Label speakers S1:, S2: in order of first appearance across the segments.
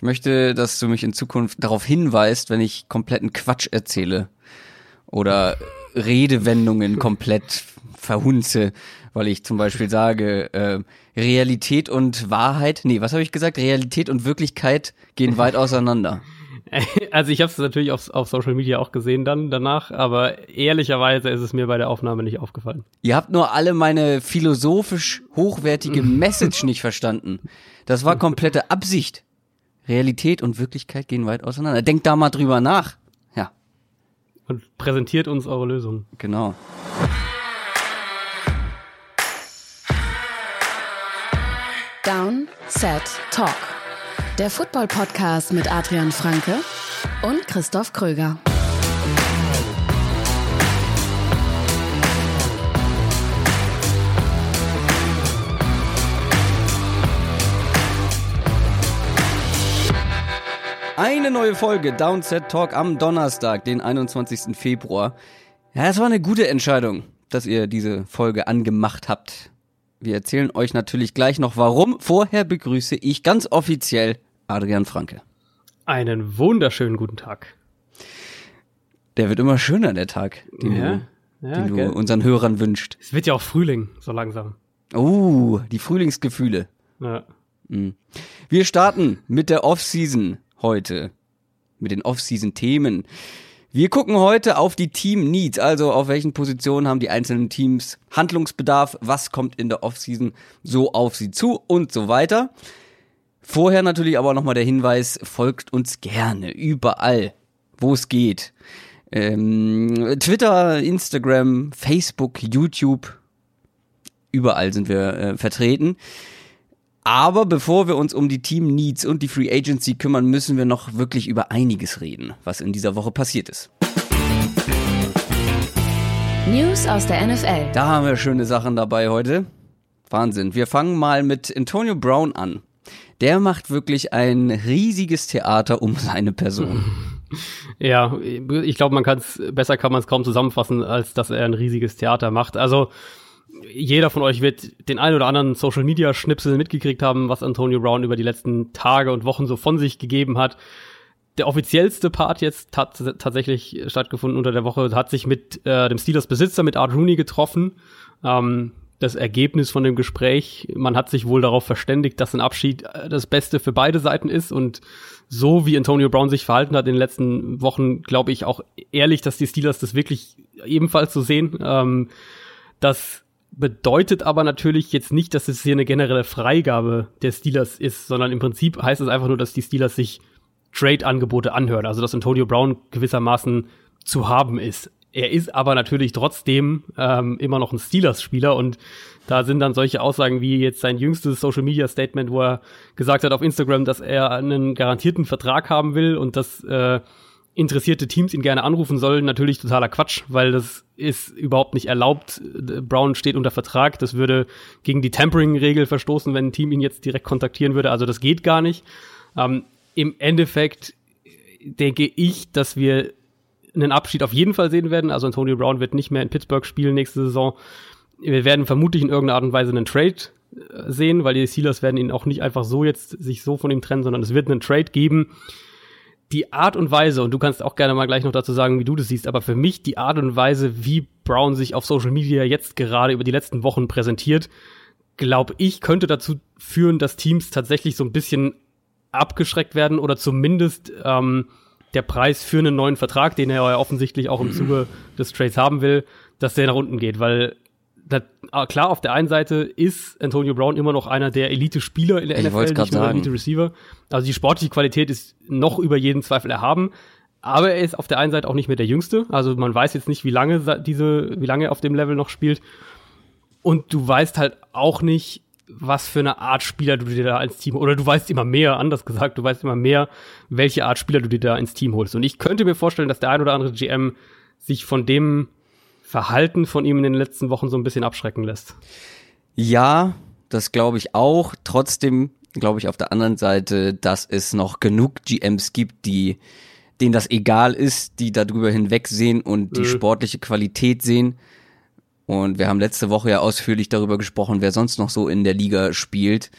S1: Ich möchte, dass du mich in Zukunft darauf hinweist, wenn ich kompletten Quatsch erzähle oder Redewendungen komplett verhunze, weil ich zum Beispiel sage, äh, Realität und Wahrheit, nee, was habe ich gesagt? Realität und Wirklichkeit gehen weit auseinander.
S2: Also ich habe es natürlich auf, auf Social Media auch gesehen dann danach, aber ehrlicherweise ist es mir bei der Aufnahme nicht aufgefallen.
S1: Ihr habt nur alle meine philosophisch hochwertige Message nicht verstanden. Das war komplette Absicht. Realität und Wirklichkeit gehen weit auseinander. Denkt da mal drüber nach. Ja.
S2: Und präsentiert uns eure Lösung.
S1: Genau.
S3: Down, Set, Talk. Der Football-Podcast mit Adrian Franke und Christoph Kröger.
S1: Eine neue Folge Downset Talk am Donnerstag, den 21. Februar. Ja, es war eine gute Entscheidung, dass ihr diese Folge angemacht habt. Wir erzählen euch natürlich gleich noch warum. Vorher begrüße ich ganz offiziell Adrian Franke.
S2: Einen wunderschönen guten Tag.
S1: Der wird immer schöner, der Tag, den
S2: Ja,
S1: du,
S2: ja,
S1: den du unseren Hörern wünscht.
S2: Es wird ja auch Frühling, so langsam.
S1: Oh, die Frühlingsgefühle.
S2: Ja.
S1: Wir starten mit der Offseason heute. Mit den Offseason-Themen. Wir gucken heute auf die Team Needs, also auf welchen Positionen haben die einzelnen Teams Handlungsbedarf, was kommt in der Offseason so auf sie zu und so weiter. Vorher natürlich aber nochmal der Hinweis, folgt uns gerne, überall, wo es geht. Ähm, Twitter, Instagram, Facebook, YouTube, überall sind wir äh, vertreten. Aber bevor wir uns um die Team Needs und die Free Agency kümmern, müssen wir noch wirklich über einiges reden, was in dieser Woche passiert ist.
S3: News aus der NFL.
S1: Da haben wir schöne Sachen dabei heute. Wahnsinn. Wir fangen mal mit Antonio Brown an. Der macht wirklich ein riesiges Theater um seine Person.
S2: Ja, ich glaube, man kann es besser kann man es kaum zusammenfassen, als dass er ein riesiges Theater macht. Also jeder von euch wird den ein oder anderen Social Media Schnipsel mitgekriegt haben, was Antonio Brown über die letzten Tage und Wochen so von sich gegeben hat. Der offiziellste Part jetzt hat tatsächlich stattgefunden unter der Woche, hat sich mit äh, dem Steelers Besitzer, mit Art Rooney getroffen. Ähm, das Ergebnis von dem Gespräch, man hat sich wohl darauf verständigt, dass ein Abschied äh, das Beste für beide Seiten ist und so wie Antonio Brown sich verhalten hat in den letzten Wochen, glaube ich auch ehrlich, dass die Steelers das wirklich ebenfalls so sehen. Ähm, das bedeutet aber natürlich jetzt nicht, dass es hier eine generelle Freigabe der Steelers ist, sondern im Prinzip heißt es einfach nur, dass die Steelers sich Trade-Angebote anhören, also dass Antonio Brown gewissermaßen zu haben ist. Er ist aber natürlich trotzdem ähm, immer noch ein Steelers-Spieler und da sind dann solche Aussagen wie jetzt sein jüngstes Social-Media-Statement, wo er gesagt hat auf Instagram, dass er einen garantierten Vertrag haben will und dass äh, interessierte Teams ihn gerne anrufen sollen, natürlich totaler Quatsch, weil das ist überhaupt nicht erlaubt. Brown steht unter Vertrag, das würde gegen die Tampering-Regel verstoßen, wenn ein Team ihn jetzt direkt kontaktieren würde, also das geht gar nicht. Ähm, Im Endeffekt denke ich, dass wir einen Abschied auf jeden Fall sehen werden. Also Antonio Brown wird nicht mehr in Pittsburgh spielen nächste Saison. Wir werden vermutlich in irgendeiner Art und Weise einen Trade äh, sehen, weil die Steelers werden ihn auch nicht einfach so jetzt sich so von ihm trennen, sondern es wird einen Trade geben. Die Art und Weise, und du kannst auch gerne mal gleich noch dazu sagen, wie du das siehst, aber für mich die Art und Weise, wie Brown sich auf Social Media jetzt gerade über die letzten Wochen präsentiert, glaube ich, könnte dazu führen, dass Teams tatsächlich so ein bisschen abgeschreckt werden oder zumindest ähm, der Preis für einen neuen Vertrag, den er ja offensichtlich auch im Zuge des Trades haben will, dass der nach unten geht, weil das, ah, klar, auf der einen Seite ist Antonio Brown immer noch einer der Elite-Spieler in der
S1: Ich
S2: NFL, nicht nur
S1: sagen.
S2: Elite-Receiver. Also die sportliche Qualität ist noch über jeden Zweifel erhaben. Aber er ist auf der einen Seite auch nicht mehr der Jüngste. Also man weiß jetzt nicht, wie lange diese, wie lange er auf dem Level noch spielt. Und du weißt halt auch nicht, was für eine Art Spieler du dir da ins Team oder du weißt immer mehr, anders gesagt, du weißt immer mehr, welche Art Spieler du dir da ins Team holst. Und ich könnte mir vorstellen, dass der ein oder andere GM sich von dem Verhalten von ihm in den letzten Wochen so ein bisschen abschrecken lässt.
S1: Ja, das glaube ich auch. Trotzdem glaube ich auf der anderen Seite, dass es noch genug GMs gibt, die denen das egal ist, die darüber hinwegsehen und die
S2: Mhm.
S1: sportliche Qualität sehen. Und wir haben letzte Woche ja ausführlich darüber gesprochen, wer sonst noch so in der Liga spielt.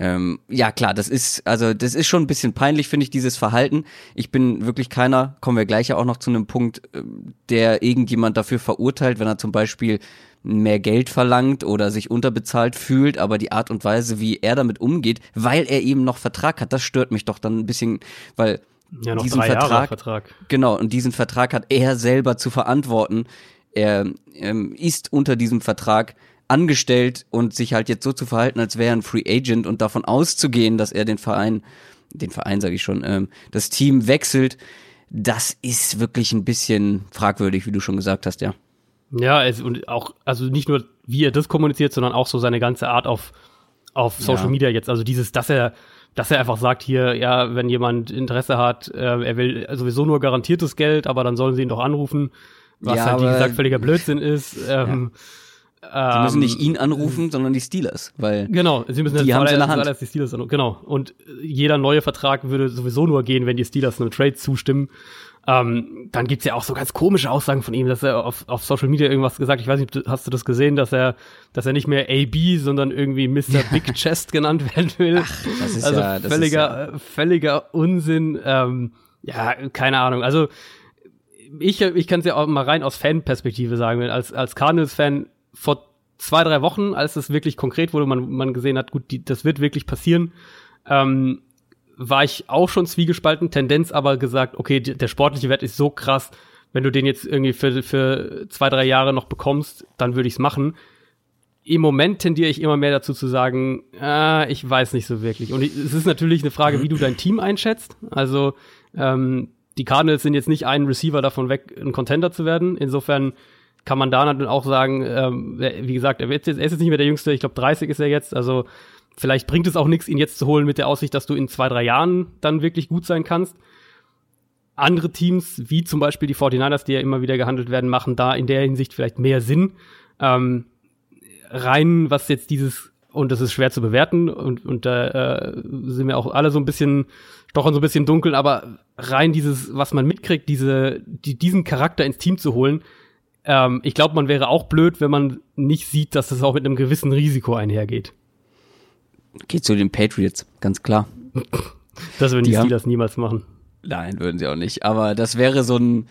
S1: Ähm, ja, klar, das ist, also das ist schon ein bisschen peinlich, finde ich, dieses Verhalten. Ich bin wirklich keiner, kommen wir gleich ja auch noch zu einem Punkt, äh, der irgendjemand dafür verurteilt, wenn er zum Beispiel mehr Geld verlangt oder sich unterbezahlt fühlt, aber die Art und Weise, wie er damit umgeht, weil er eben noch Vertrag hat, das stört mich doch dann ein bisschen, weil
S2: Ja, noch
S1: diesen Vertrag,
S2: Vertrag.
S1: genau, und diesen Vertrag hat er selber zu verantworten. Er ähm, ist unter diesem Vertrag angestellt und sich halt jetzt so zu verhalten, als wäre er ein Free Agent und davon auszugehen, dass er den Verein, den Verein sage ich schon, ähm, das Team wechselt, das ist wirklich ein bisschen fragwürdig, wie du schon gesagt hast, ja.
S2: Ja, es, und auch, also nicht nur, wie er das kommuniziert, sondern auch so seine ganze Art auf, auf Social
S1: Ja.
S2: Media jetzt. Also dieses, dass er, dass er einfach sagt hier, ja, wenn jemand Interesse hat, äh, er will sowieso nur garantiertes Geld, aber dann sollen sie ihn doch anrufen, was
S1: Ja,
S2: halt, wie gesagt, völliger Blödsinn ist. Ähm,
S1: Sie müssen
S2: ähm,
S1: nicht ihn anrufen, sondern die Steelers, weil
S2: Genau, sie müssen
S1: Die
S2: jetzt
S1: haben's in der Hand.
S2: die Steelers. Genau. Und jeder neue Vertrag würde sowieso nur gehen, wenn die Steelers einem Trade zustimmen. Ähm, dann gibt's ja auch so ganz komische Aussagen von ihm, dass er auf, auf Social Media irgendwas gesagt, ich weiß nicht, hast du das gesehen, dass er, dass er nicht mehr AB, sondern irgendwie Mr. Big Chest genannt werden will.
S1: das ist
S2: also
S1: ja, das
S2: völliger, äh, völliger Unsinn. Ähm, ja, keine Ahnung. Also ich, ich kann es ja auch mal rein aus Fanperspektive sagen, als, als Cardinals-Fan vor zwei, drei Wochen, als es wirklich konkret wurde, man, man gesehen hat, gut, die, das wird wirklich passieren, ähm, war ich auch schon zwiegespalten, Tendenz aber gesagt, okay, der sportliche Wert ist so krass, wenn du den jetzt irgendwie für, für zwei, drei Jahre noch bekommst, dann würde ich es machen. Im Moment tendiere ich immer mehr dazu zu sagen, äh, ich weiß nicht so wirklich. Und es ist natürlich eine Frage, wie du dein Team einschätzt. Also ähm, die Cardinals sind jetzt nicht ein Receiver davon weg, ein Contender zu werden. Insofern kann man da natürlich auch sagen, ähm, wie gesagt, er, wird jetzt, er ist jetzt nicht mehr der Jüngste, ich glaube 30 ist er jetzt, also vielleicht bringt es auch nichts, ihn jetzt zu holen mit der Aussicht, dass du in zwei, drei Jahren dann wirklich gut sein kannst. Andere Teams, wie zum Beispiel die 49ers, die ja immer wieder gehandelt werden, machen da in der Hinsicht vielleicht mehr Sinn. Ähm, rein, was jetzt dieses, und das ist schwer zu bewerten, und, und da äh, sind wir auch alle so ein bisschen, stochern so ein bisschen dunkel, aber rein dieses, was man mitkriegt, diese, die, diesen Charakter ins Team zu holen, ähm, ich glaube, man wäre auch blöd, wenn man nicht sieht, dass das auch mit einem gewissen Risiko einhergeht.
S1: geht zu den Patriots, ganz klar.
S2: Das würden die,
S1: Die
S2: Steelers niemals machen.
S1: Nein, würden sie auch nicht. Aber das wäre so ein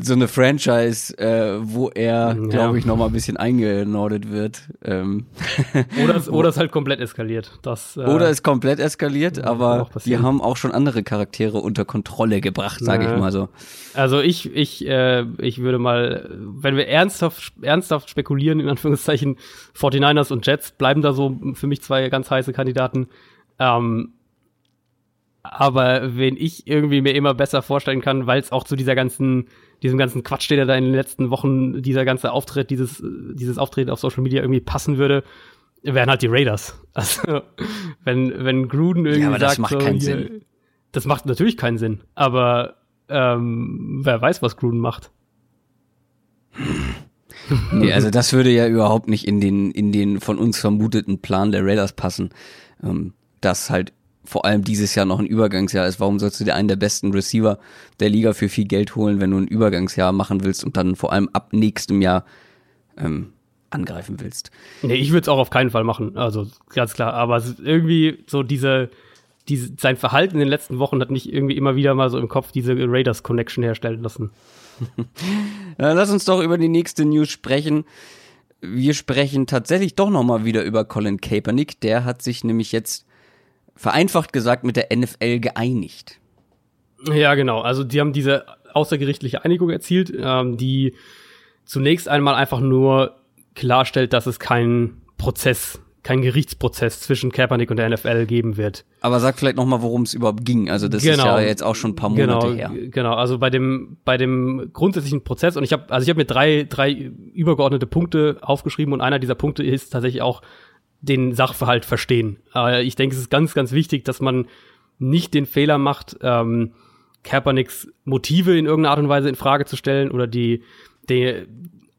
S1: so eine Franchise, äh, wo er,
S2: Ja.
S1: glaube ich, noch mal ein bisschen eingenordet wird. Ähm,
S2: Oder es, oder es halt komplett eskaliert. Das, äh,
S1: oder ist komplett eskaliert, aber die haben auch schon andere Charaktere unter Kontrolle gebracht, sage
S2: Ja.
S1: ich mal so.
S2: Also ich, ich, äh, ich würde mal, wenn wir ernsthaft, ernsthaft spekulieren, in Anführungszeichen, 49ers und Jets bleiben da so für mich zwei ganz heiße Kandidaten. Ähm, aber wen ich irgendwie mir immer besser vorstellen kann, weil es auch zu dieser ganzen, diesem ganzen Quatsch, der da in den letzten Wochen, dieser ganze Auftritt, dieses, dieses Auftreten auf Social Media irgendwie passen würde, wären halt die Raiders. Also, wenn, wenn Gruden irgendwie
S1: aber das
S2: sagt,
S1: macht
S2: so,
S1: keinen
S2: hier,
S1: Sinn.
S2: Das macht natürlich keinen Sinn, aber ähm, wer weiß, was Gruden macht.
S1: Nee, also das würde ja überhaupt nicht in den, in den von uns vermuteten Plan der Raiders passen. Ähm, dass halt vor allem dieses Jahr noch ein Übergangsjahr ist. Warum sollst du dir einen der besten Receiver der Liga für viel Geld holen, wenn du ein Übergangsjahr machen willst und dann vor allem ab nächstem Jahr ähm, angreifen willst?
S2: Nee, ich würde es auch auf keinen Fall machen, also ganz klar. Aber irgendwie so diese, diese, sein Verhalten in den letzten Wochen hat nicht irgendwie immer wieder mal so im Kopf diese Raiders-Connection herstellen lassen.
S1: Äh, lass uns doch über die nächste News sprechen. Wir sprechen tatsächlich doch nochmal wieder über Colin Kaepernick. Der hat sich nämlich jetzt vereinfacht gesagt mit der NFL geeinigt.
S2: Ja, genau. Also die haben diese außergerichtliche Einigung erzielt, ähm, die zunächst einmal einfach nur klarstellt, dass es keinen Prozess, keinen Gerichtsprozess zwischen Kaepernick und der NFL geben wird.
S1: Aber sag vielleicht nochmal, worum es überhaupt ging. Also das ist
S2: Genau.
S1: ja jetzt auch schon ein paar Monate
S2: genau,
S1: her.
S2: Genau, also bei dem bei dem grundsätzlichen Prozess und ich habe also ich habe mir drei drei übergeordnete Punkte aufgeschrieben und einer dieser Punkte ist tatsächlich auch den Sachverhalt verstehen. Äh, ich denke, es ist ganz ganz wichtig, dass man nicht den Fehler macht, ähm, Kaepernicks Motive in irgendeiner Art und Weise in Frage zu stellen oder die die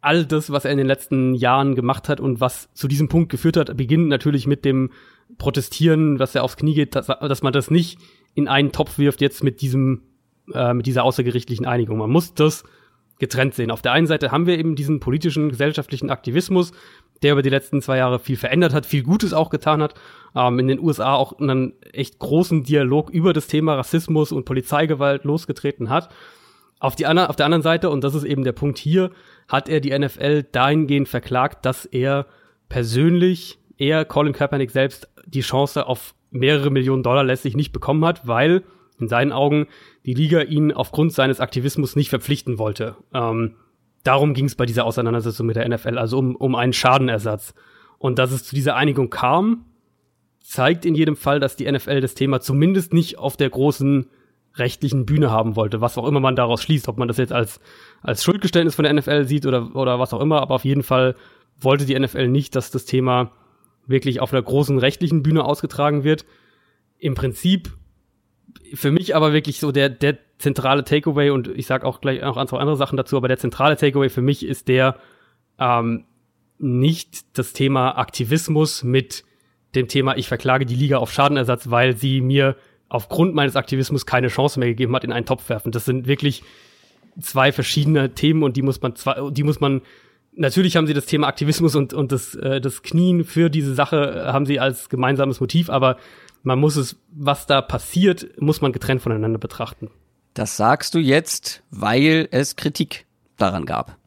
S2: all das, was er in den letzten Jahren gemacht hat und was zu diesem Punkt geführt hat, beginnt natürlich mit dem Protestieren, was er aufs Knie geht, dass, dass man das nicht in einen Topf wirft jetzt mit diesem, äh, mit dieser außergerichtlichen Einigung. Man muss das getrennt sehen. Auf der einen Seite haben wir eben diesen politischen, gesellschaftlichen Aktivismus, der über die letzten zwei Jahre viel verändert hat, viel Gutes auch getan hat, ähm, in den USA auch einen echt großen Dialog über das Thema Rassismus und Polizeigewalt losgetreten hat. Auf, die auf der anderen Seite, und das ist eben der Punkt hier, hat er die NFL dahingehend verklagt, dass er persönlich, er, Colin Kaepernick selbst, die Chance auf mehrere Millionen Dollar letztlich nicht bekommen hat, weil in seinen Augen die Liga ihn aufgrund seines Aktivismus nicht verpflichten wollte. Ähm, darum ging es bei dieser Auseinandersetzung mit der NFL, also um, um einen Schadenersatz. Und dass es zu dieser Einigung kam, zeigt in jedem Fall, dass die NFL das Thema zumindest nicht auf der großen rechtlichen Bühne haben wollte, was auch immer man daraus schließt, ob man das jetzt als, als Schuldgeständnis von der NFL sieht oder, oder was auch immer, aber auf jeden Fall wollte die NFL nicht, dass das Thema wirklich auf einer großen rechtlichen Bühne ausgetragen wird. Im Prinzip für mich aber wirklich so der, der zentrale Takeaway und ich sag auch gleich noch zwei andere Sachen dazu, aber der zentrale Takeaway für mich ist der, ähm, nicht das Thema Aktivismus mit dem Thema, ich verklage die Liga auf Schadenersatz, weil sie mir aufgrund meines Aktivismus keine Chance mehr gegeben hat, in einen Topf werfen. Das sind wirklich zwei verschiedene Themen und die muss man zwar, die muss man natürlich haben sie das Thema Aktivismus und, und das, äh, das Knien für diese Sache äh, haben sie als gemeinsames Motiv, aber man muss es, was da passiert, muss man getrennt voneinander betrachten.
S1: Das sagst du jetzt, weil es Kritik daran gab.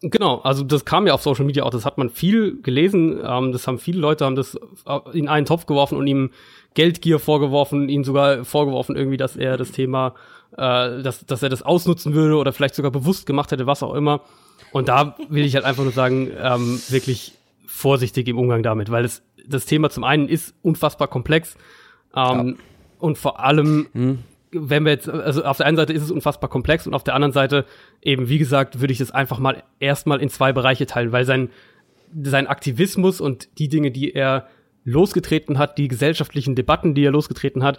S2: Genau, also das kam ja auf Social Media auch, das hat man viel gelesen, ähm, das haben viele Leute haben das in einen Topf geworfen und ihm Geldgier vorgeworfen, ihm sogar vorgeworfen irgendwie, dass er das Thema, äh, dass, dass er das ausnutzen würde oder vielleicht sogar bewusst gemacht hätte, was auch immer. Und da will ich halt einfach nur sagen, ähm, wirklich vorsichtig im Umgang damit, weil es, das Thema zum einen ist unfassbar komplex ähm, ja. und vor allem, hm. wenn wir jetzt, also auf der einen Seite ist es unfassbar komplex und auf der anderen Seite eben, wie gesagt, würde ich das einfach mal erstmal in zwei Bereiche teilen, weil sein, sein Aktivismus und die Dinge, die er losgetreten hat, die gesellschaftlichen Debatten, die er losgetreten hat,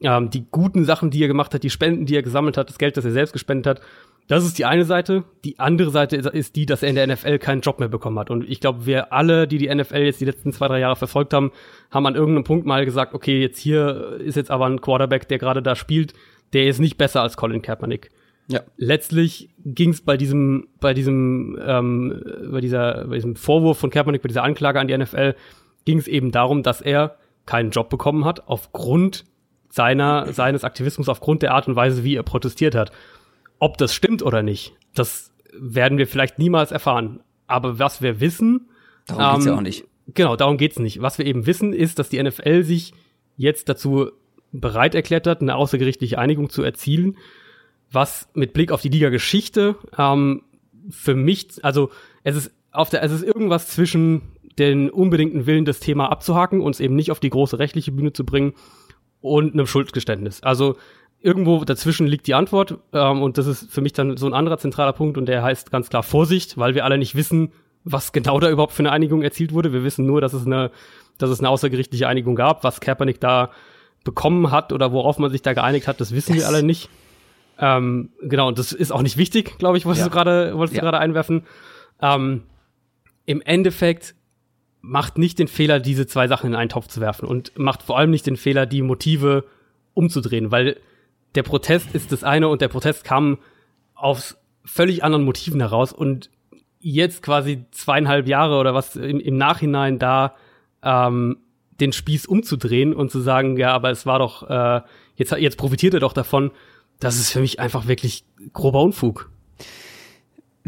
S2: ähm, die guten Sachen, die er gemacht hat, die Spenden, die er gesammelt hat, das Geld, das er selbst gespendet hat, das ist die eine Seite. Die andere Seite ist die, dass er in der NFL keinen Job mehr bekommen hat. Und ich glaube, wir alle, die die NFL jetzt die letzten zwei, drei Jahre verfolgt haben, haben an irgendeinem Punkt mal gesagt, okay, jetzt hier ist jetzt aber ein Quarterback, der gerade da spielt, der ist nicht besser als Colin Kaepernick. Ja. Letztlich ging es bei diesem, bei diesem, ähm, bei dieser, bei diesem Vorwurf von Kaepernick, bei dieser Anklage an die NFL, ging es eben darum, dass er keinen Job bekommen hat aufgrund seiner, seines Aktivismus, aufgrund der Art und Weise, wie er protestiert hat. Ob das stimmt oder nicht, das werden wir vielleicht niemals erfahren. Aber was wir wissen.
S1: Darum ähm, geht's ja ähm, auch nicht.
S2: Genau, darum geht's nicht. Was wir eben wissen, ist, dass die NFL sich jetzt dazu bereit erklärt hat, eine außergerichtliche Einigung zu erzielen, was mit Blick auf die Liga-Geschichte ähm, für mich, also es ist auf der, es ist irgendwas zwischen den unbedingten Willen, das Thema abzuhaken, uns eben nicht auf die große rechtliche Bühne zu bringen und einem Schuldgeständnis. Also irgendwo dazwischen liegt die Antwort ähm, und das ist für mich dann so ein anderer zentraler Punkt und der heißt ganz klar Vorsicht, weil wir alle nicht wissen, was genau da überhaupt für eine Einigung erzielt wurde. Wir wissen nur, dass es eine, dass es eine außergerichtliche Einigung gab, was Kaepernick da bekommen hat oder worauf man sich da geeinigt hat, das wissen yes. wir alle nicht. Ähm, genau, und das ist auch nicht wichtig, glaube ich, was ja. du gerade, wolltest ja. du gerade einwerfen. Ähm, Im Endeffekt macht nicht den Fehler, diese zwei Sachen in einen Topf zu werfen und macht vor allem nicht den Fehler, die Motive umzudrehen, weil der Protest ist das eine und der Protest kam aus völlig anderen Motiven heraus und jetzt quasi zweieinhalb Jahre oder was im, im Nachhinein da ähm, den Spieß umzudrehen und zu sagen, ja, aber es war doch, äh, jetzt, jetzt profitiert er doch davon, das ist für mich einfach wirklich grober Unfug.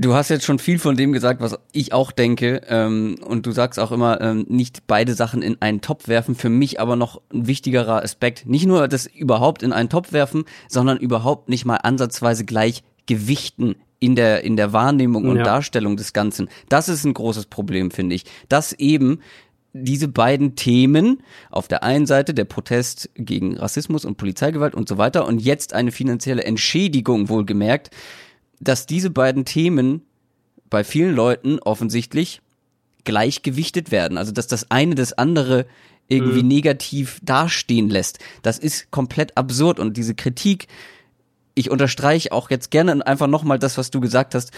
S1: Du hast jetzt schon viel von dem gesagt, was ich auch denke. Ähm, und du sagst auch immer, ähm, nicht beide Sachen in einen Topf werfen. Für mich aber noch ein wichtigerer Aspekt. Nicht nur das überhaupt in einen Topf werfen, sondern überhaupt nicht mal ansatzweise gleich gewichten in der, in der Wahrnehmung und ja. Darstellung des Ganzen. Das ist ein großes Problem, finde ich. Dass eben diese beiden Themen, auf der einen Seite der Protest gegen Rassismus und Polizeigewalt und so weiter und jetzt eine finanzielle Entschädigung wohlgemerkt, dass diese beiden Themen bei vielen Leuten offensichtlich gleichgewichtet werden. Also dass das eine das andere irgendwie mhm. negativ dastehen lässt. Das ist komplett absurd und diese Kritik, ich unterstreiche auch jetzt gerne einfach nochmal das, was du gesagt hast.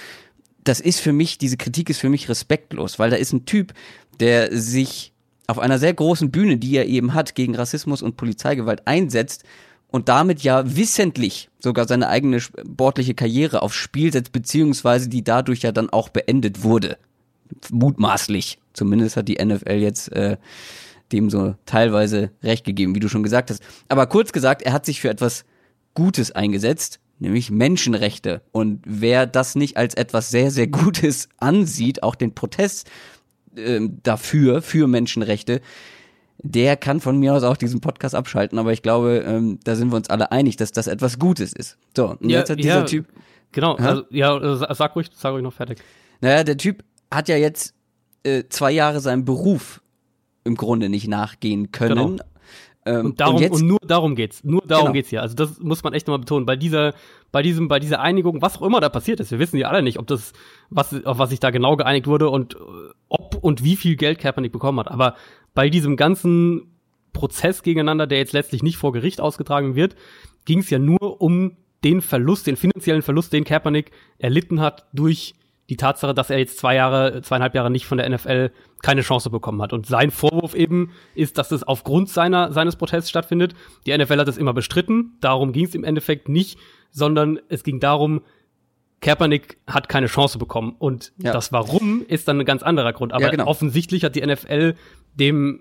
S1: Das ist für mich, diese Kritik ist für mich respektlos, weil da ist ein Typ, der sich auf einer sehr großen Bühne, die er eben hat, gegen Rassismus und Polizeigewalt einsetzt und damit ja wissentlich sogar seine eigene sportliche Karriere aufs Spiel setzt, beziehungsweise die dadurch ja dann auch beendet wurde. Mutmaßlich. Zumindest hat die NFL jetzt äh, dem so teilweise recht gegeben, wie du schon gesagt hast. Aber kurz gesagt, er hat sich für etwas Gutes eingesetzt, nämlich Menschenrechte. Und wer das nicht als etwas sehr, sehr Gutes ansieht, auch den Protest äh, dafür, für Menschenrechte, der kann von mir aus auch diesen Podcast abschalten, aber ich glaube, ähm, da sind wir uns alle einig, dass das etwas Gutes ist. So, und
S2: Ja,
S1: jetzt hat dieser
S2: ja,
S1: Typ,
S2: Genau, also, ja, äh, sag ruhig, sag ruhig noch fertig.
S1: naja, der Typ hat ja jetzt äh, zwei Jahre seinem Beruf im Grunde nicht nachgehen können.
S2: Genau.
S1: Ähm,
S2: Und darum, und,
S1: jetzt,
S2: nur darum geht's. Nur darum
S1: Genau.
S2: geht's hier. Also das muss man echt nochmal betonen. Bei dieser, bei diesem, bei dieser Einigung, was auch immer da passiert ist, wir wissen ja alle nicht, ob das, was, auf was sich da genau geeinigt wurde und äh, ob und wie viel Geld Kaepernick bekommen hat. Aber bei diesem ganzen Prozess gegeneinander, der jetzt letztlich nicht vor Gericht ausgetragen wird, ging es ja nur um den Verlust, den finanziellen Verlust, den Kaepernick erlitten hat durch die Tatsache, dass er jetzt zwei Jahre, zweieinhalb Jahre nicht von der NFL keine Chance bekommen hat. Und sein Vorwurf eben ist, dass es aufgrund seiner, seines Protests stattfindet. Die NFL hat es immer bestritten. Darum ging es im Endeffekt nicht, sondern es ging darum, Kaepernick hat keine Chance bekommen. Und
S1: Ja.
S2: das Warum ist dann ein ganz anderer Grund. Aber
S1: Ja, genau.
S2: offensichtlich hat die NFL dem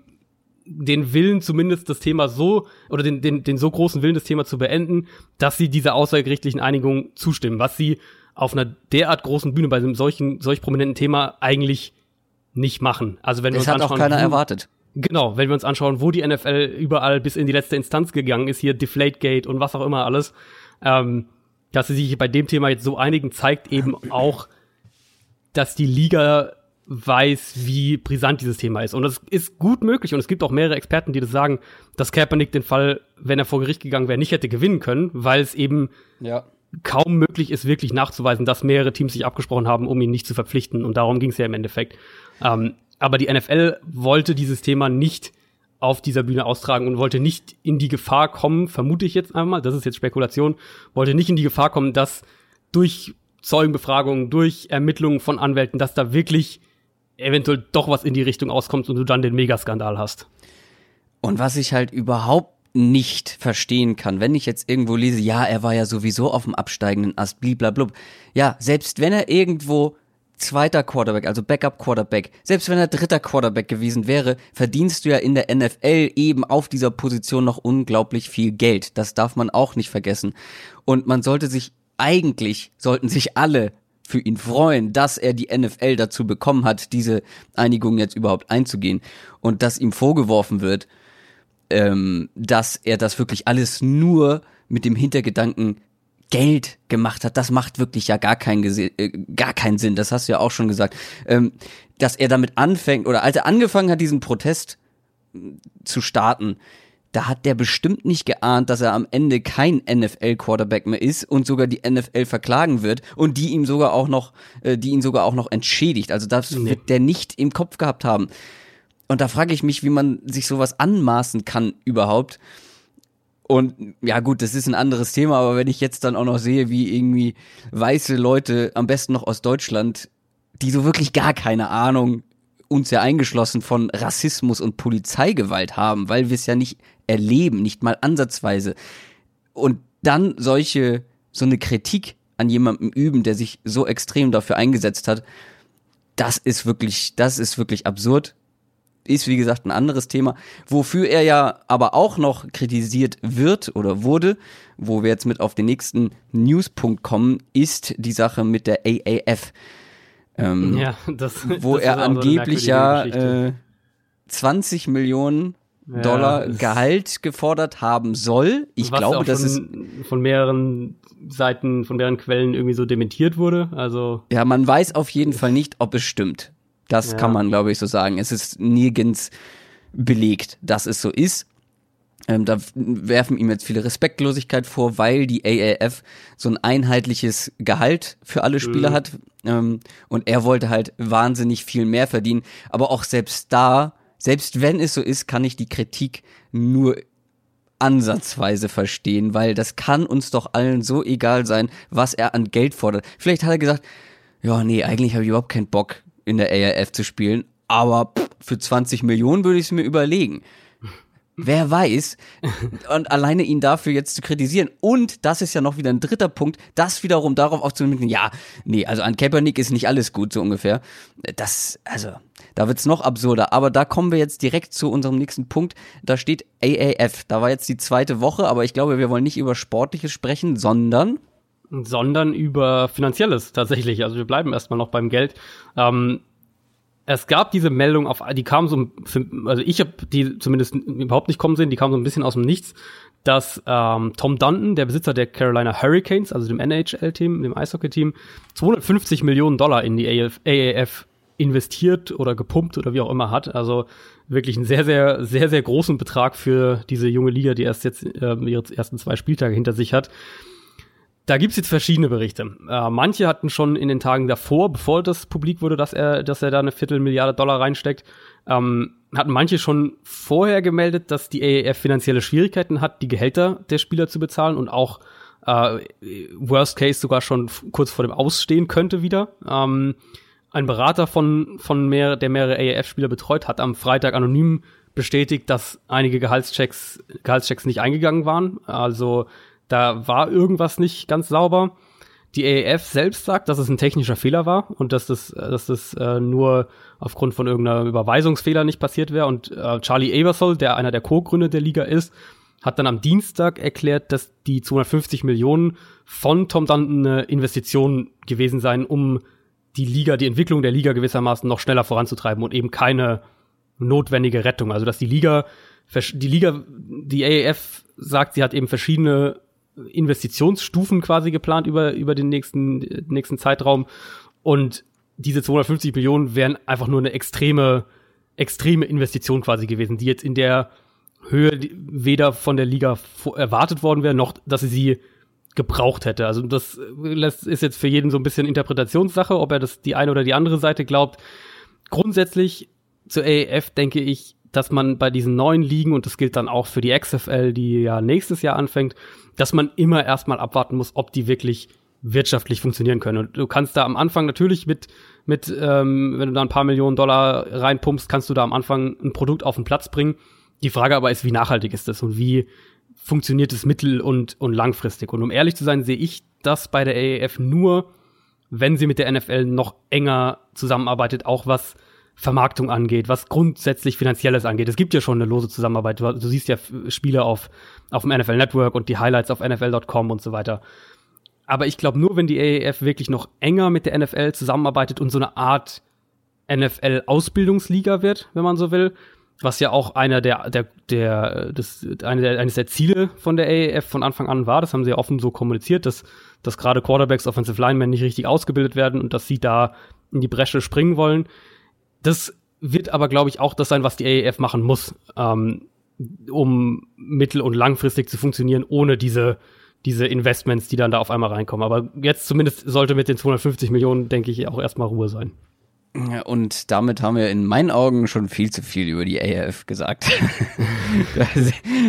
S2: den Willen zumindest das Thema so oder den, den, den so großen Willen das Thema zu beenden, dass sie dieser außergerichtlichen Einigung zustimmen, was sie auf einer derart großen Bühne bei einem solchen solch prominenten Thema eigentlich nicht machen. Also wenn wir
S1: das
S2: uns
S1: hat auch
S2: anschauen,
S1: keiner
S2: wo-
S1: erwartet.
S2: Genau, wenn wir uns anschauen, wo die NFL überall bis in die letzte Instanz gegangen ist, hier Deflategate und was auch immer alles, ähm, dass sie sich bei dem Thema jetzt so einigen, zeigt eben auch, dass die Liga weiß, wie brisant dieses Thema ist. Und das ist gut möglich. Und es gibt auch mehrere Experten, die das sagen, dass Kaepernick den Fall, wenn er vor Gericht gegangen wäre, nicht hätte gewinnen können, weil es eben
S1: Ja.
S2: kaum möglich ist, wirklich nachzuweisen, dass mehrere Teams sich abgesprochen haben, um ihn nicht zu verpflichten. Und darum ging es ja im Endeffekt. Ähm, aber die NFL wollte dieses Thema nicht auf dieser Bühne austragen und wollte nicht in die Gefahr kommen, vermute ich jetzt einmal, das ist jetzt Spekulation, wollte nicht in die Gefahr kommen, dass durch Zeugenbefragungen, durch Ermittlungen von Anwälten, dass da wirklich eventuell doch was in die Richtung auskommt und du dann den Megaskandal hast.
S1: Und was ich halt überhaupt nicht verstehen kann, wenn ich jetzt irgendwo lese, ja, er war ja sowieso auf dem absteigenden Ast, bliblablub. Ja, selbst wenn er irgendwo zweiter Quarterback, also Backup Quarterback, selbst wenn er dritter Quarterback gewesen wäre, verdienst du ja in der NFL eben auf dieser Position noch unglaublich viel Geld. Das darf man auch nicht vergessen. Und man sollte sich eigentlich, sollten sich alle für ihn freuen, dass er die NFL dazu bekommen hat, diese Einigung jetzt überhaupt einzugehen. Und dass ihm vorgeworfen wird, ähm, dass er das wirklich alles nur mit dem Hintergedanken Geld gemacht hat, das macht wirklich ja gar keinen, äh, gar keinen Sinn. Das hast du ja auch schon gesagt. Ähm, dass er damit anfängt, oder als er angefangen hat, diesen Protest mh, zu starten, da hat der bestimmt nicht geahnt, dass er am Ende kein NFL-Quarterback mehr ist und sogar die NFL verklagen wird und die ihm sogar auch noch, äh, die ihn sogar auch noch entschädigt. Also das
S2: Nee.
S1: wird der nicht im Kopf gehabt haben. Und da frage ich mich, wie man sich sowas anmaßen kann überhaupt. Und ja gut, das ist ein anderes Thema, aber wenn ich jetzt dann auch noch sehe, wie irgendwie weiße Leute, am besten noch aus Deutschland, die so wirklich gar keine Ahnung, uns ja eingeschlossen von Rassismus und Polizeigewalt haben, weil wir es ja nicht erleben, nicht mal ansatzweise. Und dann solche, so eine Kritik an jemandem üben, der sich so extrem dafür eingesetzt hat, das ist wirklich, das ist wirklich absurd. Ist wie gesagt ein anderes Thema, wofür er ja aber auch noch kritisiert wird oder wurde, wo wir jetzt mit auf den nächsten Newspunkt kommen, ist die Sache mit der AAF. Ähm,
S2: Ja, das
S1: wo
S2: das
S1: er angeblich ja äh, 20 Millionen
S2: Ja,
S1: Dollar
S2: das-
S1: Gehalt gefordert haben soll. Ich glaube, das ist
S2: von, von mehreren Seiten, von mehreren Quellen irgendwie so dementiert wurde. Also
S1: Ja, man weiß auf jeden Fall nicht, ob es stimmt. Das
S2: Ja.
S1: kann man, glaube ich, so sagen. Es ist nirgends belegt, dass es so ist. Ähm, da werfen ihm jetzt viele Respektlosigkeit vor, weil die AAF so ein einheitliches Gehalt für alle Spieler
S2: Mhm.
S1: hat. Ähm, und er wollte halt wahnsinnig viel mehr verdienen. Aber auch selbst da, selbst wenn es so ist, kann ich die Kritik nur ansatzweise verstehen, weil das kann uns doch allen so egal sein, was er an Geld fordert. Vielleicht hat er gesagt, ja, nee, eigentlich habe ich überhaupt keinen Bock in der ARF zu spielen, aber für 20 Millionen würde ich es mir überlegen. wer weiß. Und alleine ihn dafür jetzt zu kritisieren. Und das ist ja noch wieder ein dritter Punkt, das wiederum darauf aufzunehmen, ja, nee, also an Kaepernick ist nicht alles gut, so ungefähr. Das, also, da wird's noch absurder. Aber da kommen wir jetzt direkt zu unserem nächsten Punkt. Da steht AAF. Da war jetzt die zweite Woche, aber ich glaube, wir wollen nicht über Sportliches sprechen, sondern
S2: sondern über Finanzielles tatsächlich. Also wir bleiben erstmal noch beim Geld. Ähm, es gab diese Meldung auf, die kam so, also ich habe die zumindest überhaupt nicht kommen sehen, die kam so ein bisschen aus dem Nichts, dass ähm, Tom Dunton, der Besitzer der Carolina Hurricanes, also dem NHL-Team, dem Eishockey-Team, 250 Millionen Dollar in die AF, AAF investiert oder gepumpt oder wie auch immer hat. Also wirklich einen sehr, sehr, sehr, sehr großen Betrag für diese junge Liga, die erst jetzt äh, ihre ersten zwei Spieltage hinter sich hat. Da gibt's jetzt verschiedene Berichte. Äh, manche hatten schon in den Tagen davor, bevor das publik wurde, dass er, dass er da eine Viertelmilliarde Dollar reinsteckt, ähm, hatten manche schon vorher gemeldet, dass die AEF finanzielle Schwierigkeiten hat, die Gehälter der Spieler zu bezahlen und auch äh, Worst Case sogar schon kurz vor dem Ausstehen könnte wieder. Ähm, ein Berater von, von mehr, der mehrere AEF-Spieler betreut, hat am Freitag anonym bestätigt, dass einige Gehaltschecks, Gehaltschecks nicht eingegangen waren. Also da war irgendwas nicht ganz sauber. Die AEF selbst sagt, dass es ein technischer Fehler war und dass das, dass das äh, nur aufgrund von irgendeiner Überweisungsfehler nicht passiert wäre. Und äh, Charlie Abersol, der einer der Co-Gründer der Liga ist, hat dann am Dienstag erklärt, dass die 250 Millionen von Tom Dunton eine Investition gewesen seien, um die Liga, die Entwicklung der Liga gewissermaßen noch schneller voranzutreiben und eben keine notwendige Rettung. Also dass die Liga, die Liga, die AEF sagt, sie hat eben verschiedene Investitionsstufen quasi geplant über, über den nächsten, nächsten Zeitraum. Und diese 250 Millionen wären einfach nur eine extreme, extreme Investition quasi gewesen, die jetzt in der Höhe weder von der Liga erwartet worden wäre, noch dass sie sie gebraucht hätte. Also das ist jetzt für jeden so ein bisschen Interpretationssache, ob er das die eine oder die andere Seite glaubt. Grundsätzlich zur AEF denke ich, dass man bei diesen neuen Ligen, und das gilt dann auch für die XFL, die ja nächstes Jahr anfängt, dass man immer erstmal abwarten muss, ob die wirklich wirtschaftlich funktionieren können. Und du kannst da am Anfang natürlich mit, mit ähm, wenn du da ein paar Millionen Dollar reinpumpst, kannst du da am Anfang ein Produkt auf den Platz bringen. Die Frage aber ist, wie nachhaltig ist das und wie funktioniert es mittel- und, und langfristig? Und um ehrlich zu sein, sehe ich das bei der AEF nur, wenn sie mit der NFL noch enger zusammenarbeitet, auch was Vermarktung angeht, was grundsätzlich Finanzielles angeht. Es gibt ja schon eine lose Zusammenarbeit. Du, du siehst ja Spiele auf, auf dem NFL Network und die Highlights auf NFL.com und so weiter. Aber ich glaube, nur wenn die AEF wirklich noch enger mit der NFL zusammenarbeitet und so eine Art NFL-Ausbildungsliga wird, wenn man so will, was ja auch einer der, der, der, das, eine der, eines der Ziele von der AEF von Anfang an war. Das haben sie ja offen so kommuniziert, dass, dass gerade Quarterbacks, Offensive Linemen nicht richtig ausgebildet werden und dass sie da in die Bresche springen wollen. Das wird aber, glaube ich, auch das sein, was die AEF machen muss, ähm, um mittel- und langfristig zu funktionieren, ohne diese, diese Investments, die dann da auf einmal reinkommen. Aber jetzt zumindest sollte mit den 250 Millionen, denke ich, auch erstmal Ruhe sein.
S1: Und damit haben wir in meinen Augen schon viel zu viel über die ARF gesagt. da,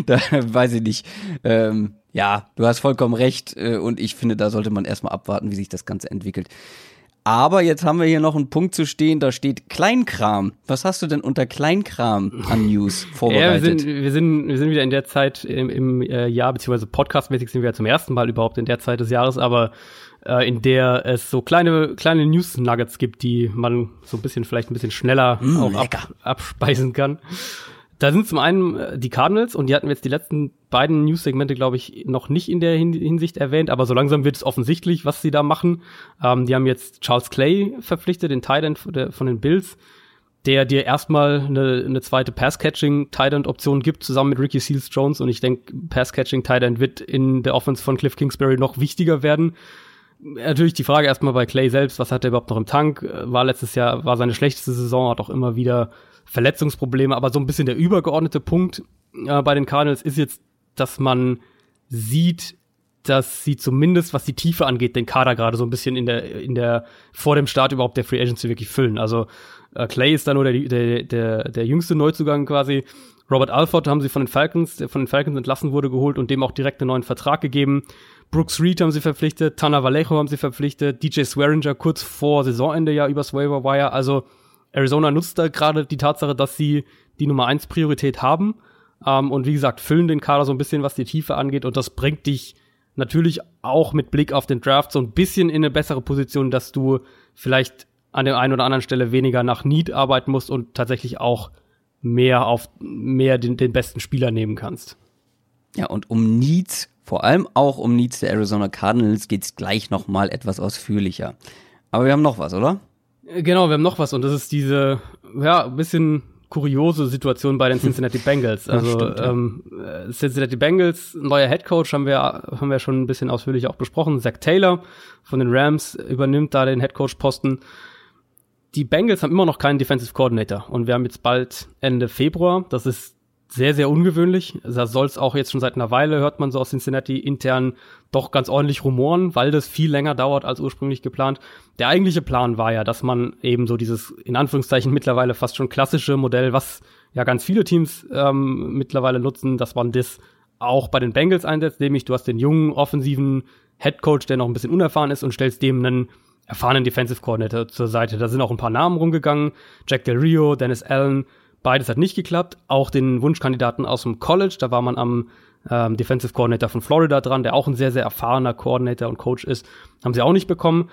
S1: da, weiß ich nicht. Ähm, ja, du hast vollkommen recht äh, und ich finde, da sollte man erstmal abwarten, wie sich das Ganze entwickelt. Aber jetzt haben wir hier noch einen Punkt zu stehen, da steht Kleinkram. Was hast du denn unter Kleinkram an News vorbereitet?
S2: Ja, wir sind, wir sind, wir sind wieder in der Zeit im, im äh, Jahr, beziehungsweise podcastmäßig sind wir ja zum ersten Mal überhaupt in der Zeit des Jahres, aber äh, in der es so kleine, kleine News-Nuggets gibt, die man so ein bisschen, vielleicht ein bisschen schneller mm, auch ab, abspeisen kann. Da sind zum einen äh, die Cardinals und die hatten wir jetzt die letzten beiden News-Segmente, glaube ich, noch nicht in der Hinsicht erwähnt, aber so langsam wird es offensichtlich, was sie da machen. Ähm, die haben jetzt Charles Clay verpflichtet, den Tight End von den Bills, der dir erstmal eine, eine zweite Pass-Catching-Tight End-Option gibt, zusammen mit Ricky Seals Jones. Und ich denke, Pass-Catching-Tight End wird in der Offense von Cliff Kingsbury noch wichtiger werden. Natürlich die Frage erstmal bei Clay selbst, was hat er überhaupt noch im Tank? War letztes Jahr, war seine schlechteste Saison, hat auch immer wieder Verletzungsprobleme, aber so ein bisschen der übergeordnete Punkt äh, bei den Cardinals ist jetzt, dass man sieht, dass sie zumindest, was die Tiefe angeht, den Kader gerade so ein bisschen in der, in der, vor dem Start überhaupt der Free Agency wirklich füllen. Also äh, Clay ist da nur der, der, der, der jüngste Neuzugang quasi. Robert Alford haben sie von den Falcons, der von den Falcons entlassen wurde, geholt und dem auch direkt einen neuen Vertrag gegeben. Brooks Reed haben sie verpflichtet, Tana Vallejo haben sie verpflichtet, DJ Swearinger kurz vor Saisonende ja übers Waiver Wire. Also Arizona nutzt da gerade die Tatsache, dass sie die Nummer eins Priorität haben. Ähm, und wie gesagt, füllen den Kader so ein bisschen, was die Tiefe angeht. Und das bringt dich natürlich auch mit Blick auf den Draft so ein bisschen in eine bessere Position, dass du vielleicht an der einen oder anderen Stelle weniger nach Need arbeiten musst und tatsächlich auch mehr auf mehr den, den besten Spieler nehmen kannst.
S1: Ja, und um Needs, vor allem auch um Needs der Arizona Cardinals, geht's gleich noch mal etwas ausführlicher. Aber wir haben noch was, oder?
S2: Genau, wir haben noch was und das ist diese, ja, ein bisschen kuriose Situation bei den Cincinnati Bengals. Also stimmt, ja. ähm, äh, Cincinnati Bengals, neuer Head Coach haben wir haben wir schon ein bisschen ausführlich auch besprochen. Zach Taylor von den Rams übernimmt da den Head Coach Posten. Die Bengals haben immer noch keinen Defensive Coordinator und wir haben jetzt bald Ende Februar. Das ist sehr, sehr ungewöhnlich. Da soll es auch jetzt schon seit einer Weile, hört man so aus Cincinnati intern doch ganz ordentlich rumoren, weil das viel länger dauert als ursprünglich geplant. Der eigentliche Plan war ja, dass man eben so dieses in Anführungszeichen mittlerweile fast schon klassische Modell, was ja ganz viele Teams ähm, mittlerweile nutzen, dass man das auch bei den Bengals einsetzt, nämlich du hast den jungen offensiven Head Coach, der noch ein bisschen unerfahren ist und stellst dem einen erfahrenen Defensive Coordinator zur Seite. Da sind auch ein paar Namen rumgegangen. Jack Del Rio, Dennis Allen, Beides hat nicht geklappt. Auch den Wunschkandidaten aus dem College, da war man am ähm, Defensive Coordinator von Florida dran, der auch ein sehr, sehr erfahrener Coordinator und Coach ist, haben sie auch nicht bekommen.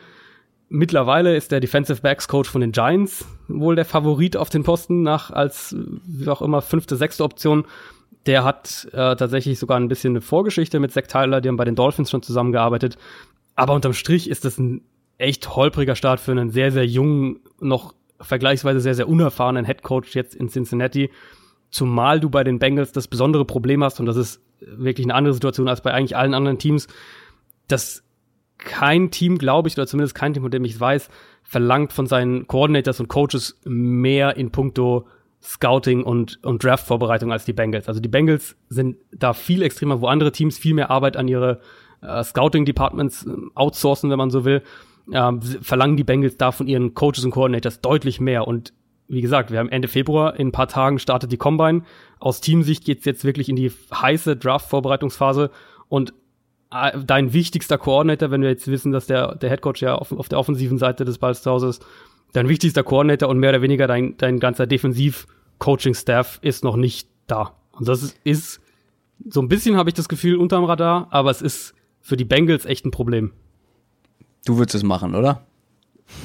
S2: Mittlerweile ist der Defensive Backs Coach von den Giants wohl der Favorit auf den Posten nach als wie auch immer fünfte, sechste Option. Der hat äh, tatsächlich sogar ein bisschen eine Vorgeschichte mit Zach Tyler, die haben bei den Dolphins schon zusammengearbeitet. Aber unterm Strich ist das ein echt holpriger Start für einen sehr, sehr jungen, noch vergleichsweise sehr, sehr unerfahrenen Headcoach jetzt in Cincinnati. Zumal du bei den Bengals das besondere Problem hast, und das ist wirklich eine andere Situation als bei eigentlich allen anderen Teams, dass kein Team, glaube ich, oder zumindest kein Team, von dem ich es weiß, verlangt von seinen Coordinators und Coaches mehr in puncto Scouting und, und Draft-Vorbereitung als die Bengals. Also die Bengals sind da viel extremer, wo andere Teams viel mehr Arbeit an ihre äh, Scouting-Departments äh, outsourcen, wenn man so will ähm, verlangen die Bengals da von ihren Coaches und Coordinators deutlich mehr. Und wie gesagt, wir haben Ende Februar, in ein paar Tagen startet die Combine. Aus Teamsicht geht's jetzt wirklich in die heiße Draft-Vorbereitungsphase. Und äh, dein wichtigster Coordinator, wenn wir jetzt wissen, dass der, der Headcoach ja auf, auf der offensiven Seite des Balls zu Hause ist, dein wichtigster Coordinator und mehr oder weniger dein, dein ganzer Defensiv-Coaching-Staff ist noch nicht da. Und das ist, ist so ein bisschen, habe ich das Gefühl, unterm Radar, aber es ist für die Bengals echt ein Problem.
S1: Du würdest es machen, oder?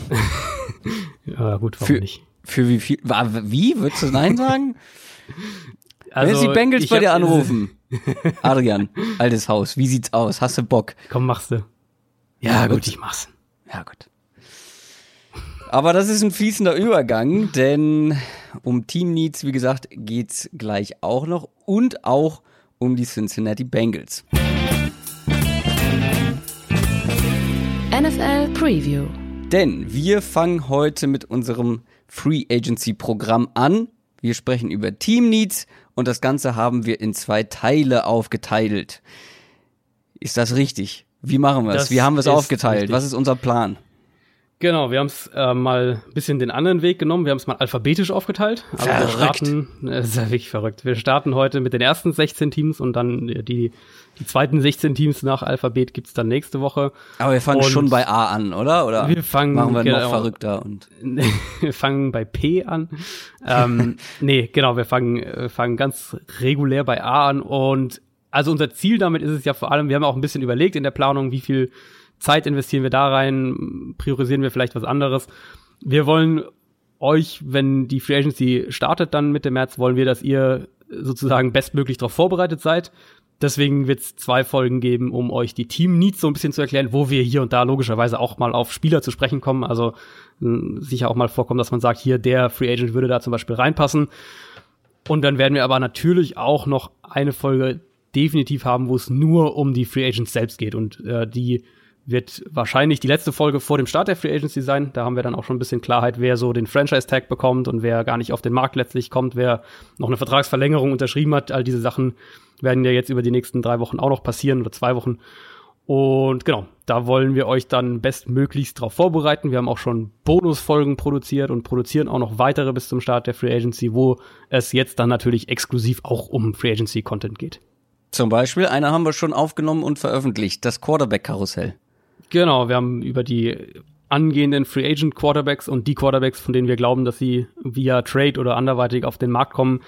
S2: ja, gut, warum
S1: für,
S2: nicht?
S1: Für wie viel? Wie? Würdest du Nein sagen? also, Wenn die Bengals bei dir anrufen. Adrian, altes Haus, wie sieht's aus? Hast du Bock?
S2: Komm, machst du.
S1: Ja, ja gut. gut, ich mach's. Ja, gut. Aber das ist ein fließender Übergang, denn um Team Needs, wie gesagt, geht's gleich auch noch und auch um die Cincinnati Bengals.
S3: NFL Preview.
S1: Denn wir fangen heute mit unserem Free Agency Programm an. Wir sprechen über Team Needs und das Ganze haben wir in zwei Teile aufgeteilt. Ist das richtig? Wie machen wir es? Wie haben wir es aufgeteilt? Richtig. Was ist unser Plan?
S2: Genau, wir haben es äh, mal ein bisschen den anderen Weg genommen. Wir haben es mal alphabetisch aufgeteilt.
S1: Also verrückt. wir
S2: starten, äh, ist ja wirklich verrückt. Wir starten heute mit den ersten 16 Teams und dann die, die zweiten 16 Teams nach Alphabet gibt's dann nächste Woche.
S1: Aber wir fangen und schon bei A an, oder? Oder
S2: wir fangen,
S1: machen wir genau, noch verrückter und
S2: wir fangen bei P an. ähm, nee, genau, wir fangen, wir fangen ganz regulär bei A an und also unser Ziel damit ist es ja vor allem, wir haben auch ein bisschen überlegt in der Planung, wie viel Zeit investieren wir da rein, priorisieren wir vielleicht was anderes. Wir wollen euch, wenn die Free Agency startet dann Mitte März, wollen wir, dass ihr sozusagen bestmöglich darauf vorbereitet seid. Deswegen wird es zwei Folgen geben, um euch die Team Needs so ein bisschen zu erklären, wo wir hier und da logischerweise auch mal auf Spieler zu sprechen kommen. Also sicher auch mal vorkommen, dass man sagt, hier der Free Agent würde da zum Beispiel reinpassen. Und dann werden wir aber natürlich auch noch eine Folge definitiv haben, wo es nur um die Free Agents selbst geht und äh, die wird wahrscheinlich die letzte Folge vor dem Start der Free Agency sein. Da haben wir dann auch schon ein bisschen Klarheit, wer so den Franchise-Tag bekommt und wer gar nicht auf den Markt letztlich kommt, wer noch eine Vertragsverlängerung unterschrieben hat. All diese Sachen werden ja jetzt über die nächsten drei Wochen auch noch passieren oder zwei Wochen. Und genau, da wollen wir euch dann bestmöglichst darauf vorbereiten. Wir haben auch schon Bonusfolgen produziert und produzieren auch noch weitere bis zum Start der Free Agency, wo es jetzt dann natürlich exklusiv auch um Free Agency Content geht.
S1: Zum Beispiel, eine haben wir schon aufgenommen und veröffentlicht, das Quarterback-Karussell.
S2: Genau, wir haben über die angehenden Free Agent Quarterbacks und die Quarterbacks, von denen wir glauben, dass sie via Trade oder anderweitig auf den Markt kommen,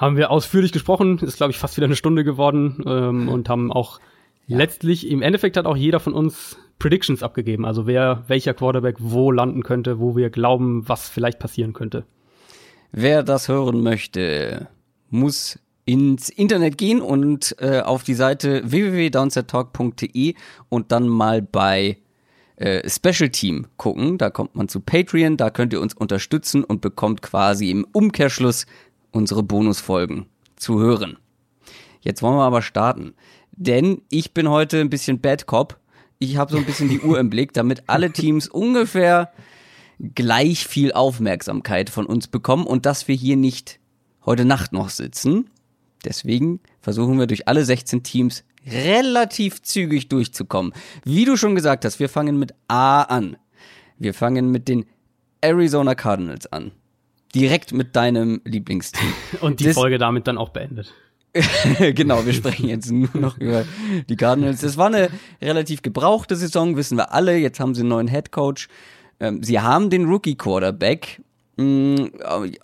S2: Haben wir ausführlich gesprochen, ist glaube ich fast wieder eine Stunde geworden ähm, und haben auch ja. letztlich, im Endeffekt hat auch jeder von uns Predictions abgegeben, also wer, welcher Quarterback wo landen könnte, wo wir glauben, was vielleicht passieren könnte.
S1: Wer das hören möchte, muss ins Internet gehen und äh, auf die Seite www.downsettalk.de und dann mal bei äh, Special Team gucken. Da kommt man zu Patreon, da könnt ihr uns unterstützen und bekommt quasi im Umkehrschluss unsere Bonusfolgen zu hören. Jetzt wollen wir aber starten, denn ich bin heute ein bisschen Bad Cop. Ich habe so ein bisschen die Uhr im Blick, damit alle Teams ungefähr gleich viel Aufmerksamkeit von uns bekommen und dass wir hier nicht heute Nacht noch sitzen. Deswegen versuchen wir durch alle 16 Teams relativ zügig durchzukommen. Wie du schon gesagt hast, wir fangen mit A an. Wir fangen mit den Arizona Cardinals an. Direkt mit deinem Lieblingsteam.
S2: Und die das, Folge damit dann auch beendet.
S1: genau, wir sprechen jetzt nur noch über die Cardinals. Es war eine relativ gebrauchte Saison, wissen wir alle. Jetzt haben sie einen neuen Head Coach. Ähm, sie haben den Rookie Quarterback. Mm,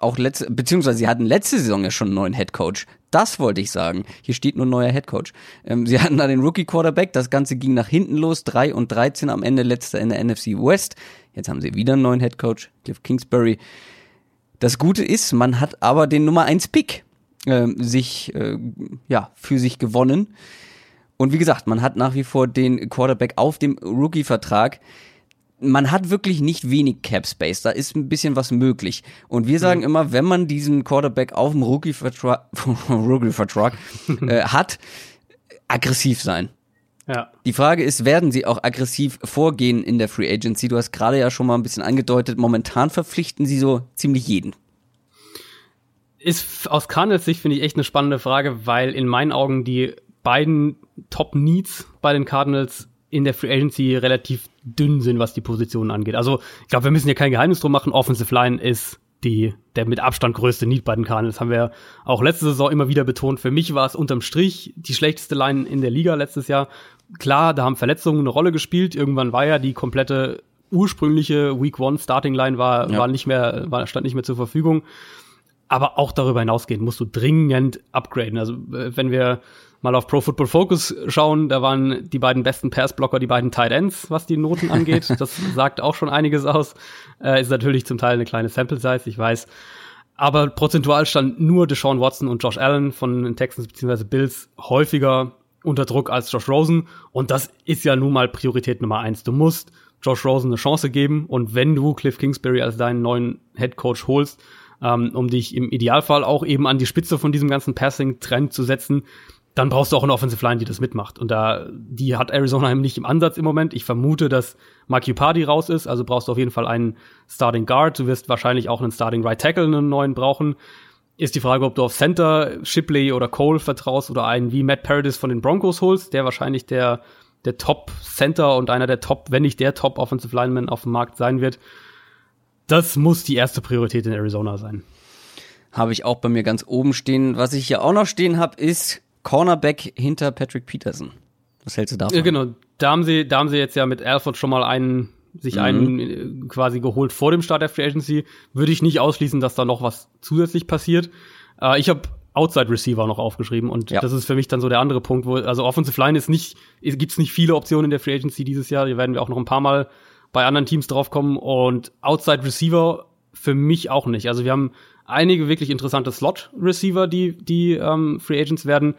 S1: auch letzte, beziehungsweise sie hatten letzte Saison ja schon einen neuen Head Coach. Das wollte ich sagen. Hier steht nur neuer Head Coach. Ähm, sie hatten da den Rookie Quarterback. Das Ganze ging nach hinten los. 3 und 13 am Ende letzter in der NFC West. Jetzt haben sie wieder einen neuen Head Coach, Cliff Kingsbury. Das Gute ist, man hat aber den Nummer 1 Pick äh, sich, äh, ja, für sich gewonnen. Und wie gesagt, man hat nach wie vor den Quarterback auf dem Rookie-Vertrag man hat wirklich nicht wenig Cap Space, da ist ein bisschen was möglich. Und wir sagen mhm. immer, wenn man diesen Quarterback auf dem Rookie-Vertrag Rookie äh, hat, aggressiv sein. Ja. Die Frage ist, werden sie auch aggressiv vorgehen in der Free Agency? Du hast gerade ja schon mal ein bisschen angedeutet, momentan verpflichten sie so ziemlich jeden.
S2: Ist aus Cardinals Sicht finde ich echt eine spannende Frage, weil in meinen Augen die beiden Top Needs bei den Cardinals in der Free Agency relativ dünn sind, was die Positionen angeht. Also ich glaube, wir müssen ja kein Geheimnis drum machen. Offensive Line ist die der mit Abstand größte Need bei den Cardinals. Haben wir auch letzte Saison immer wieder betont. Für mich war es unterm Strich die schlechteste Line in der Liga letztes Jahr. Klar, da haben Verletzungen eine Rolle gespielt. Irgendwann war ja die komplette ursprüngliche Week One Starting Line war, ja. war nicht mehr, war, stand nicht mehr zur Verfügung. Aber auch darüber hinausgehend musst du dringend upgraden. Also wenn wir mal auf Pro Football Focus schauen, da waren die beiden besten Passblocker die beiden Tight Ends, was die Noten angeht. Das sagt auch schon einiges aus. Äh, ist natürlich zum Teil eine kleine Sample Size, ich weiß. Aber prozentual stand nur Deshaun Watson und Josh Allen von den Texans bzw. Bills häufiger unter Druck als Josh Rosen. Und das ist ja nun mal Priorität Nummer eins. Du musst Josh Rosen eine Chance geben. Und wenn du Cliff Kingsbury als deinen neuen Head Coach holst, ähm, um dich im Idealfall auch eben an die Spitze von diesem ganzen Passing-Trend zu setzen, dann brauchst du auch eine Offensive Line, die das mitmacht. Und da, die hat Arizona eben nicht im Ansatz im Moment. Ich vermute, dass Mark Upardi raus ist, also brauchst du auf jeden Fall einen Starting Guard. Du wirst wahrscheinlich auch einen Starting Right Tackle, einen neuen brauchen. Ist die Frage, ob du auf Center Shipley oder Cole vertraust oder einen wie Matt Paradis von den Broncos holst, der wahrscheinlich der, der Top Center und einer der Top, wenn nicht der Top Offensive Lineman auf dem Markt sein wird. Das muss die erste Priorität in Arizona sein.
S1: Habe ich auch bei mir ganz oben stehen. Was ich hier auch noch stehen habe, ist Cornerback hinter Patrick Peterson. Was hältst du davon?
S2: Ja, genau. Da haben sie, da haben sie jetzt ja mit Alford schon mal einen, sich mhm. einen äh, quasi geholt vor dem Start der Free Agency. Würde ich nicht ausschließen, dass da noch was zusätzlich passiert. Äh, ich habe Outside Receiver noch aufgeschrieben und ja. das ist für mich dann so der andere Punkt, wo also Offensive Line ist nicht, gibt's nicht viele Optionen in der Free Agency dieses Jahr. Hier werden wir auch noch ein paar Mal bei anderen Teams draufkommen und Outside Receiver für mich auch nicht. Also wir haben einige wirklich interessante Slot-Receiver, die, die ähm, Free Agents werden.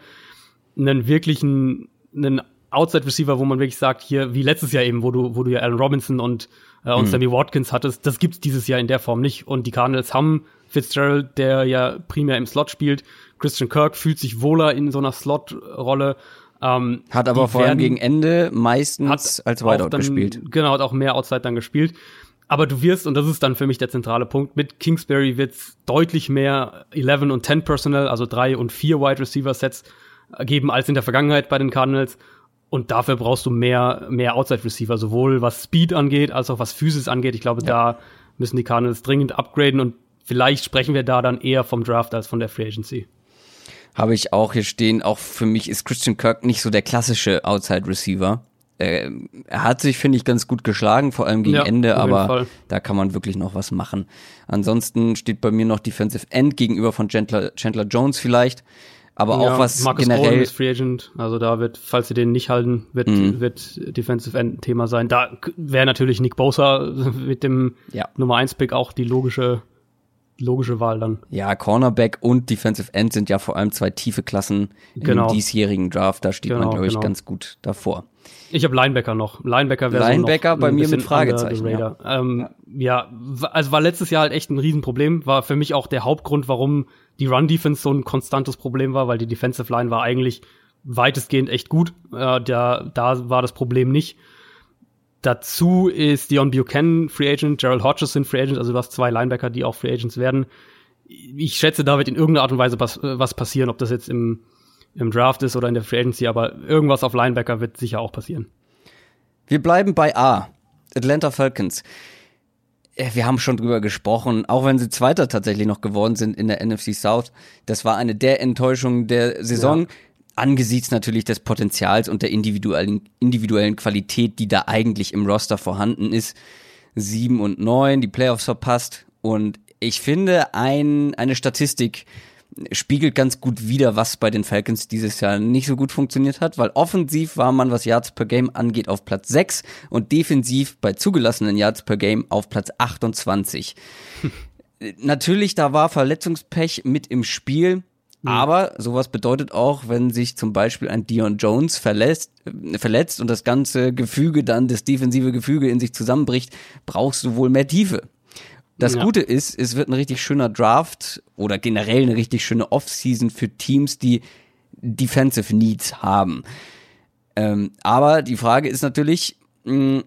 S2: Einen wirklichen, einen Outside-Receiver, wo man wirklich sagt, hier, wie letztes Jahr eben, wo du, wo du ja Allen Robinson und, äh, und mhm. Sammy Watkins hattest, das gibt's dieses Jahr in der Form nicht. Und die Cardinals haben Fitzgerald, der ja primär im Slot spielt. Christian Kirk fühlt sich wohler in so einer Slot-Rolle.
S1: Ähm, hat aber vor allem gegen Ende meistens als Wideout gespielt.
S2: Genau, hat auch mehr Outside dann gespielt. Aber du wirst, und das ist dann für mich der zentrale Punkt, mit Kingsbury wird's deutlich mehr 11 und 10 Personnel, also drei und vier Wide Receiver Sets geben als in der Vergangenheit bei den Cardinals. Und dafür brauchst du mehr, mehr Outside Receiver, sowohl was Speed angeht, als auch was Physis angeht. Ich glaube, ja. da müssen die Cardinals dringend upgraden und vielleicht sprechen wir da dann eher vom Draft als von der Free Agency.
S1: Habe ich auch hier stehen. Auch für mich ist Christian Kirk nicht so der klassische Outside Receiver. äh, er hat sich, finde ich, ganz gut geschlagen, vor allem gegen
S2: Ja,
S1: Ende, aber
S2: Fall.
S1: da kann man wirklich noch was machen. Ansonsten steht bei mir noch Defensive End gegenüber von Chandler, Chandler Jones vielleicht, aber
S2: Ja,
S1: auch was
S2: Marcus Golden
S1: generell
S2: ist Free Agent, also da wird, falls sie den nicht halten, wird,
S1: Mhm.
S2: wird Defensive End ein Thema sein. Da wäre natürlich Nick Bosa mit dem
S1: Ja.
S2: Nummer 1 Pick auch die logische, logische Wahl dann.
S1: Ja, Cornerback und Defensive End sind ja vor allem zwei tiefe Klassen
S2: Genau.
S1: im diesjährigen Draft. Da steht man,
S2: Genau,
S1: glaube ich,
S2: genau.
S1: ganz gut davor.
S2: Ich habe Linebacker noch. Linebacker wäre
S1: Linebacker
S2: so noch
S1: bei mir mit Fragezeichen,
S2: radar. Ähm, ja. w- also war letztes Jahr halt echt ein Riesenproblem. War für mich auch der Hauptgrund, warum die Run-Defense so ein konstantes Problem war, weil die Defensive Line war eigentlich weitestgehend echt gut. Äh, der, da war das Problem nicht. Dazu ist Dion Buchanan Free Agent, Gerald Hodges sind Free Agent, also du hast zwei Linebacker, die auch Free Agents werden. Ich schätze, da wird in irgendeiner Art und Weise was, äh, was passieren, ob das jetzt im, im Draft ist oder in der Free Agency, aber irgendwas auf Linebacker wird sicher auch passieren.
S1: Wir bleiben bei A. Atlanta Falcons. Wir haben schon drüber gesprochen, auch wenn sie Zweiter tatsächlich noch geworden sind in der NFC South. Das war eine der Enttäuschungen der Saison.
S2: Ja.
S1: Angesichts natürlich des Potenzials und der individuellen, individuellen Qualität, die da eigentlich im Roster vorhanden ist. Sieben und neun, die Playoffs verpasst. Und ich finde, ein, eine Statistik spiegelt ganz gut wider, was bei den Falcons dieses Jahr nicht so gut funktioniert hat, weil offensiv war man, was Yards per Game angeht, auf Platz 6 und defensiv bei zugelassenen Yards per Game auf Platz 28. Natürlich, da war Verletzungspech mit im Spiel, aber sowas bedeutet auch, wenn sich zum Beispiel ein Dion Jones verlässt, äh, verletzt und das ganze Gefüge dann, das defensive Gefüge in sich zusammenbricht, brauchst du wohl mehr Tiefe. Das
S2: Ja.
S1: Gute ist, es wird ein richtig schöner Draft oder generell eine richtig schöne Offseason für Teams, die Defensive Needs haben. Ähm, aber die Frage ist natürlich, mh,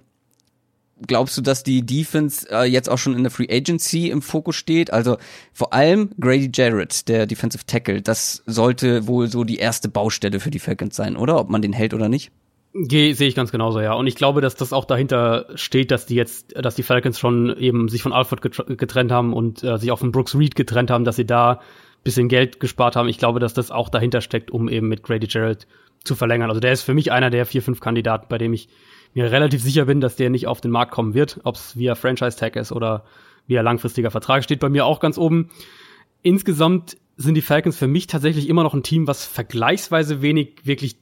S1: glaubst du, dass die Defense äh, jetzt auch schon in der Free Agency im Fokus steht? Also vor allem Grady Jarrett, der Defensive Tackle, das sollte wohl so die erste Baustelle für die Falcons sein, oder? Ob man den hält oder nicht?
S2: Geh- Sehe ich ganz genauso, ja. Und ich glaube, dass das auch dahinter steht, dass die jetzt, dass die Falcons schon eben sich von Alfred getr- getrennt haben und äh, sich auch von Brooks Reed getrennt haben, dass sie da bisschen Geld gespart haben. Ich glaube, dass das auch dahinter steckt, um eben mit Grady Jarrett zu verlängern. Also der ist für mich einer der vier, fünf Kandidaten, bei dem ich mir relativ sicher bin, dass der nicht auf den Markt kommen wird, ob es via Franchise-Tag ist oder via langfristiger Vertrag, steht bei mir auch ganz oben. Insgesamt sind die Falcons für mich tatsächlich immer noch ein Team, was vergleichsweise wenig wirklich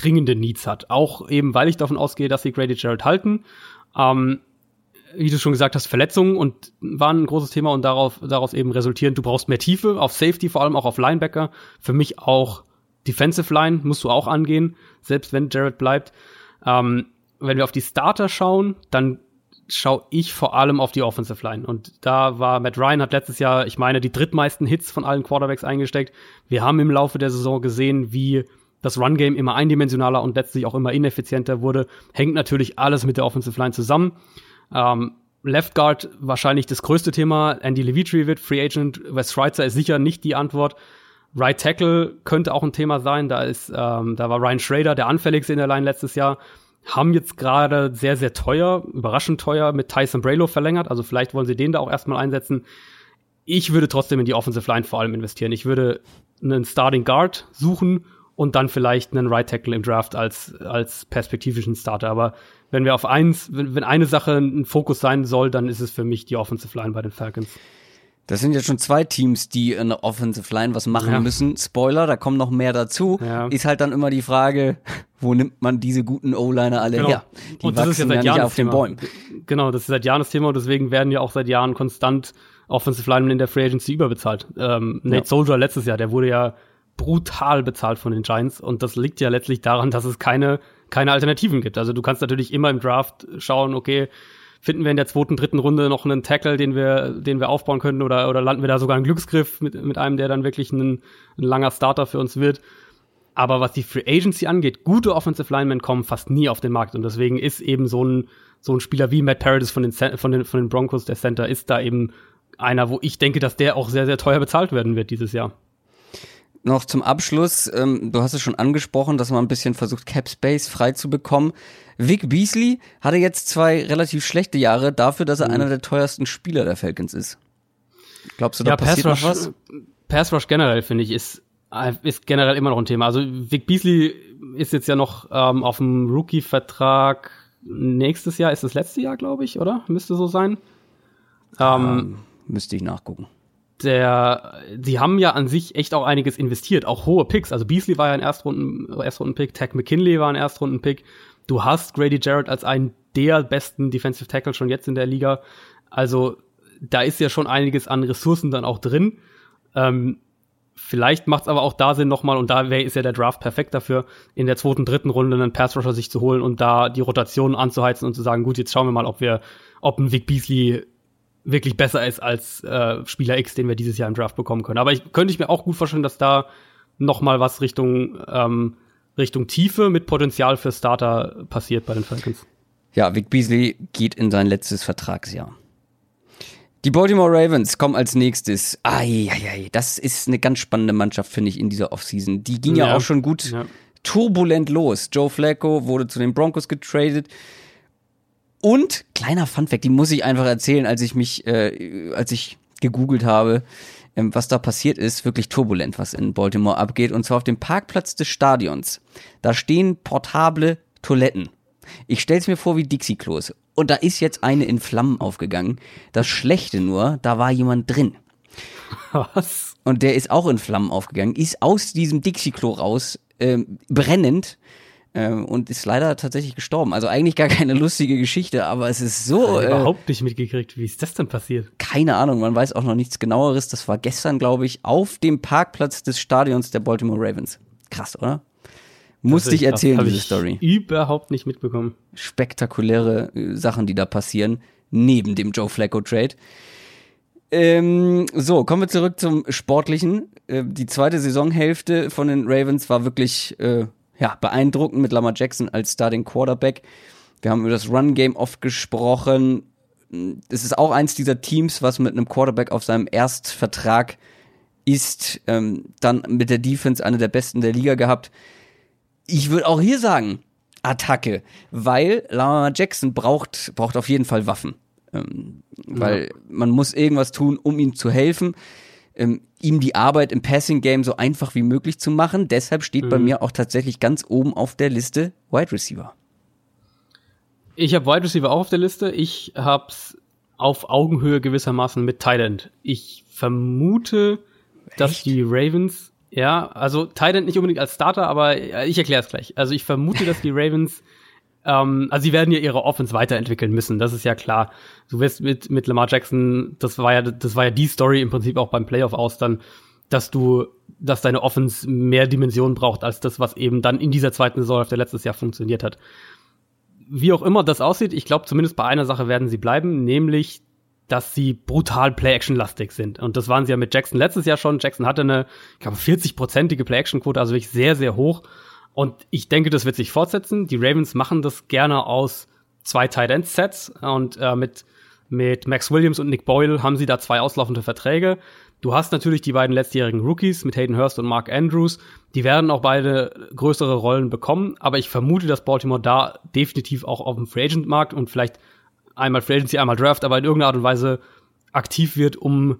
S2: dringende Needs hat. Auch eben, weil ich davon ausgehe, dass sie Grady Jarrett halten. Ähm, wie du schon gesagt hast, Verletzungen und waren ein großes Thema und darauf, daraus eben resultierend, du brauchst mehr Tiefe auf Safety, vor allem auch auf Linebacker. Für mich auch Defensive Line musst du auch angehen, selbst wenn Jarrett bleibt. Ähm, wenn wir auf die Starter schauen, dann schaue ich vor allem auf die Offensive Line. Und da war Matt Ryan hat letztes Jahr, ich meine, die drittmeisten Hits von allen Quarterbacks eingesteckt. Wir haben im Laufe der Saison gesehen, wie das Run-Game immer eindimensionaler und letztlich auch immer ineffizienter wurde. Hängt natürlich alles mit der Offensive Line zusammen. Ähm, Left Guard wahrscheinlich das größte Thema. Andy Levitri wird Free Agent. Wes Schweitzer ist sicher nicht die Antwort. Right Tackle könnte auch ein Thema sein. Da ist, ähm, da war Ryan Schrader der anfälligste in der Line letztes Jahr. Haben jetzt gerade sehr, sehr teuer, überraschend teuer mit Tyson Braylo verlängert. Also vielleicht wollen sie den da auch erstmal einsetzen. Ich würde trotzdem in die Offensive Line vor allem investieren. Ich würde einen Starting Guard suchen und dann vielleicht einen Right Tackle im Draft als, als perspektivischen Starter. Aber wenn wir auf eins, wenn, wenn eine Sache ein Fokus sein soll, dann ist es für mich die Offensive Line bei den Falcons.
S1: Das sind jetzt schon zwei Teams, die in der Offensive Line was machen
S2: Ja.
S1: müssen. Spoiler, da kommen noch mehr dazu.
S2: Ja.
S1: Ist halt dann immer die Frage, wo nimmt man diese guten O-Liner alle her? Die
S2: Genau. und das ist ja
S1: wachsen
S2: seit
S1: ja
S2: Jahren
S1: auf den. Bäumen.
S2: Genau, das ist seit Jahren das Thema und deswegen werden ja auch seit Jahren konstant Offensive Linemen in der Free Agency überbezahlt. Ähm, Nate
S1: Ja.
S2: Soldier letztes Jahr, der wurde ja brutal bezahlt von den Giants und das liegt ja letztlich daran, dass es keine, keine Alternativen gibt. Also du kannst natürlich immer im Draft schauen, okay, finden wir in der zweiten, dritten Runde noch einen Tackle, den wir, den wir aufbauen können oder, oder landen wir da sogar einen Glücksgriff mit, mit einem, der dann wirklich ein, ein langer Starter für uns wird. Aber was die Free Agency angeht, gute Offensive Linemen kommen fast nie auf den Markt. Und deswegen ist eben so ein, so ein Spieler wie Matt Paradis von den, von den, von den Broncos, der Center, ist da eben einer, wo ich denke, dass der auch sehr, sehr teuer bezahlt werden wird dieses Jahr.
S1: Noch zum Abschluss, ähm, du hast es schon angesprochen, dass man ein bisschen versucht, Cap Space frei zu bekommen. Vic Beasley hatte jetzt zwei relativ schlechte Jahre dafür, dass er einer der teuersten Spieler der Falcons ist. Glaubst du, da passiert noch was?
S2: Pass Rush generell, finde ich, ist Äh, ist generell immer noch ein Thema. Also Vic Beasley ist jetzt ja noch ähm, auf dem Rookie-Vertrag nächstes Jahr, ist das letzte Jahr, glaube ich, oder? Müsste so sein.
S1: Ähm, müsste ich nachgucken.
S2: Der, sie haben ja an sich echt auch einiges investiert, auch hohe Picks. Also Beasley war ja ein Erstrunden, Erstrunden-Pick, Tag McKinley war ein Erstrunden-Pick. Du hast Grady Jarrett als einen der besten Defensive Tackle schon jetzt in der Liga. Also da ist ja schon einiges an Ressourcen dann auch drin. Ähm, Vielleicht macht es aber auch da Sinn nochmal, und da ist ja der Draft perfekt dafür, in der zweiten, dritten Runde einen Pass Rusher sich zu holen und da die Rotation anzuheizen und zu sagen, gut, jetzt schauen wir mal, ob wir, ob ein Vic Beasley wirklich besser ist als äh, Spieler X, den wir dieses Jahr im Draft bekommen können. Aber ich könnte ich mir auch gut vorstellen, dass da nochmal was Richtung ähm, Richtung Tiefe mit Potenzial für Starter passiert bei den Falcons.
S1: Ja, Vic Beasley geht in sein letztes Vertragsjahr. Die Baltimore Ravens kommen als nächstes. Eieiei, das ist eine ganz spannende Mannschaft, finde ich, in dieser Offseason. Die ging ja, ja auch schon gut ja. turbulent los. Joe Flacco wurde zu den Broncos getradet. Und, kleiner Funfact, die muss ich einfach erzählen, als ich mich, äh, als ich gegoogelt habe, ähm, was da passiert ist, wirklich turbulent, was in Baltimore abgeht. Und zwar auf dem Parkplatz des Stadions. Da stehen portable Toiletten. Ich stell's mir vor wie Dixie-Klos. Und da ist jetzt eine in Flammen aufgegangen. Das Schlechte nur, da war jemand drin. Was? Und der ist auch in Flammen aufgegangen, ist aus diesem Dixie-Klo raus, ähm, brennend, und ist leider tatsächlich gestorben. Also eigentlich gar keine lustige Geschichte, aber es ist so.
S2: Ich äh, überhaupt nicht mitgekriegt. Wie ist das denn passiert?
S1: Keine Ahnung, man weiß auch noch nichts genaueres. Das war gestern, glaube ich, auf dem Parkplatz des Stadions der Baltimore Ravens. Krass, oder? Musste ich erzählen, diese Story.
S2: Überhaupt nicht mitbekommen.
S1: Spektakuläre äh, Sachen, die da passieren, neben dem Joe Flacco Trade. Ähm, so, kommen wir zurück zum Sportlichen. Äh, die zweite Saisonhälfte von den Ravens war wirklich äh, ja, beeindruckend mit Lamar Jackson als Starting Quarterback. Wir haben über das Run-Game oft gesprochen. Es ist auch eins dieser Teams, was mit einem Quarterback auf seinem Erstvertrag ist, ähm, dann mit der Defense eine der besten der Liga gehabt ich würde auch hier sagen, Attacke, weil Lamar Jackson braucht, braucht auf jeden Fall Waffen. Ähm, weil ja. man muss irgendwas tun, um ihm zu helfen, ähm, ihm die Arbeit im Passing Game so einfach wie möglich zu machen. Deshalb steht mhm. bei mir auch tatsächlich ganz oben auf der Liste Wide Receiver.
S2: Ich habe Wide Receiver auch auf der Liste. Ich hab's auf Augenhöhe gewissermaßen mit Thailand. Ich vermute, Echt? dass die Ravens ja, also Titan nicht unbedingt als Starter, aber ich erkläre es gleich. Also ich vermute, dass die Ravens, ähm, also sie werden ja ihre Offense weiterentwickeln müssen, das ist ja klar. Du wirst mit, mit Lamar Jackson, das war ja, das war ja die Story im Prinzip auch beim Playoff aus dann, dass du, dass deine Offense mehr Dimensionen braucht als das, was eben dann in dieser zweiten Saison auf der letztes Jahr funktioniert hat. Wie auch immer das aussieht, ich glaube zumindest bei einer Sache werden sie bleiben, nämlich dass sie brutal Play-Action-lastig sind. Und das waren sie ja mit Jackson letztes Jahr schon. Jackson hatte eine, ich glaube, 40-prozentige Play-Action-Quote, also wirklich sehr, sehr hoch. Und ich denke, das wird sich fortsetzen. Die Ravens machen das gerne aus zwei Tight End Sets und äh, mit mit Max Williams und Nick Boyle haben sie da zwei auslaufende Verträge. Du hast natürlich die beiden letztjährigen Rookies mit Hayden Hurst und Mark Andrews. Die werden auch beide größere Rollen bekommen, aber ich vermute, dass Baltimore da definitiv auch auf dem Free Agent Markt und vielleicht einmal Free Agency, einmal Draft, aber in irgendeiner Art und Weise aktiv wird, um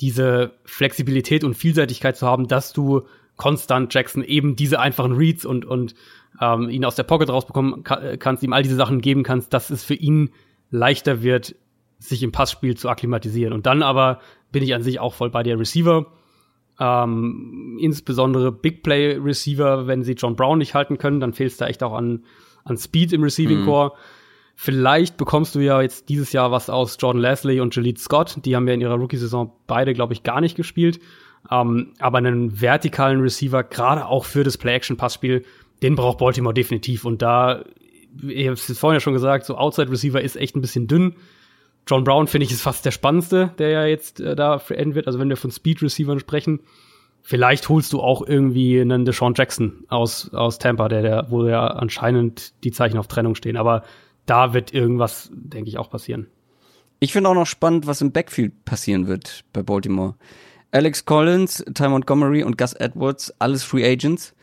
S2: diese Flexibilität und Vielseitigkeit zu haben, dass du konstant Jackson eben diese einfachen Reads und, und ähm, ihn aus der Pocket rausbekommen kann, kannst, ihm all diese Sachen geben kannst, dass es für ihn leichter wird, sich im Passspiel zu akklimatisieren. Und dann aber bin ich an sich auch voll bei der Receiver. Ähm, insbesondere Big Play Receiver, wenn sie John Brown nicht halten können, dann fehlt es da echt auch an, an Speed im Receiving mhm. Core. Vielleicht bekommst du ja jetzt dieses Jahr was aus Jordan Leslie und Jalid Scott. Die haben ja in ihrer Rookie-Saison beide, glaube ich, gar nicht gespielt. Ähm, aber einen vertikalen Receiver, gerade auch für das Play-Action-Passspiel, den braucht Baltimore definitiv. Und da, ich habe es vorhin ja schon gesagt, so Outside-Receiver ist echt ein bisschen dünn. John Brown finde ich ist fast der spannendste, der ja jetzt äh, da für End wird. Also wenn wir von Speed-Receivern sprechen, vielleicht holst du auch irgendwie einen Deshaun Jackson aus, aus Tampa, der, der, wo ja anscheinend die Zeichen auf Trennung stehen. Aber da wird irgendwas, denke ich, auch passieren.
S1: Ich finde auch noch spannend, was im Backfield passieren wird bei Baltimore. Alex Collins, Ty Montgomery und Gus Edwards, alles Free Agents.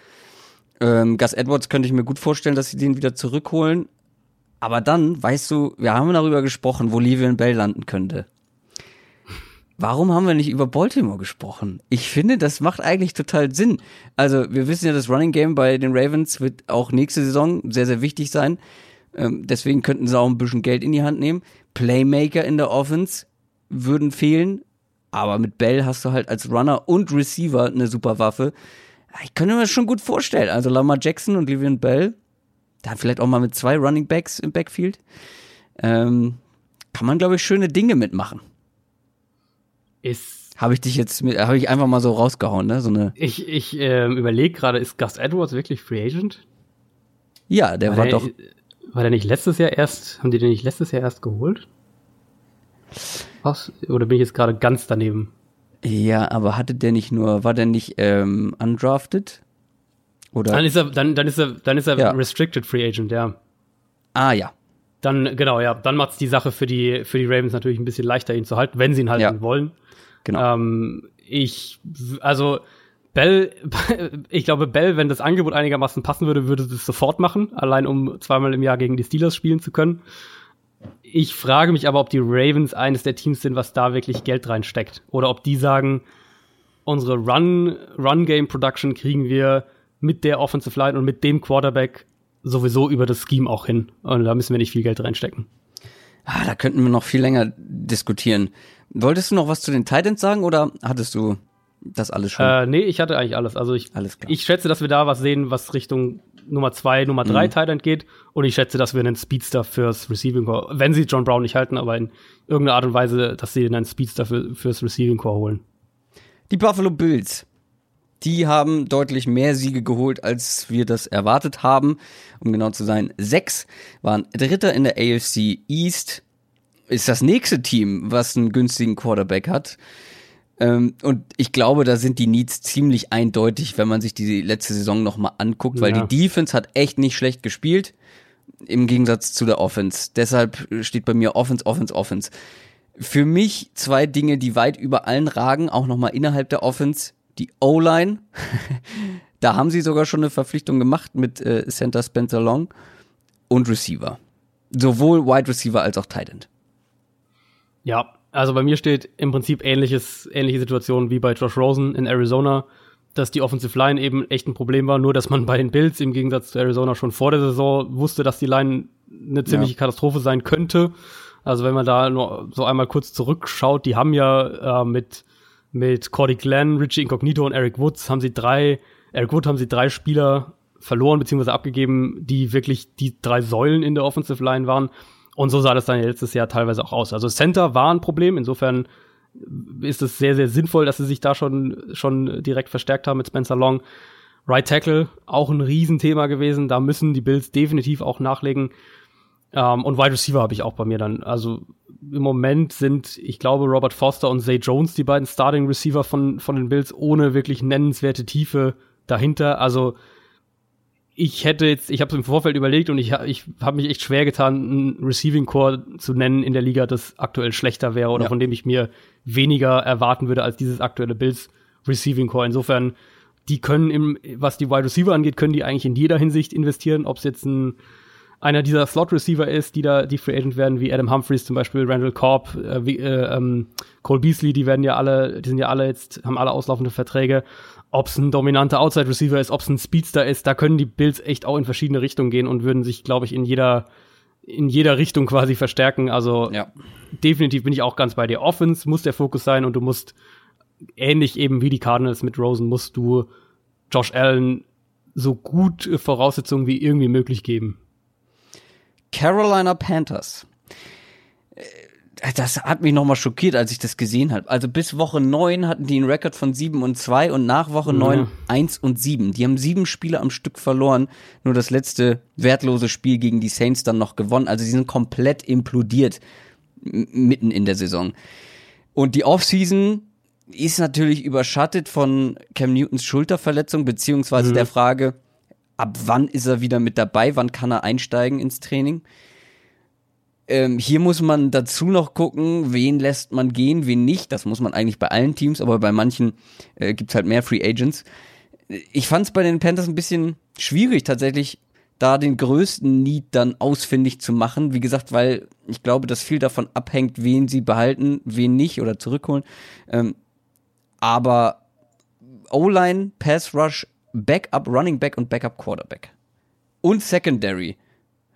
S1: Ähm, Gus Edwards könnte ich mir gut vorstellen, dass sie den wieder zurückholen. Aber dann, weißt du, wir haben darüber gesprochen, wo Le'Veon Bell landen könnte. warum haben wir nicht über Baltimore gesprochen? Ich finde, das macht eigentlich total Sinn. Also, wir wissen ja, das Running Game bei den Ravens wird auch nächste Saison sehr, sehr wichtig sein. Ähm, deswegen könnten sie auch ein bisschen Geld in die Hand nehmen. Playmaker in der Offense würden fehlen. Aber mit Bell hast du halt als Runner und Receiver eine super Waffe. Ich könnte mir das schon gut vorstellen. Also Lamar Jackson und Livian Bell. Da vielleicht auch mal mit zwei Running Backs im Backfield. Ähm, kann man, glaube ich, schöne Dinge mitmachen.
S2: Ist.
S1: Habe ich dich jetzt mit, habe ich einfach mal so rausgehauen, ne? So eine.
S2: Ich, ich ähm, überlege gerade, ist Gus Edwards wirklich Free Agent?
S1: Ja, der war, war der, doch.
S2: War der nicht letztes Jahr erst, haben die den nicht letztes Jahr erst geholt? Was? Oder bin ich jetzt gerade ganz daneben?
S1: Ja, aber hatte der nicht nur, war der nicht ähm, undrafted?
S2: Oder? Dann ist er, dann, dann ist er, dann ist er ja. restricted Free Agent, ja.
S1: Ah ja,
S2: dann, genau, ja, dann macht's die Sache für die, für die Ravens natürlich ein bisschen leichter, ihn zu halten, wenn sie ihn halten ja. wollen. Genau. Ähm, ich, also, Bell, ich glaube, Bell, wenn das Angebot einigermaßen passen würde, würde es sofort machen, allein um zweimal im Jahr gegen die Steelers spielen zu können. Ich frage mich aber, ob die Ravens eines der Teams sind, was da wirklich Geld reinsteckt. Oder ob die sagen, unsere Run, Run kriegen wir mit der Offensive Line und mit dem Quarterback sowieso über das Scheme auch hin. Und da müssen wir nicht viel Geld reinstecken.
S1: Ah, da könnten wir noch viel länger diskutieren. Wolltest du noch was zu den Titans sagen oder hattest du das alles schon?
S2: Äh, nee, ich hatte eigentlich alles. Also ich, alles klar. ich schätze, dass wir da was sehen, was Richtung Nummer zwei, Nummer drei mhm. Titan geht. Und ich schätze, dass wir einen Speedster fürs Receiving Core, wenn sie John Brown nicht halten, aber in irgendeiner Art und Weise, dass sie einen Speedster für, fürs Receiving Core holen.
S1: Die Buffalo Bills die haben deutlich mehr Siege geholt, als wir das erwartet haben. Um genau zu sein, sechs waren Dritter in der AFC East. Ist das nächste Team, was einen günstigen Quarterback hat. Ähm, und ich glaube, da sind die Needs ziemlich eindeutig, wenn man sich die letzte Saison nochmal anguckt, weil ja. die Defense hat echt nicht schlecht gespielt. Im Gegensatz zu der Offense. Deshalb steht bei mir Offense, Offense, Offense. Für mich zwei Dinge, die weit über allen ragen, auch nochmal innerhalb der Offense die O-Line. da haben sie sogar schon eine Verpflichtung gemacht mit äh, Center Spencer Long und Receiver. Sowohl Wide Receiver als auch Tight End.
S2: Ja, also bei mir steht im Prinzip ähnliches, ähnliche Situation wie bei Josh Rosen in Arizona, dass die Offensive Line eben echt ein Problem war, nur dass man bei den Bills im Gegensatz zu Arizona schon vor der Saison wusste, dass die Line eine ziemliche ja. Katastrophe sein könnte. Also wenn man da nur so einmal kurz zurückschaut, die haben ja äh, mit mit Cordy Glenn, Richie Incognito und Eric Woods haben sie drei, Eric Wood haben sie drei Spieler verloren bzw. abgegeben, die wirklich die drei Säulen in der Offensive Line waren. Und so sah das dann letztes Jahr teilweise auch aus. Also Center war ein Problem. Insofern ist es sehr, sehr sinnvoll, dass sie sich da schon, schon direkt verstärkt haben mit Spencer Long. Right Tackle, auch ein Riesenthema gewesen. Da müssen die Bills definitiv auch nachlegen. Um, ähm, und Wide Receiver habe ich auch bei mir dann. Also im Moment sind, ich glaube, Robert Foster und Zay Jones die beiden Starting Receiver von, von den Bills ohne wirklich nennenswerte Tiefe dahinter. Also ich hätte jetzt, ich habe es im Vorfeld überlegt und ich, ich habe mich echt schwer getan, einen Receiving Core zu nennen in der Liga, das aktuell schlechter wäre oder ja. von dem ich mir weniger erwarten würde als dieses aktuelle Bills Receiving Core. Insofern, die können im, was die Wide Receiver angeht, können die eigentlich in jeder Hinsicht investieren, ob es jetzt ein einer dieser Slot-Receiver ist, die da die Free Agent werden, wie Adam Humphreys zum Beispiel, Randall Korb, äh, wie, äh, ähm, Cole Beasley, die werden ja alle, die sind ja alle jetzt, haben alle auslaufende Verträge. Ob es ein dominanter Outside-Receiver ist, ob es ein Speedster ist, da können die Bills echt auch in verschiedene Richtungen gehen und würden sich, glaube ich, in jeder in jeder Richtung quasi verstärken. Also ja. definitiv bin ich auch ganz bei dir. Offense muss der Fokus sein und du musst ähnlich eben wie die Cardinals mit Rosen musst du Josh Allen so gut Voraussetzungen wie irgendwie möglich geben.
S1: Carolina Panthers. Das hat mich nochmal schockiert, als ich das gesehen habe. Also bis Woche 9 hatten die einen Rekord von 7 und 2 und nach Woche mhm. 9 1 und 7. Die haben sieben Spiele am Stück verloren, nur das letzte wertlose Spiel gegen die Saints dann noch gewonnen. Also sie sind komplett implodiert mitten in der Saison. Und die Offseason ist natürlich überschattet von Cam Newtons Schulterverletzung, beziehungsweise mhm. der Frage, ab wann ist er wieder mit dabei, wann kann er einsteigen ins Training. Ähm, hier muss man dazu noch gucken, wen lässt man gehen, wen nicht. Das muss man eigentlich bei allen Teams, aber bei manchen äh, gibt es halt mehr Free Agents. Ich fand es bei den Panthers ein bisschen schwierig, tatsächlich da den größten Need dann ausfindig zu machen. Wie gesagt, weil ich glaube, dass viel davon abhängt, wen sie behalten, wen nicht oder zurückholen. Ähm, aber O-Line, Pass Rush, Backup, Running Back und Backup Quarterback. Und Secondary.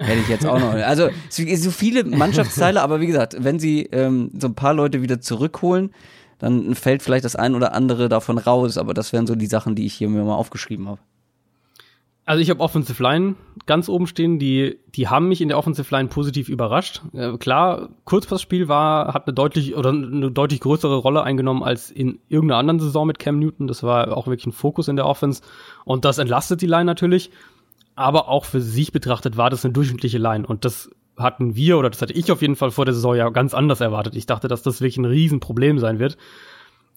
S1: Hätte ich jetzt auch noch. Also so viele Mannschaftsteile, aber wie gesagt, wenn sie ähm, so ein paar Leute wieder zurückholen, dann fällt vielleicht das ein oder andere davon raus. Aber das wären so die Sachen, die ich hier mir mal aufgeschrieben habe.
S2: Also ich habe Offensive Line ganz oben stehen, die, die haben mich in der Offensive Line positiv überrascht. Äh, klar, Kurzpassspiel war, hat eine deutlich oder eine deutlich größere Rolle eingenommen als in irgendeiner anderen Saison mit Cam Newton. Das war auch wirklich ein Fokus in der Offense. Und das entlastet die Line natürlich. Aber auch für sich betrachtet war das eine durchschnittliche Line. Und das hatten wir, oder das hatte ich auf jeden Fall vor der Saison ja ganz anders erwartet. Ich dachte, dass das wirklich ein Riesenproblem sein wird.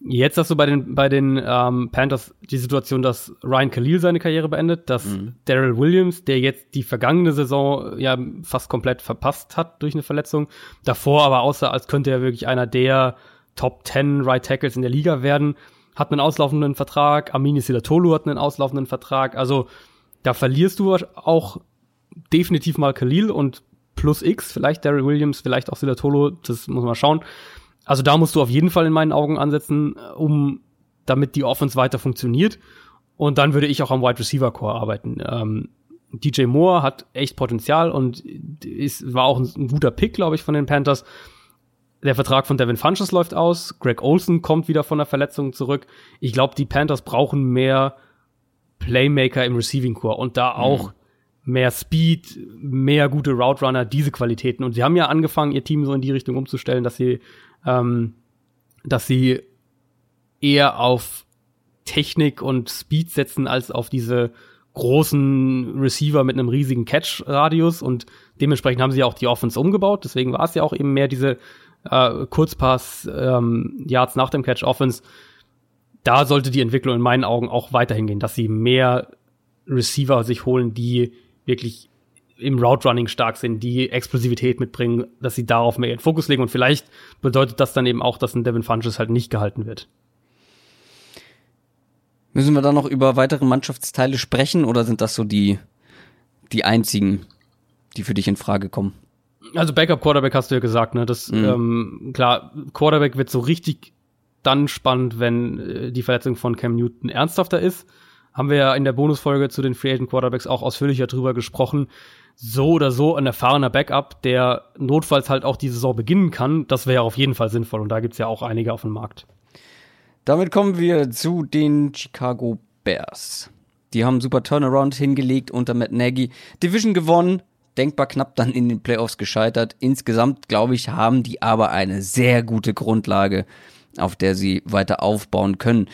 S2: Jetzt hast du bei den, bei den ähm, Panthers die Situation, dass Ryan Khalil seine Karriere beendet, dass mhm. Daryl Williams, der jetzt die vergangene Saison ja fast komplett verpasst hat durch eine Verletzung, davor aber aussah, als könnte er wirklich einer der Top 10 Right Tackles in der Liga werden, hat einen auslaufenden Vertrag, Amini Silatolu hat einen auslaufenden Vertrag, also da verlierst du auch definitiv mal Khalil und plus X, vielleicht Daryl Williams, vielleicht auch Silatolo, das muss man schauen. Also da musst du auf jeden Fall in meinen Augen ansetzen, um damit die Offense weiter funktioniert. Und dann würde ich auch am Wide Receiver Core arbeiten. Ähm, DJ Moore hat echt Potenzial und ist, war auch ein, ein guter Pick, glaube ich, von den Panthers. Der Vertrag von Devin Funches läuft aus. Greg Olson kommt wieder von der Verletzung zurück. Ich glaube, die Panthers brauchen mehr Playmaker im Receiving Core und da auch mhm. mehr Speed, mehr gute Route Runner, diese Qualitäten. Und sie haben ja angefangen, ihr Team so in die Richtung umzustellen, dass sie ähm, dass sie eher auf Technik und Speed setzen als auf diese großen Receiver mit einem riesigen Catch-Radius und dementsprechend haben sie auch die Offense umgebaut. Deswegen war es ja auch eben mehr diese äh, Kurzpass-Yards ähm, nach dem Catch-Offense. Da sollte die Entwicklung in meinen Augen auch weiterhin gehen, dass sie mehr Receiver sich holen, die wirklich im Route Running stark sind, die Explosivität mitbringen, dass sie darauf mehr ihren Fokus legen und vielleicht bedeutet das dann eben auch, dass ein Devin Funches halt nicht gehalten wird.
S1: Müssen wir da noch über weitere Mannschaftsteile sprechen oder sind das so die, die einzigen, die für dich in Frage kommen?
S2: Also Backup Quarterback hast du ja gesagt, ne? Das mhm. ähm, klar, Quarterback wird so richtig dann spannend, wenn äh, die Verletzung von Cam Newton ernsthafter ist. Haben wir ja in der Bonusfolge zu den Free Agent Quarterbacks auch ausführlicher drüber gesprochen so oder so ein erfahrener Backup, der notfalls halt auch die Saison beginnen kann, das wäre auf jeden Fall sinnvoll. Und da gibt's ja auch einige auf dem Markt.
S1: Damit kommen wir zu den Chicago Bears. Die haben super Turnaround hingelegt unter Matt Nagy. Division gewonnen, denkbar knapp dann in den Playoffs gescheitert. Insgesamt, glaube ich, haben die aber eine sehr gute Grundlage, auf der sie weiter aufbauen können.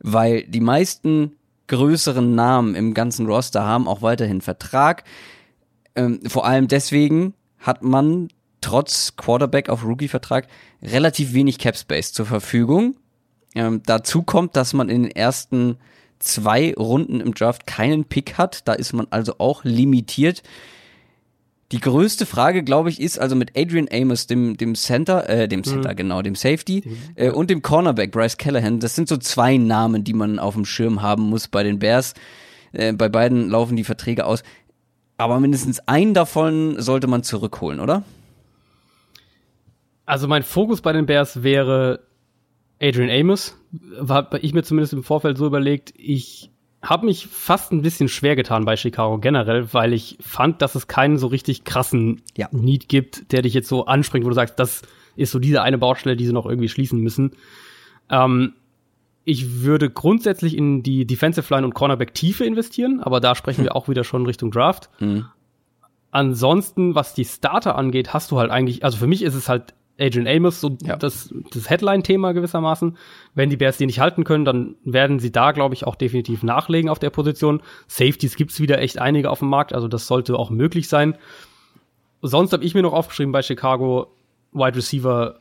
S1: Weil die meisten größeren Namen im ganzen Roster haben auch weiterhin Vertrag. Ähm, vor allem deswegen hat man trotz Quarterback auf Rookie-Vertrag relativ wenig Cap Space zur Verfügung. Ähm, dazu kommt, dass man in den ersten zwei Runden im Draft keinen Pick hat. Da ist man also auch limitiert. Die größte Frage, glaube ich, ist also mit Adrian Amos, dem, dem Center, äh, dem Center, mhm. genau, dem Safety, äh, und dem Cornerback Bryce Callahan. Das sind so zwei Namen, die man auf dem Schirm haben muss bei den Bears. Äh, bei beiden laufen die Verträge aus. Aber mindestens einen davon sollte man zurückholen, oder?
S2: Also mein Fokus bei den Bears wäre Adrian Amos. Habe ich mir zumindest im Vorfeld so überlegt, ich habe mich fast ein bisschen schwer getan bei Chicago generell, weil ich fand, dass es keinen so richtig krassen ja. Need gibt, der dich jetzt so anspringt, wo du sagst, das ist so diese eine Baustelle, die sie noch irgendwie schließen müssen. Ähm, ich würde grundsätzlich in die Defensive Line und Cornerback Tiefe investieren, aber da sprechen wir auch wieder schon Richtung Draft. Mhm. Ansonsten, was die Starter angeht, hast du halt eigentlich, also für mich ist es halt Adrian Amos, so ja. das, das Headline-Thema gewissermaßen. Wenn die Bears die nicht halten können, dann werden sie da, glaube ich, auch definitiv nachlegen auf der Position. Safeties gibt's wieder echt einige auf dem Markt, also das sollte auch möglich sein. Sonst habe ich mir noch aufgeschrieben bei Chicago Wide Receiver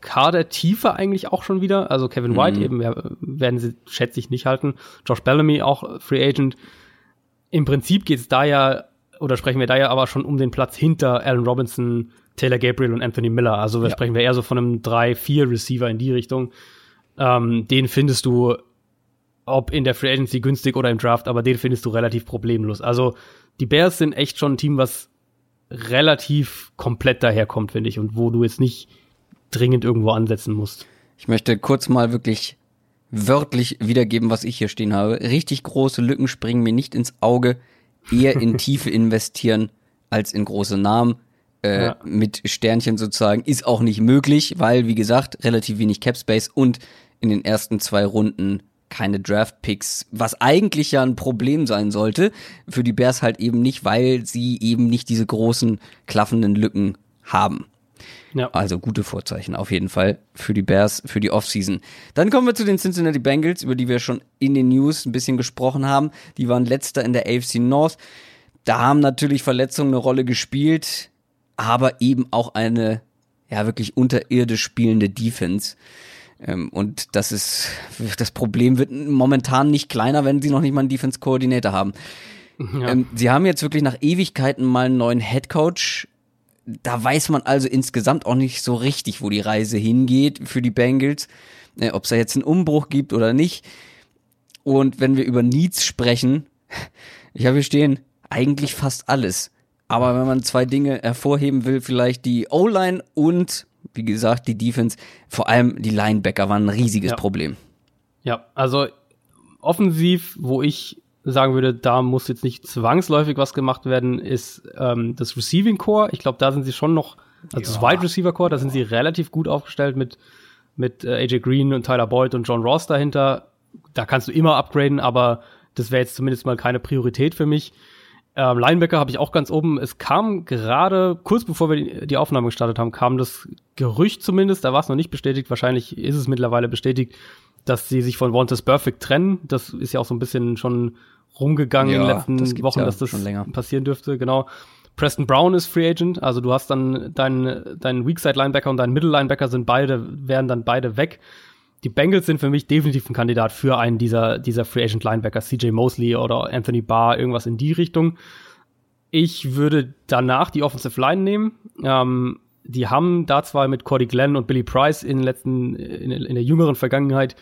S2: Kadertiefe eigentlich auch schon wieder. Also Kevin White mhm. eben werden sie, schätze ich, nicht halten. Josh Bellamy auch Free Agent. Im Prinzip geht es da ja, oder sprechen wir da ja aber schon um den Platz hinter Allen Robinson, Taylor Gabriel und Anthony Miller. Also ja. sprechen wir eher so von einem 3-4 Receiver in die Richtung. Ähm, den findest du ob in der Free Agency günstig oder im Draft, aber den findest du relativ problemlos. Also die Bears sind echt schon ein Team, was relativ komplett daherkommt, finde ich, und wo du jetzt nicht dringend irgendwo ansetzen musst.
S1: Ich möchte kurz mal wirklich wörtlich wiedergeben, was ich hier stehen habe. Richtig große Lücken springen mir nicht ins Auge. Eher in Tiefe investieren als in große Namen. Äh, ja. Mit Sternchen sozusagen ist auch nicht möglich, weil, wie gesagt, relativ wenig Cap Space und in den ersten zwei Runden keine Draft Picks, was eigentlich ja ein Problem sein sollte. Für die Bears halt eben nicht, weil sie eben nicht diese großen klaffenden Lücken haben. Ja. Also gute Vorzeichen auf jeden Fall für die Bears, für die Offseason. Dann kommen wir zu den Cincinnati Bengals, über die wir schon in den News ein bisschen gesprochen haben. Die waren letzter in der AFC North. Da haben natürlich Verletzungen eine Rolle gespielt, aber eben auch eine ja wirklich unterirdisch spielende Defense. Ähm, und das ist, das Problem wird momentan nicht kleiner, wenn sie noch nicht mal einen Defense-Koordinator haben. Ja. Ähm, sie haben jetzt wirklich nach Ewigkeiten mal einen neuen Head Coach da weiß man also insgesamt auch nicht so richtig, wo die Reise hingeht für die Bengals, äh, ob es da jetzt einen Umbruch gibt oder nicht. Und wenn wir über Needs sprechen, ich habe hier stehen, eigentlich fast alles. Aber wenn man zwei Dinge hervorheben will, vielleicht die O-Line und, wie gesagt, die Defense, vor allem die Linebacker waren ein riesiges
S2: ja.
S1: Problem.
S2: Ja, also offensiv, wo ich sagen würde, da muss jetzt nicht zwangsläufig was gemacht werden, ist ähm, das Receiving Core. Ich glaube, da sind sie schon noch, also ja. das Wide Receiver Core, da sind sie relativ gut aufgestellt mit mit äh, AJ Green und Tyler Boyd und John Ross dahinter. Da kannst du immer upgraden, aber das wäre jetzt zumindest mal keine Priorität für mich. Ähm, Linebacker habe ich auch ganz oben. Es kam gerade, kurz bevor wir die, Aufnahme gestartet haben, kam das Gerücht zumindest, da war es noch nicht bestätigt, wahrscheinlich ist es mittlerweile bestätigt, dass sie sich von Wanted Perfect trennen. Das ist ja auch so ein bisschen schon rumgegangen ja, in den letzten das Wochen, ja dass das passieren dürfte, genau. Preston Brown ist Free Agent, also du hast dann deinen dein Weakside Linebacker und dein Middle Linebacker sind beide, wären dann beide weg. Die Bengals sind für mich definitiv ein Kandidat für einen dieser, dieser Free Agent Linebacker, CJ Mosley oder Anthony Barr, irgendwas in die Richtung. Ich würde danach die Offensive Line nehmen. Ähm, die haben da zwar mit Cody Glenn und Billy Price in den letzten, in, in der jüngeren Vergangenheit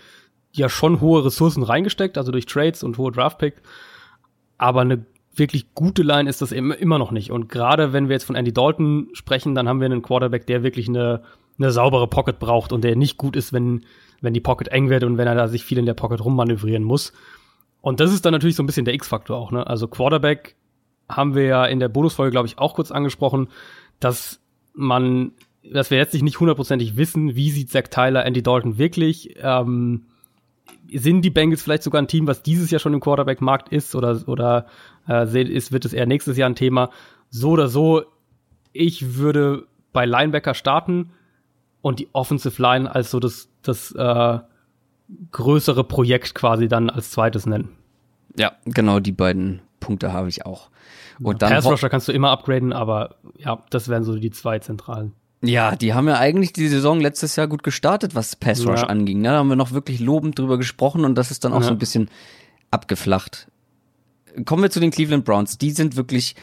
S2: ja schon hohe Ressourcen reingesteckt, also durch Trades und hohe Draftpick. Aber eine wirklich gute Line ist das immer noch nicht. Und gerade wenn wir jetzt von Andy Dalton sprechen, dann haben wir einen Quarterback, der wirklich eine, eine saubere Pocket braucht und der nicht gut ist, wenn, wenn die Pocket eng wird und wenn er da sich viel in der Pocket rummanövrieren muss. Und das ist dann natürlich so ein bisschen der X-Faktor auch, ne? Also Quarterback haben wir ja in der Bonusfolge, glaube ich, auch kurz angesprochen, dass man, dass wir jetzt nicht hundertprozentig wissen, wie sieht Zach Tyler Andy Dalton wirklich. Ähm, sind die Bengals vielleicht sogar ein Team, was dieses Jahr schon im Quarterback-Markt ist oder, oder äh, ist, wird es eher nächstes Jahr ein Thema? So oder so, ich würde bei Linebacker starten und die Offensive Line als so das, das äh, größere Projekt quasi dann als zweites nennen.
S1: Ja, genau die beiden Punkte habe ich auch.
S2: Und dann Pass Rusher kannst du immer upgraden, aber ja, das wären so die zwei zentralen.
S1: Ja, die haben ja eigentlich die Saison letztes Jahr gut gestartet, was Pass Rush ja. anging. Ne? Da haben wir noch wirklich lobend drüber gesprochen und das ist dann auch ja. so ein bisschen abgeflacht. Kommen wir zu den Cleveland Browns. Die sind wirklich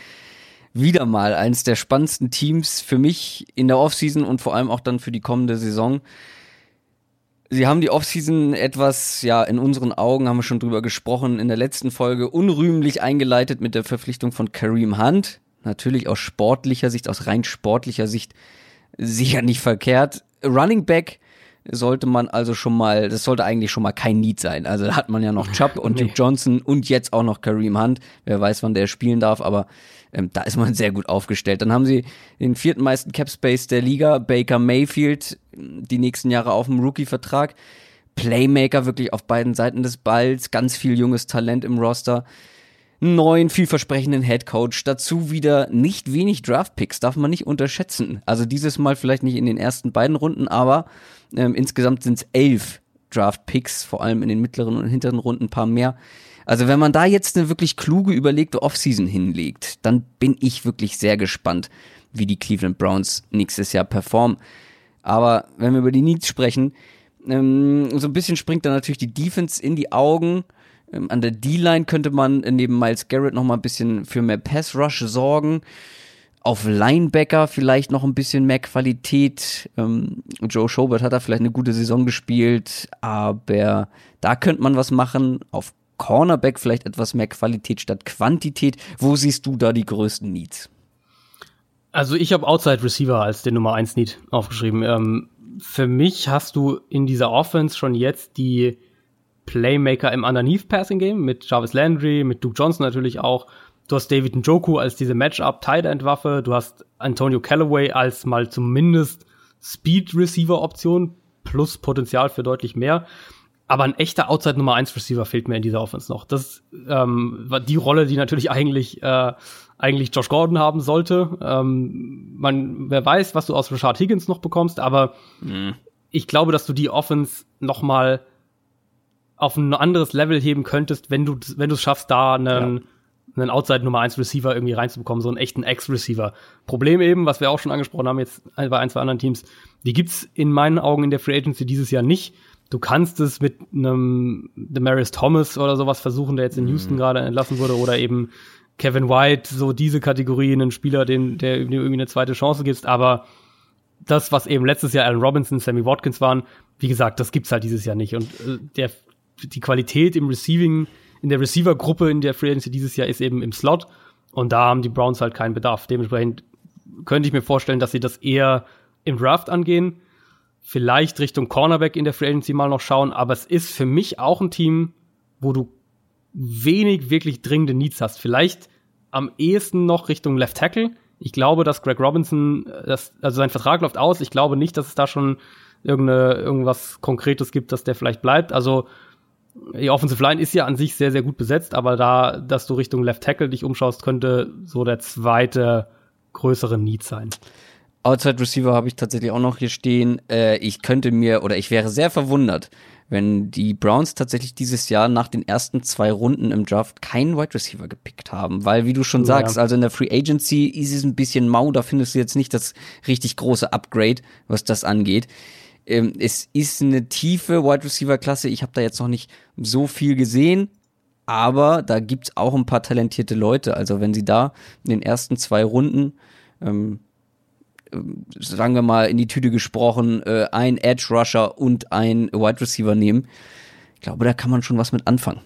S1: wieder mal eines der spannendsten Teams für mich in der Offseason und vor allem auch dann für die kommende Saison. Sie haben die Offseason etwas, ja, in unseren Augen haben wir schon drüber gesprochen, in der letzten Folge unrühmlich eingeleitet mit der Verpflichtung von Kareem Hunt. Natürlich aus sportlicher Sicht, aus rein sportlicher Sicht sicher nicht verkehrt. Running Back sollte man also schon mal, das sollte eigentlich schon mal kein Need sein. Also da hat man ja noch Chubb und Duke Johnson und jetzt auch noch Kareem Hunt. Wer weiß, wann der spielen darf, aber ähm, da ist man sehr gut aufgestellt. Dann haben sie den vierten meisten Cap Space der Liga, Baker Mayfield, die nächsten Jahre auf dem Rookie-Vertrag. Playmaker wirklich auf beiden Seiten des Balls, ganz viel junges Talent im Roster neuen, vielversprechenden Headcoach, dazu wieder nicht wenig Draftpicks, darf man nicht unterschätzen. Also dieses Mal vielleicht nicht in den ersten beiden Runden, aber ähm, insgesamt sind es elf Draftpicks, vor allem in den mittleren und hinteren Runden ein paar mehr. Also wenn man da jetzt eine wirklich kluge, überlegte Offseason hinlegt, dann bin ich wirklich sehr gespannt, wie die Cleveland Browns nächstes Jahr performen. Aber wenn wir über die Needs sprechen, ähm, so ein bisschen springt da natürlich die Defense in die Augen. Ähm, an der D-Line könnte man neben Miles Garrett noch mal ein bisschen für mehr Pass-Rush sorgen. Auf Linebacker vielleicht noch ein bisschen mehr Qualität. Ähm, Joe Schobert hat da vielleicht eine gute Saison gespielt, aber da könnte man was machen. Auf Cornerback vielleicht etwas mehr Qualität statt Quantität. Wo siehst du da die größten Needs?
S2: Also ich habe Outside Receiver als den Nummer 1 Need aufgeschrieben. Ähm, für mich hast du in dieser Offense schon jetzt die Playmaker im Underneath Passing Game mit Jarvis Landry, mit Duke Johnson natürlich auch. Du hast David Njoku als diese Matchup Tight End Waffe. Du hast Antonio Callaway als mal zumindest Speed Receiver Option plus Potenzial für deutlich mehr. Aber ein echter Outside Nummer 1 Receiver fehlt mir in dieser Offense noch. Das ähm, war die Rolle, die natürlich eigentlich äh, eigentlich Josh Gordon haben sollte. Ähm, man, wer weiß, was du aus Richard Higgins noch bekommst, aber mhm. ich glaube, dass du die Offense noch mal auf ein anderes Level heben könntest, wenn du wenn du es schaffst, da einen ja einen Outside Nummer 1 Receiver irgendwie reinzubekommen, so einen echten Ex-Receiver. Problem eben, was wir auch schon angesprochen haben jetzt bei ein, zwei anderen Teams, die gibt's in meinen Augen in der Free Agency dieses Jahr nicht. Du kannst es mit einem Demarius Thomas oder sowas versuchen, der jetzt in Houston mhm. gerade entlassen wurde, oder eben Kevin White, so diese Kategorie, einen Spieler, den, der irgendwie eine zweite Chance gibt, aber das, was eben letztes Jahr Allen Robinson, Sammy Watkins waren, wie gesagt, das gibt's halt dieses Jahr nicht. Und äh, der, die Qualität im Receiving in der Receiver-Gruppe in der Free Agency dieses Jahr ist eben im Slot. Und da haben die Browns halt keinen Bedarf. Dementsprechend könnte ich mir vorstellen, dass sie das eher im Draft angehen. Vielleicht Richtung Cornerback in der Free Agency mal noch schauen. Aber es ist für mich auch ein Team, wo du wenig wirklich dringende Needs hast. Vielleicht am ehesten noch Richtung Left Tackle. Ich glaube, dass Greg Robinson, das, also sein Vertrag läuft aus. Ich glaube nicht, dass es da schon irgendwas Konkretes gibt, dass der vielleicht bleibt. Also die Offensive Line ist ja an sich sehr, sehr gut besetzt, aber da, dass du Richtung Left Tackle dich umschaust, könnte so der zweite größere Need sein.
S1: Outside Receiver habe ich tatsächlich auch noch hier stehen. Äh, ich könnte mir oder ich wäre sehr verwundert, wenn die Browns tatsächlich dieses Jahr nach den ersten zwei Runden im Draft keinen Wide Receiver gepickt haben. Weil, wie du schon ja. sagst, also in der Free Agency ist es ein bisschen mau, da findest du jetzt nicht das richtig große Upgrade, was das angeht. Ähm, es ist eine tiefe Wide Receiver Klasse. Ich habe da jetzt noch nicht so viel gesehen, aber da gibt's auch ein paar talentierte Leute. Also wenn sie da in den ersten zwei Runden ähm, ähm sagen wir mal in die Tüte gesprochen, äh, ein Edge Rusher und ein Wide Receiver nehmen, ich glaube, da kann man schon was mit anfangen.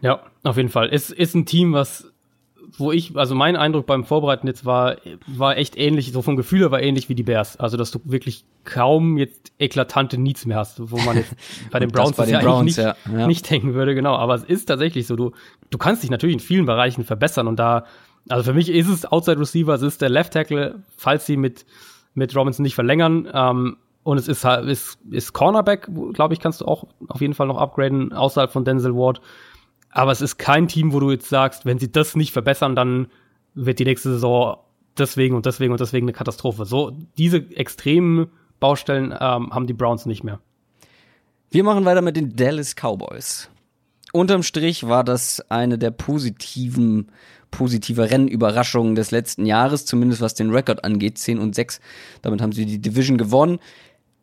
S2: Ja, auf jeden Fall. Es ist ein Team, was wo ich, also mein Eindruck beim Vorbereiten jetzt war, war echt ähnlich, so vom Gefühl her war ähnlich wie die Bears. Also, dass du wirklich kaum jetzt eklatante Needs mehr hast, wo man jetzt bei den Browns,
S1: bei den
S2: ja
S1: Browns
S2: nicht,
S1: ja. Ja.
S2: nicht denken würde, genau. Aber es ist tatsächlich so, du, du kannst dich natürlich in vielen Bereichen verbessern und da, also für mich ist es Outside Receiver, es ist der Left Tackle, falls sie mit, mit Robinson nicht verlängern, ähm, und es ist, ist, ist Cornerback, glaube ich, kannst du auch auf jeden Fall noch upgraden, außerhalb von Denzel Ward. Aber es ist kein Team, wo du jetzt sagst, wenn sie das nicht verbessern, dann wird die nächste Saison deswegen und deswegen und deswegen eine Katastrophe. So, diese extremen Baustellen ähm, haben die Browns nicht mehr.
S1: Wir machen weiter mit den Dallas Cowboys. Unterm Strich war das eine der positiven, positive Rennüberraschungen des letzten Jahres, zumindest was den Rekord angeht, 10 und 6. Damit haben sie die Division gewonnen.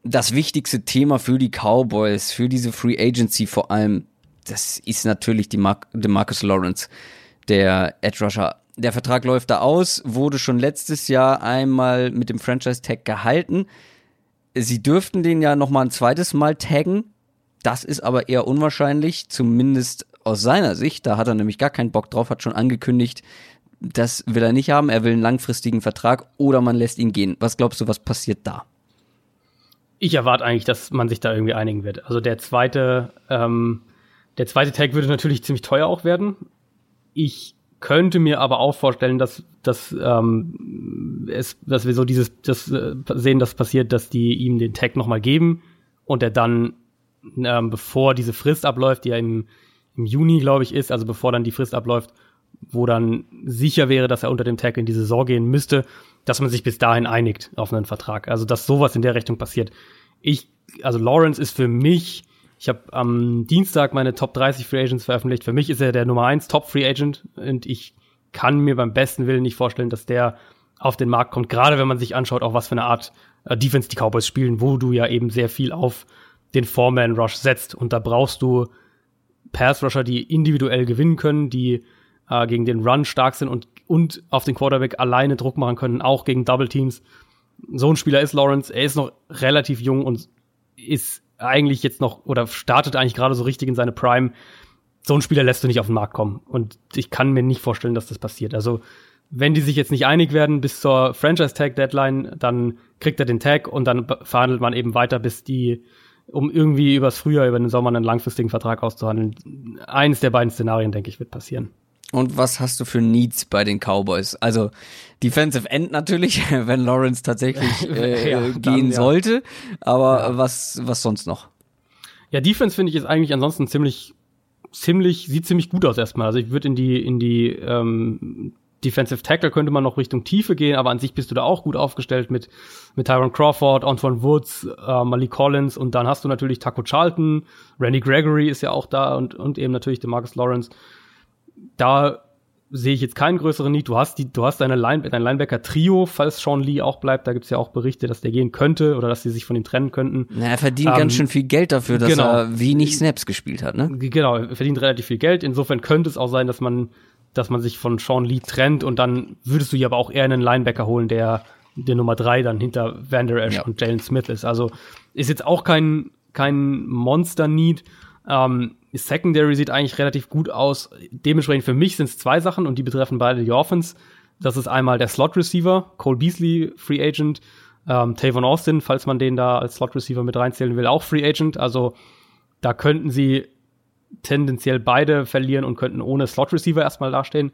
S1: Das wichtigste Thema für die Cowboys, für diese Free Agency vor allem, das ist natürlich die Mar Marcus Lawrence, der Edge Rusher. Der Vertrag läuft da aus, wurde schon letztes Jahr einmal mit dem Franchise Tag gehalten. Sie dürften den ja noch mal ein zweites Mal taggen. Das ist aber eher unwahrscheinlich, zumindest aus seiner Sicht. Da hat er nämlich gar keinen Bock drauf, hat schon angekündigt, das will er nicht haben. Er will einen langfristigen Vertrag oder man lässt ihn gehen. Was glaubst du, was passiert da?
S2: Ich erwarte eigentlich, dass man sich da irgendwie einigen wird. Also der zweite ähm, der zweite Tag würde natürlich ziemlich teuer auch werden. Ich könnte mir aber auch vorstellen, dass, dass, ähm, es, dass wir so dieses das äh, sehen, dass passiert, dass die ihm den Tag nochmal geben und er dann, ähm, bevor diese Frist abläuft, die ja im, im Juni, glaube ich, ist, also bevor dann die Frist abläuft, wo dann sicher wäre, dass er unter dem Tag in die Saison gehen müsste, dass man sich bis dahin einigt auf einen Vertrag. Also dass sowas in der Richtung passiert. Ich, also Lawrence ist für mich ich habe am Dienstag meine Top 30 Free Agents veröffentlicht. Für mich ist er der Nummer 1 Top Free Agent und ich kann mir beim besten Willen nicht vorstellen, dass der auf den Markt kommt, gerade wenn man sich anschaut, auch was für eine Art äh, Defense die Cowboys spielen, wo du ja eben sehr viel auf den Foreman Rush setzt und da brauchst du Pass Rusher, die individuell gewinnen können, die äh, gegen den Run stark sind und, und auf den Quarterback alleine Druck machen können, auch gegen Double Teams. So ein Spieler ist Lawrence. Er ist noch relativ jung und ist eigentlich jetzt noch oder startet eigentlich gerade so richtig in seine Prime. So ein Spieler lässt du nicht auf den Markt kommen. Und ich kann mir nicht vorstellen, dass das passiert. Also, wenn die sich jetzt nicht einig werden bis zur Franchise-Tag-Deadline, dann kriegt er den Tag und dann verhandelt man eben weiter, bis die, um irgendwie übers Frühjahr, über den Sommer einen langfristigen Vertrag auszuhandeln. Eines der beiden Szenarien, denke ich, wird passieren.
S1: Und was hast du für Needs bei den Cowboys? Also Defensive End natürlich, wenn Lawrence tatsächlich äh, ja, gehen dann, ja. sollte. Aber ja. was, was sonst noch?
S2: Ja, Defense finde ich ist eigentlich ansonsten ziemlich, ziemlich, sieht ziemlich gut aus erstmal. Also ich würde in die, in die ähm, Defensive Tackle könnte man noch Richtung Tiefe gehen, aber an sich bist du da auch gut aufgestellt mit, mit Tyron Crawford, Antoine Woods, äh, Malik Collins und dann hast du natürlich Taco Charlton, Randy Gregory ist ja auch da und, und eben natürlich der Marcus Lawrence da sehe ich jetzt keinen größeren Need. Du hast die, du hast deine Line, dein Linebacker-Trio, falls Sean Lee auch bleibt. Da gibt's ja auch Berichte, dass der gehen könnte oder dass sie sich von ihm trennen könnten.
S1: Na, er verdient ähm, ganz schön viel Geld dafür, dass genau. er wenig Snaps gespielt hat, ne?
S2: Genau, er verdient relativ viel Geld. Insofern könnte es auch sein, dass man, dass man sich von Sean Lee trennt und dann würdest du ja aber auch eher einen Linebacker holen, der der Nummer drei dann hinter Van Der Esch ja. und Jalen Smith ist. Also ist jetzt auch kein, kein Monster-Need. Ähm, Secondary sieht eigentlich relativ gut aus. Dementsprechend für mich sind es zwei Sachen und die betreffen beide die Offense. Das ist einmal der Slot Receiver, Cole Beasley, Free Agent, ähm, Tavon Austin, falls man den da als Slot Receiver mit reinzählen will, auch Free Agent. Also da könnten sie tendenziell beide verlieren und könnten ohne Slot Receiver erstmal dastehen.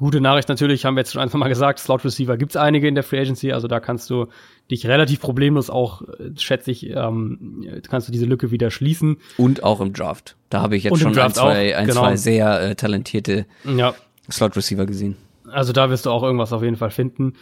S2: Gute Nachricht natürlich, haben wir jetzt schon einfach mal gesagt, Slot Receiver gibt's einige in der Free Agency, also da kannst du dich relativ problemlos auch, äh, schätze ich, ähm, kannst du diese Lücke wieder schließen.
S1: Und auch im Draft. Da habe ich jetzt schon ein, zwei, ein, genau. zwei sehr äh, talentierte ja. Slot Receiver gesehen.
S2: Also da wirst du auch irgendwas auf jeden Fall finden.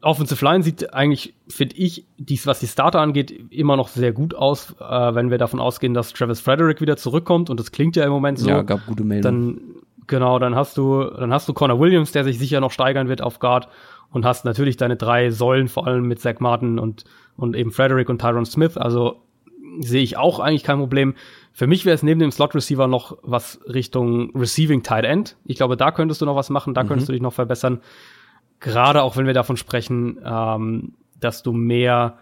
S2: Offensive Line sieht eigentlich, finde ich, dies, was die Starter angeht, immer noch sehr gut aus, äh, wenn wir davon ausgehen, dass Travis Frederick wieder zurückkommt und das klingt ja im Moment so.
S1: Ja, gab gute Meldungen.
S2: Dann Genau, dann hast du, dann hast du Connor Williams, der sich sicher noch steigern wird auf Guard und hast natürlich deine drei Säulen, vor allem mit Zach Martin und, und eben Frederick und Tyron Smith. Also sehe ich auch eigentlich kein Problem. Für mich wäre es neben dem Slot Receiver noch was Richtung Receiving Tight End. Ich glaube, da könntest du noch was machen, da mhm. könntest du dich noch verbessern. Gerade auch wenn wir davon sprechen, ähm, dass du mehr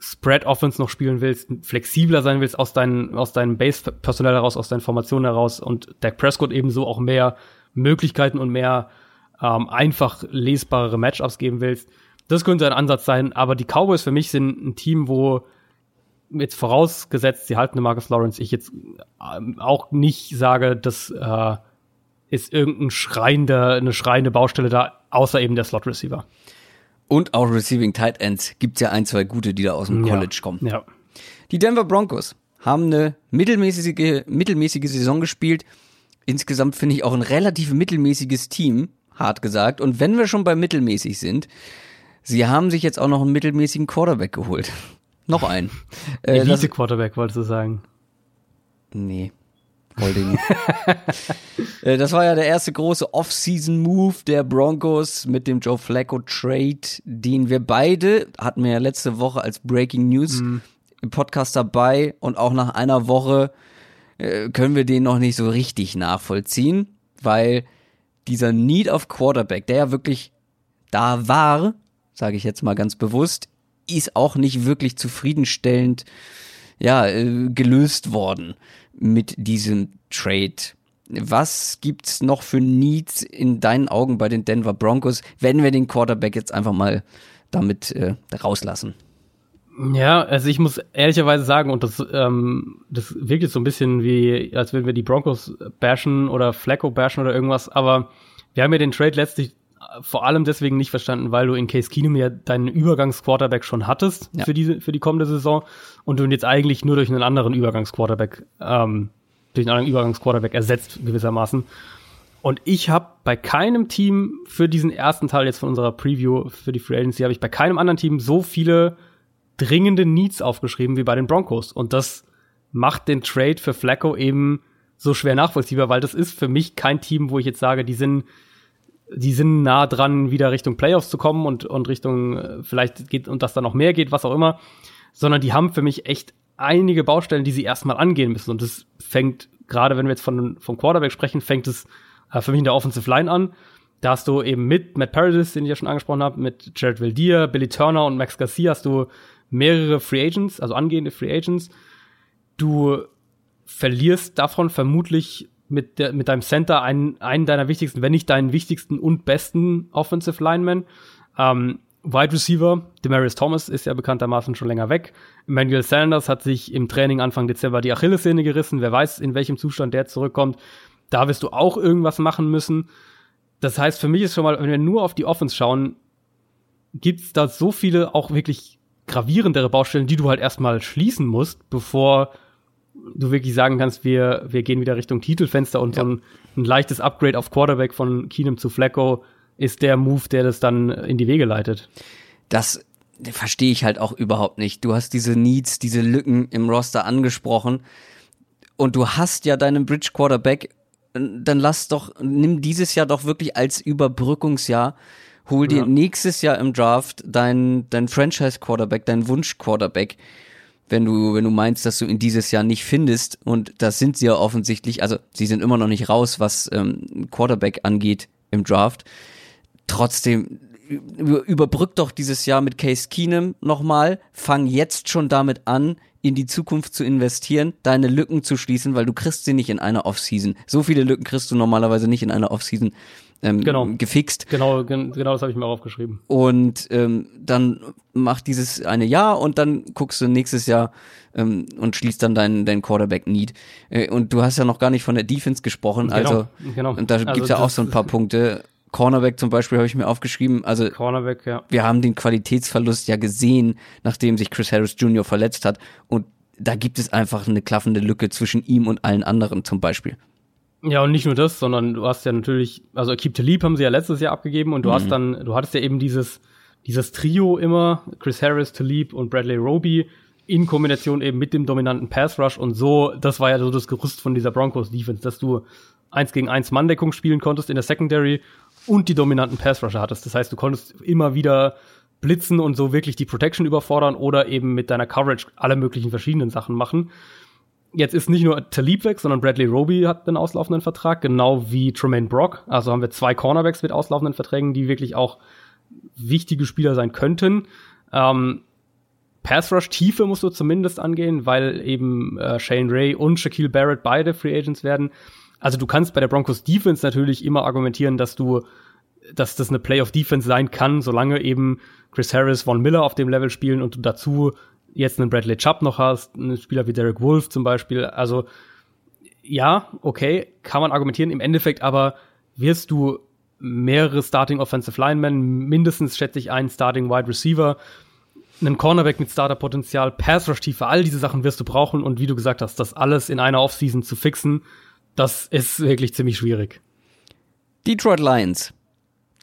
S2: Spread Offense noch spielen willst, flexibler sein willst aus deinen, aus deinem Base Personal heraus, aus deinen Formationen heraus und Dak Prescott ebenso auch mehr Möglichkeiten und mehr ähm, einfach lesbarere Matchups geben willst. Das könnte ein Ansatz sein, aber die Cowboys für mich sind ein Team, wo jetzt vorausgesetzt, sie halten eine Marcus Lawrence, ich jetzt ähm, auch nicht sage, dass äh, ist irgendein schreiende, eine schreiende Baustelle da, außer eben der Slot Receiver.
S1: Und auch Receiving Tight Ends gibt's ja ein, zwei gute, die da aus dem College
S2: ja,
S1: kommen.
S2: Ja.
S1: Die Denver Broncos haben eine mittelmäßige, mittelmäßige Saison gespielt. Insgesamt finde ich auch ein relativ mittelmäßiges Team, hart gesagt. Und wenn wir schon bei mittelmäßig sind, sie haben sich jetzt auch noch einen mittelmäßigen Quarterback geholt. noch einen.
S2: Äh, Elite Quarterback, wolltest du sagen?
S1: Nee. Holding. Äh, das war ja der erste große Off-Season-Move der Broncos mit dem Joe Flacco-Trade, den wir beide, hatten wir ja letzte Woche als Breaking News mm. im Podcast dabei und auch nach einer Woche äh, können wir den noch nicht so richtig nachvollziehen, weil dieser Need of Quarterback, der ja wirklich da war, sage ich jetzt mal ganz bewusst, ist auch nicht wirklich zufriedenstellend ja, äh, gelöst worden mit diesem Trade. Was gibt's noch für Needs in deinen Augen bei den Denver Broncos, wenn wir den Quarterback jetzt einfach mal damit äh, rauslassen?
S2: Ja, also ich muss ehrlicherweise sagen, und das, ähm, das wirkt jetzt so ein bisschen wie, als würden wir die Broncos bashen oder Flacco bashen oder irgendwas, aber wir haben ja den Trade letztlich vor allem deswegen nicht verstanden, weil du in Case Keenum ja deinen Übergangsquarterback schon hattest ja. für diese für die kommende Saison und du ihn jetzt eigentlich nur durch einen anderen Übergangsquarterback ähm, durch einen anderen Übergangsquarterback ersetzt gewissermaßen. Und ich habe bei keinem Team für diesen ersten Teil jetzt von unserer Preview für die Free Agency habe ich bei keinem anderen Team so viele dringende Needs aufgeschrieben wie bei den Broncos und das macht den Trade für Flacco eben so schwer nachvollziehbar, weil das ist für mich kein Team, wo ich jetzt sage, die sind die sind nah dran, wieder Richtung Playoffs zu kommen und, und Richtung, äh, vielleicht geht und dass da noch mehr geht, was auch immer, sondern die haben für mich echt einige Baustellen, die sie erstmal angehen müssen. Und das fängt, gerade wenn wir jetzt von, vom Quarterback sprechen, fängt es äh, für mich in der Offensive Line an. Da hast du eben mit Matt Paradis, den ich ja schon angesprochen habe, mit Jared Valdir, Billy Turner und Max Garcia hast du mehrere Free Agents, also angehende Free Agents. Du verlierst davon vermutlich mit, der, mit deinem Center einen, einen deiner wichtigsten, wenn nicht deinen wichtigsten und besten Offensive Lineman. Ähm, Wide Receiver, Demarius Thomas ist ja bekanntermaßen schon länger weg. Emmanuel Sanders hat sich im Training Anfang Dezember die Achillessehne gerissen. Wer weiß, in welchem Zustand der zurückkommt. Da wirst du auch irgendwas machen müssen. Das heißt, für mich ist schon mal, wenn wir nur auf die Offense schauen, gibt's da so viele auch wirklich gravierendere Baustellen, die du halt erstmal schließen musst, bevor du wirklich sagen kannst, wir, wir gehen wieder Richtung Titelfenster und ja. so ein, ein, leichtes Upgrade auf Quarterback von Keenum zu Flacco ist der Move, der das dann in die Wege leitet.
S1: Das verstehe ich halt auch überhaupt nicht. Du hast diese Needs, diese Lücken im Roster angesprochen und du hast ja deinen Bridge Quarterback dann lass doch, nimm dieses Jahr doch wirklich als Überbrückungsjahr. Hol dir ja. nächstes Jahr im Draft dein, dein Franchise-Quarterback, dein Wunsch-Quarterback, wenn du, wenn du meinst, dass du ihn dieses Jahr nicht findest. Und das sind sie ja offensichtlich, also sie sind immer noch nicht raus, was ähm, Quarterback angeht im Draft. Trotzdem, überbrück doch dieses Jahr mit Case Keenum nochmal, fang jetzt schon damit an, in die Zukunft zu investieren, deine Lücken zu schließen, weil du kriegst sie nicht in einer Offseason. So viele Lücken kriegst du normalerweise nicht in einer Offseason ähm, genau. gefixt.
S2: Genau, gen genau das habe ich mir auch aufgeschrieben.
S1: Und ähm, dann mach dieses eine Jahr und dann guckst du nächstes Jahr ähm, und schließt dann deinen dein Quarterback-Need. Äh, und du hast ja noch gar nicht von der Defense gesprochen, genau, also genau. und da also gibt's ja auch so ein paar Punkte. Cornerback zum Beispiel habe ich mir aufgeschrieben. Also
S2: Cornerback, ja.
S1: Wir haben den Qualitätsverlust ja gesehen, nachdem sich Chris Harris Jr. verletzt hat. Und da gibt es einfach eine klaffende Lücke zwischen ihm und allen anderen zum Beispiel.
S2: Ja, und nicht nur das, sondern du hast ja natürlich, also Keep to Leap haben sie ja letztes Jahr abgegeben und du mhm. hast dann, du hattest ja eben dieses, dieses Trio immer, Chris Harris, Talib und Bradley Roby, in Kombination eben mit dem dominanten Pass Rush und so, das war ja so das Gerüst von dieser Broncos Defense, dass du eins gegen eins Manndeckung spielen konntest in der Secondary und die dominanten Pass-Rusher hattest. Das heißt, du konntest immer wieder blitzen und so wirklich die Protection überfordern oder eben mit deiner Coverage alle möglichen verschiedenen Sachen machen. Jetzt ist nicht nur Talib weg, sondern Bradley Roby hat einen auslaufenden Vertrag, genau wie Tremaine Brock. Also haben wir zwei Cornerbacks mit auslaufenden Verträgen, die wirklich auch wichtige Spieler sein könnten. Ähm, Pass Rush Tiefe musst du zumindest angehen, weil eben äh, Shane Ray und Shaquille Barrett beide Free Agents werden. Also du kannst bei der Broncos Defense natürlich immer argumentieren, dass du, dass das eine Playoff Defense sein kann, solange eben Chris Harris, Von Miller auf dem Level spielen und du dazu jetzt einen Bradley Chubb noch hast, einen Spieler wie Derek Wolf zum Beispiel. Also ja, okay, kann man argumentieren. Im Endeffekt aber wirst du mehrere Starting Offensive Linemen, mindestens schätze ich einen Starting Wide Receiver, einen Cornerback mit Starterpotenzial, Pass Rush Tiefe, all diese Sachen wirst du brauchen und wie du gesagt hast, das alles in einer Offseason zu fixen, das ist wirklich ziemlich schwierig.
S1: Detroit Lions,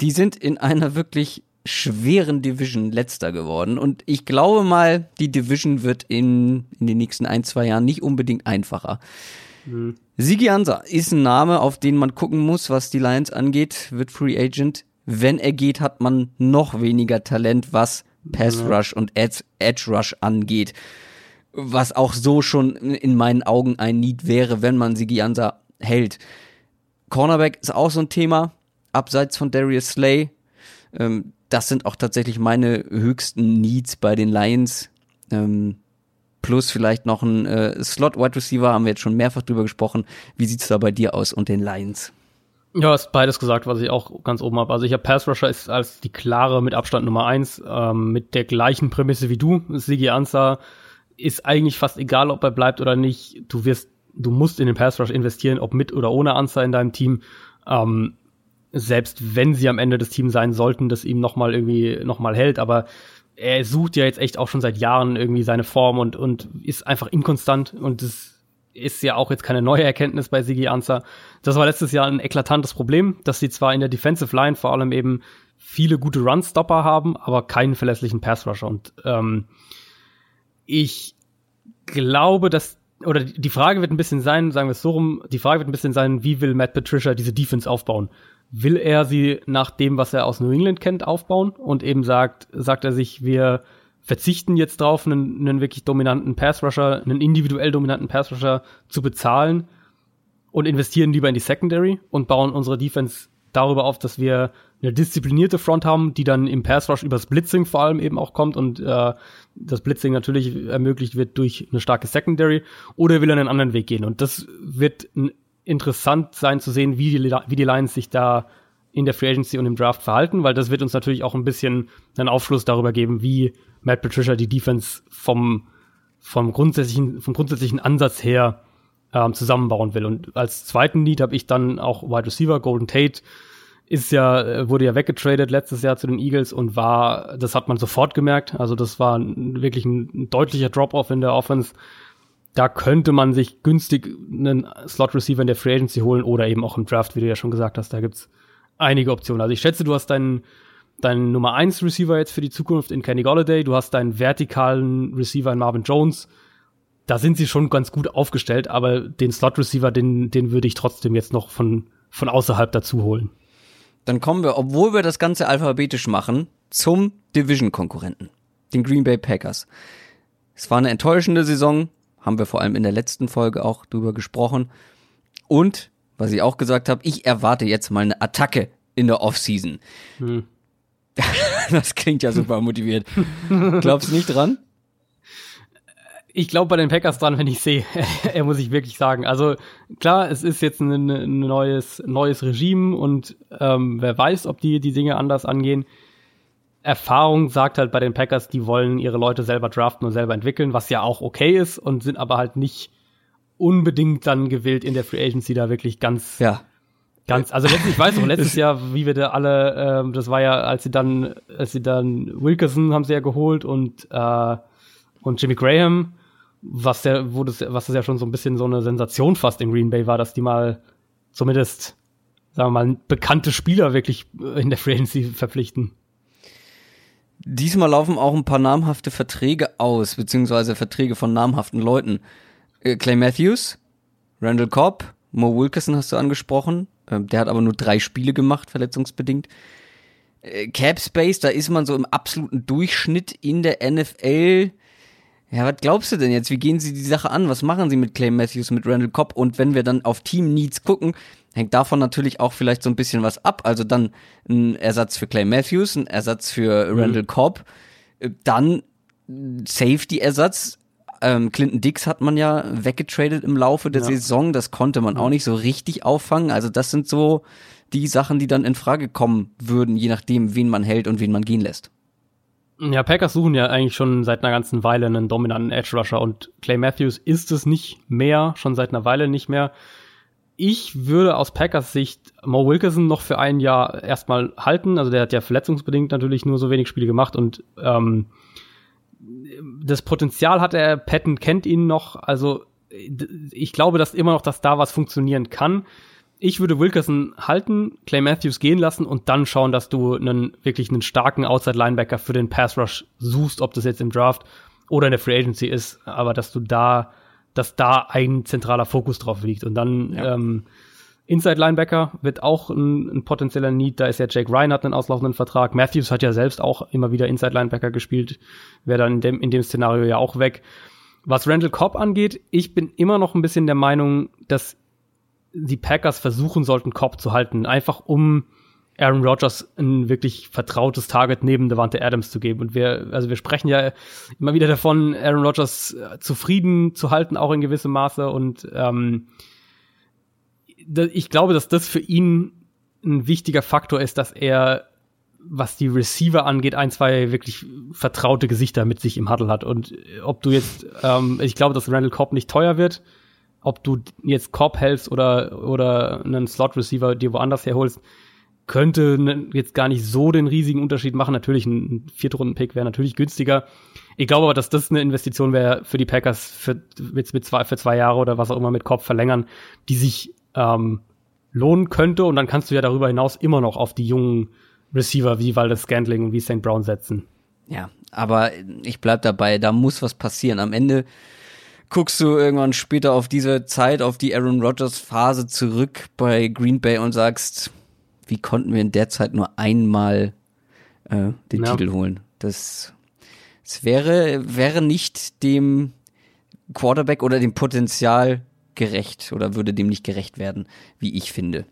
S1: die sind in einer wirklich schweren Division letzter geworden und ich glaube mal, die Division wird in, in den nächsten ein, zwei Jahren nicht unbedingt einfacher. Mhm. Sigi Ansa ist ein Name, auf den man gucken muss, was die Lions angeht, wird Free Agent. Wenn er geht, hat man noch weniger Talent, was Pass Rush und Edge Rush angeht. Was auch so schon in meinen Augen ein Need wäre, wenn man Sigi Ansa hält. Cornerback ist auch so ein Thema, abseits von Darius Slay. Ähm, das sind auch tatsächlich meine höchsten Needs bei den Lions. Ähm, plus vielleicht noch ein äh, Slot-Wide Receiver, haben wir jetzt schon mehrfach drüber gesprochen. Wie sieht's da bei dir aus und den Lions?
S2: Ja, ist beides gesagt, was ich auch ganz oben habe. Also ich habe Pass Rusher ist als die klare mit Abstand Nummer eins, ähm, mit der gleichen Prämisse wie du. Sigi Ansah ist eigentlich fast egal, ob er bleibt oder nicht. Du wirst du musst in den Pass Rush investieren, ob mit oder ohne Anzahl in deinem Team. Ähm, selbst wenn sie am Ende des Teams sein sollten, das ihm nochmal irgendwie nochmal hält, aber er sucht ja jetzt echt auch schon seit Jahren irgendwie seine Form und, und ist einfach inkonstant und das ist ja auch jetzt keine neue Erkenntnis bei Sigi Anza. Das war letztes Jahr ein eklatantes Problem, dass sie zwar in der Defensive Line vor allem eben viele gute Runstopper haben, aber keinen verlässlichen Passrusher und ähm, ich glaube, dass oder die Frage wird ein bisschen sein, sagen wir es so rum, die Frage wird ein bisschen sein, wie will Matt Patricia diese Defense aufbauen? Will er sie nach dem, was er aus New England kennt, aufbauen? Und eben sagt, sagt er sich, wir verzichten jetzt drauf, einen, einen wirklich dominanten Pass-Rusher, einen individuell dominanten Pass-Rusher zu bezahlen und investieren lieber in die Secondary und bauen unsere Defense darüber auf, dass wir eine disziplinierte Front haben, die dann im Pass Rush übers Blitzing vor allem eben auch kommt und äh, das Blitzing natürlich ermöglicht wird durch eine starke Secondary oder will er einen anderen Weg gehen? Und das wird interessant sein zu sehen, wie die, wie die Lions sich da in der Free Agency und im Draft verhalten, weil das wird uns natürlich auch ein bisschen einen Aufschluss darüber geben, wie Matt Patricia die Defense vom, vom grundsätzlichen, vom grundsätzlichen Ansatz her ähm, zusammenbauen will. Und als zweiten Lead habe ich dann auch Wide Receiver, Golden Tate, ist ja, äh, wurde ja weggetradet letztes Jahr zu den Eagles und war, das hat man sofort gemerkt. Also das war wirklich ein deutlicher Drop-off in der Offense. Da könnte man sich günstig einen Slot-Receiver in der Free Agency holen oder eben auch im Draft, wie du ja schon gesagt hast. Da gibt's einige Optionen. Also ich schätze, du hast deinen, deinen Nummer 1 Receiver jetzt für die Zukunft in Kenny Golladay. Du hast deinen vertikalen Receiver in Marvin Jones. Da sind sie schon ganz gut aufgestellt, aber den Slot-Receiver, den, den würde ich trotzdem jetzt noch von, von außerhalb dazu holen.
S1: Dann kommen wir, obwohl wir das Ganze alphabetisch machen, zum Division-Konkurrenten, den Green Bay Packers. Es war eine enttäuschende Saison, haben wir vor allem in der letzten Folge auch drüber gesprochen. Und, was ich auch gesagt habe, ich erwarte jetzt mal eine Attacke in der Offseason. Hm. das klingt ja super motiviert. Glaubst du nicht dran?
S2: ich glaube bei den Packers dran, wenn ich sehe, er muss ich wirklich sagen. Also klar, es ist jetzt ein, ein neues, neues Regime und ähm, wer weiß, ob die die Dinge anders angehen. Erfahrung sagt halt bei den Packers, die wollen ihre Leute selber draften und selber entwickeln, was ja auch okay ist und sind aber halt nicht unbedingt dann gewillt in der Free Agency da wirklich ganz
S1: ja.
S2: Ganz, also letztlich, ich weiß noch, letztes Jahr, wie wir da alle, ähm, das war ja, als sie dann, als sie dann Wilkerson haben sie ja geholt und äh, und Jimmy Graham was der, wo das, was das ja schon so ein bisschen so eine Sensation fast in Green Bay war, dass die mal zumindest, sagen wir mal, bekannte Spieler wirklich in der Free Agency verpflichten.
S1: Diesmal laufen auch ein paar namhafte Verträge aus, beziehungsweise Verträge von namhaften Leuten. Äh, Clay Matthews, Randall Cobb, Mo Wilkerson hast du angesprochen. Ähm, der hat aber nur drei Spiele gemacht, verletzungsbedingt. Äh, Cap Space, da ist man so im absoluten Durchschnitt in der NFL ja, was glaubst du denn jetzt? Wie gehen sie die Sache an? Was machen sie mit Clay Matthews, mit Randall Cobb? Und wenn wir dann auf Team Needs gucken, hängt davon natürlich auch vielleicht so ein bisschen was ab. Also dann ein Ersatz für Clay Matthews, ein Ersatz für mhm. Randall Cobb, äh, dann Safety-Ersatz. Ähm, Clinton Dix hat man ja weggetradet im Laufe der ja. Saison. Das konnte man auch nicht so richtig auffangen. Also das sind so die Sachen, die dann in Frage kommen würden, je nachdem, wen man hält und wen man gehen lässt.
S2: Ja, Packers suchen ja eigentlich schon seit einer ganzen Weile einen dominanten Edge Rusher und Clay Matthews ist es nicht mehr, schon seit einer Weile nicht mehr. Ich würde aus Packers Sicht Mo Wilkerson noch für ein Jahr erstmal halten. Also der hat ja verletzungsbedingt natürlich nur so wenig Spiele gemacht und ähm, das Potenzial hat er, Patton kennt ihn noch. Also ich glaube, dass immer noch, dass da was funktionieren kann ich würde Wilkerson halten, Clay Matthews gehen lassen und dann schauen, dass du einen wirklich einen starken Outside Linebacker für den Pass Rush suchst, ob das jetzt im Draft oder in der Free Agency ist, aber dass du da, dass da ein zentraler Fokus drauf liegt und dann ja. ähm, Inside Linebacker wird auch ein, ein, potenzieller Need. Da ist ja Jake Ryan hat einen auslaufenden Vertrag. Matthews hat ja selbst auch immer wieder Inside Linebacker gespielt. Wäre dann in dem, in dem Szenario ja auch weg. Was Randall Cobb angeht, ich bin immer noch ein bisschen der Meinung, dass die Packers versuchen sollten, Cobb zu halten, einfach um Aaron Rodgers ein wirklich vertrautes Target neben Devante Adams zu geben. Und wir, also wir sprechen ja immer wieder davon, Aaron Rodgers äh, zufrieden zu halten, auch in gewissem Maße. Und ähm, ich glaube, dass das für ihn ein wichtiger Faktor ist, dass er, was die Receiver angeht, ein, zwei wirklich vertraute Gesichter mit sich im Huddle hat. Und ob du jetzt, ähm, ich glaube, dass Randall Cobb nicht teuer wird ob du jetzt Cobb hältst oder, oder einen Slot-Receiver dir woanders herholst, könnte jetzt gar nicht so den riesigen Unterschied machen. Natürlich ein Viertrunden-Pick wäre natürlich günstiger. Ich glaube aber, dass das eine Investition wäre für die Packers für, mit, mit zwei, für zwei Jahre oder was auch immer mit Cobb verlängern, die sich ähm, lohnen könnte. Und dann kannst du ja darüber hinaus immer noch auf die jungen Receiver wie Waldes Scantling und wie St. Brown setzen.
S1: Ja, aber ich bleib dabei, da muss was passieren. Am Ende guckst du irgendwann später auf diese Zeit, auf die Aaron Rodgers Phase zurück bei Green Bay und sagst, wie konnten wir in der Zeit nur einmal äh, den ja. Titel holen? Das, das wäre, wäre nicht dem Quarterback oder dem Potenzial gerecht oder würde dem nicht gerecht werden, wie ich finde.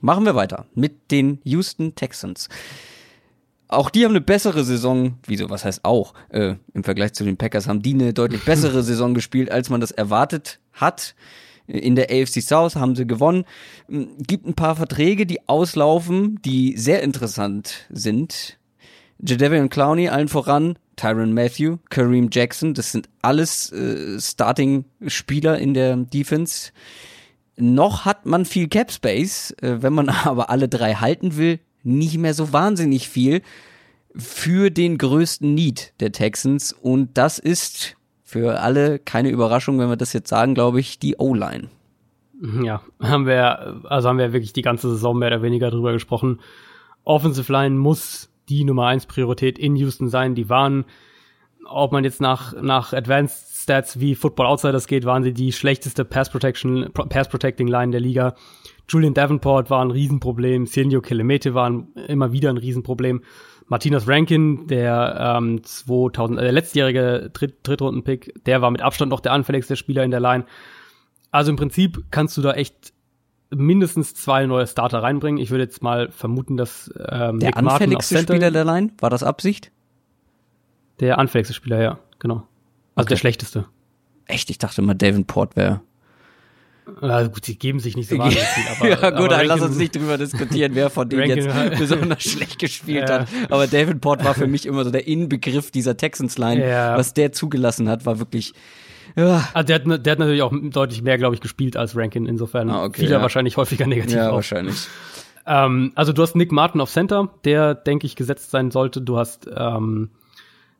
S1: Machen wir weiter mit den Houston Texans. Auch die haben eine bessere Saison, wieso, was heißt auch, äh, im Vergleich zu den Packers haben die eine deutlich bessere Saison gespielt, als man das erwartet hat. In der AFC South haben sie gewonnen. Gibt ein paar Verträge, die auslaufen, die sehr interessant sind. Jadavion Clowney allen voran, Tyron Matthew, Kareem Jackson, das sind alles äh, Starting-Spieler in der Defense. Noch hat man viel Cap Space, äh, wenn man aber alle drei halten will, nicht mehr so wahnsinnig viel für den größten Need der Texans und das ist für alle keine Überraschung, wenn wir das jetzt sagen, glaube ich, die O-Line.
S2: Ja, haben wir, also haben wir wirklich die ganze Saison mehr oder weniger drüber gesprochen. Offensive Line muss die Nummer eins Priorität in Houston sein. Die waren, ob man jetzt nach, nach Advanced Stats wie Football Outsiders geht, waren sie die schlechteste Pass Protection, Pass Protecting Line der Liga. Julian Davenport war ein Riesenproblem, Silvio Kelemete war immer wieder ein Riesenproblem. Martinez Rankin, der ähm, 2000, äh, letztjährige Dritt Drittrunden-Pick, der war mit Abstand noch der anfälligste Spieler in der Line. Also im Prinzip kannst du da echt mindestens zwei neue Starter reinbringen. Ich würde jetzt mal vermuten, dass
S1: ähm, der Nick anfälligste Spieler der Line war das Absicht?
S2: Der anfälligste Spieler, ja, genau. Also okay. der schlechteste.
S1: Echt? Ich dachte mal, Davenport wäre
S2: also gut, sie geben sich nicht so wahnsinnig viel.
S1: Aber, ja gut, aber dann lass uns nicht drüber diskutieren, wer von denen jetzt halt. besonders schlecht gespielt ja. hat. Aber Davenport war für mich immer so der Inbegriff dieser Texans-Line. Ja. Was der zugelassen hat, war wirklich...
S2: Ja. Also der, hat, der hat natürlich auch deutlich mehr, glaube ich, gespielt als Rankin. Insofern ah, okay, ja. wahrscheinlich häufiger negativ.
S1: Ja, auch. wahrscheinlich.
S2: Ähm, also du hast Nick Martin auf Center, der, denke ich, gesetzt sein sollte. Du hast ähm,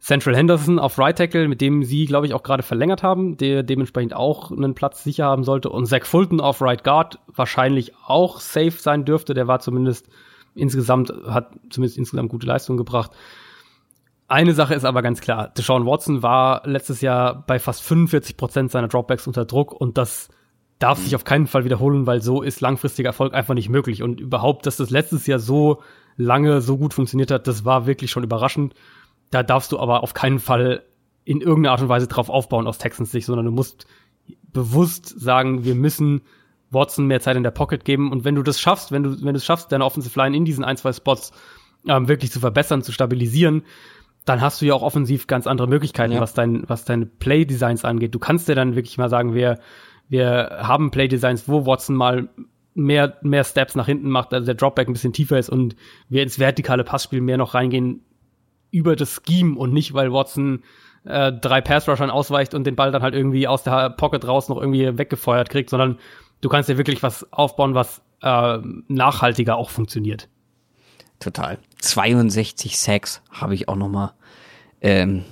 S2: Central Henderson auf Right Tackle, mit dem sie, glaube ich, auch gerade verlängert haben, der dementsprechend auch einen Platz sicher haben sollte. Und Zach Fulton auf Right Guard wahrscheinlich auch safe sein dürfte. Der war zumindest insgesamt, hat zumindest insgesamt gute Leistung gebracht. Eine Sache ist aber ganz klar. Deshaun Watson war letztes Jahr bei fast 45 Prozent seiner Dropbacks unter Druck und das darf sich auf keinen Fall wiederholen, weil so ist langfristiger Erfolg einfach nicht möglich. Und überhaupt, dass das letztes Jahr so lange so gut funktioniert hat, das war wirklich schon überraschend. Da darfst du aber auf keinen Fall in irgendeiner Art und Weise drauf aufbauen aus Texans Sicht, sondern du musst bewusst sagen, wir müssen Watson mehr Zeit in der Pocket geben. Und wenn du das schaffst, wenn du, wenn du es schaffst, deine Offensive Line in diesen ein, zwei Spots ähm, wirklich zu verbessern, zu stabilisieren, dann hast du ja auch offensiv ganz andere Möglichkeiten, ja. was dein, was deine Play-Designs angeht. Du kannst dir dann wirklich mal sagen, wir, wir haben Play-Designs, wo Watson mal mehr, mehr Steps nach hinten macht, also der Dropback ein bisschen tiefer ist und wir ins vertikale Passspiel mehr noch reingehen, über das Scheme und nicht, weil Watson äh, drei Pass-Rushern ausweicht und den Ball dann halt irgendwie aus der Pocket raus noch irgendwie weggefeuert kriegt, sondern du kannst dir wirklich was aufbauen, was äh, nachhaltiger auch funktioniert.
S1: Total. 62 Sacks habe ich auch noch mal ähm,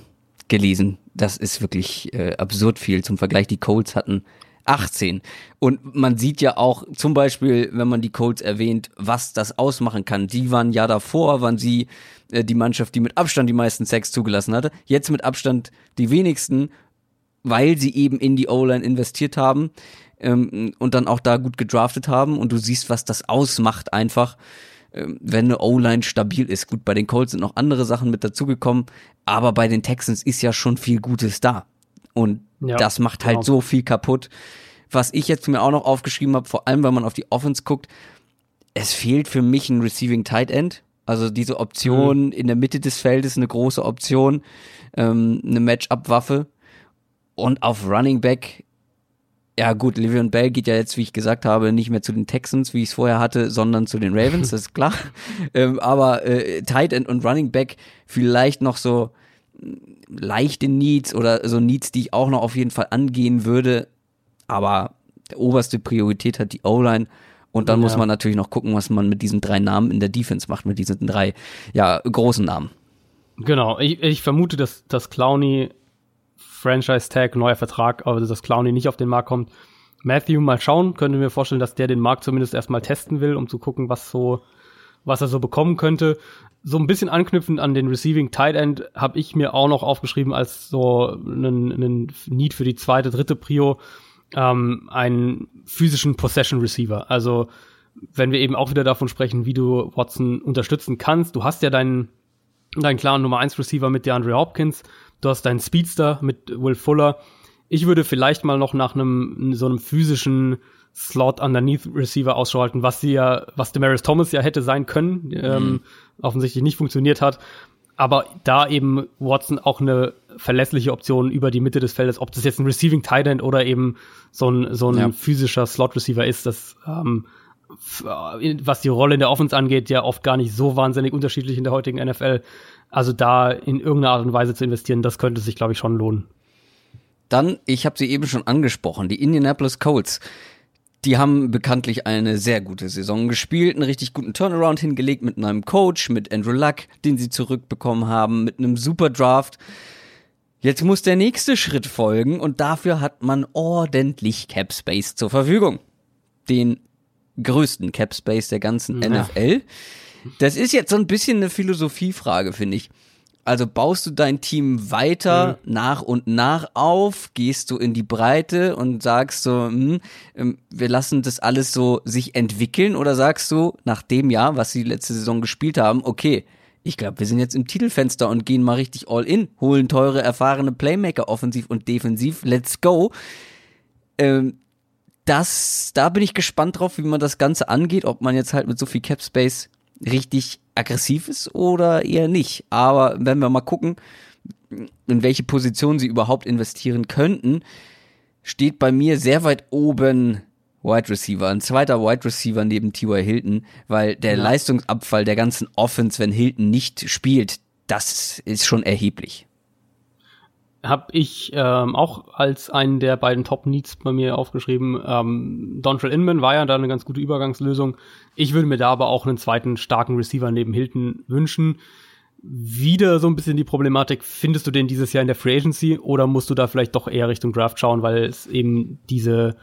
S1: gelesen. Das ist wirklich äh, absurd viel. Zum Vergleich, die Colts hatten 18. Und man sieht ja auch zum Beispiel, wenn man die Colts erwähnt, was das ausmachen kann. Die waren ja davor, waren sie äh, die Mannschaft, die mit Abstand die meisten Sacks zugelassen hatte. Jetzt mit Abstand die wenigsten, weil sie eben in die O-Line investiert haben ähm, und dann auch da gut gedraftet haben. Und du siehst, was das ausmacht einfach, ähm, wenn eine O-Line stabil ist. Gut, bei den Colts sind noch andere Sachen mit dazugekommen, aber bei den Texans ist ja schon viel Gutes da. Und ja, das macht halt genau. so viel kaputt. Was ich jetzt mir auch noch aufgeschrieben habe, vor allem, wenn man auf die Offense guckt, es fehlt für mich ein Receiving Tight End. Also diese Option mhm. in der Mitte des Feldes, eine große Option, ähm, eine Matchup-Waffe. Und auf Running Back, ja gut, Livion Bell geht ja jetzt, wie ich gesagt habe, nicht mehr zu den Texans, wie ich es vorher hatte, sondern zu den Ravens, das ist klar. ähm, aber äh, Tight End und Running Back vielleicht noch so leichte Needs oder so Needs, die ich auch noch auf jeden Fall angehen würde. Aber oberste Priorität hat die O-Line. Und dann ja. muss man natürlich noch gucken, was man mit diesen drei Namen in der Defense macht, mit diesen drei, ja, großen Namen.
S2: Genau, ich, ich vermute, dass, dass Clowney Franchise Tag, neuer Vertrag, aber dass Clowney nicht auf den Markt kommt. Matthew mal schauen, könnte mir vorstellen, dass der den Markt zumindest erstmal testen will, um zu gucken, was so, was er so bekommen könnte so ein bisschen anknüpfend an den Receiving Tight End habe ich mir auch noch aufgeschrieben als so einen, einen Need für die zweite, dritte Prio ähm, einen physischen Possession Receiver. Also wenn wir eben auch wieder davon sprechen, wie du Watson unterstützen kannst. Du hast ja deinen, deinen klaren Nummer 1 Receiver mit DeAndre Hopkins. Du hast deinen Speedster mit Will Fuller. Ich würde vielleicht mal noch nach einem so einem physischen Slot underneath Receiver Ausschau halten, was sie ja, was Demaris Thomas ja hätte sein können, ähm, mhm. ähm, offensichtlich nicht funktioniert hat. Aber da eben Watson auch eine verlässliche Option über die Mitte des Feldes, ob das jetzt ein Receiving Tight End oder eben so ein, so ein ja. physischer Slot Receiver ist, das, ähm, was die Rolle in der Offense angeht, ja oft gar nicht so wahnsinnig unterschiedlich in der heutigen NFL. Also da in irgendeiner Art und Weise zu investieren, das könnte sich, glaube ich, schon lohnen.
S1: Dann, ich habe sie eben schon angesprochen, die Indianapolis Colts. Die haben bekanntlich eine sehr gute Saison gespielt, einen richtig guten Turnaround hingelegt mit einem Coach, mit Andrew Luck, den sie zurückbekommen haben, mit einem super Draft. Jetzt muss der nächste Schritt folgen und dafür hat man ordentlich Cap Space zur Verfügung. Den größten Cap Space der ganzen ja. NFL. Das ist jetzt so ein bisschen eine Philosophiefrage, finde ich. Also baust du dein Team weiter mhm. nach und nach auf, gehst du in die Breite und sagst so, hm, ähm, wir lassen das alles so sich entwickeln oder sagst du nach dem Jahr, was sie letzte Saison gespielt haben, okay, ich glaube, wir sind jetzt im Titelfenster und gehen mal richtig all in, holen teure, erfahrene Playmaker offensiv und defensiv, let's go. Ähm, das, da bin ich gespannt drauf, wie man das Ganze angeht, ob man jetzt halt mit so viel Cap Space richtig aggressiv ist oder eher nicht. Aber wenn wir mal gucken, in welche Position sie überhaupt investieren könnten, steht bei mir sehr weit oben Wide Receiver, ein zweiter Wide Receiver neben T.Y. Hilton, weil der ja. Leistungsabfall der ganzen Offense, wenn Hilton nicht spielt, das ist schon erheblich
S2: habe ich ähm, auch als einen der beiden Top Needs bei mir aufgeschrieben. Ähm, Dontrell Inman war ja da eine ganz gute Übergangslösung. Ich würde mir da aber auch einen zweiten starken Receiver neben Hilton wünschen. Wieder so ein bisschen die Problematik, findest du den dieses Jahr in der Free Agency oder musst du da vielleicht doch eher Richtung Draft schauen, weil es eben diese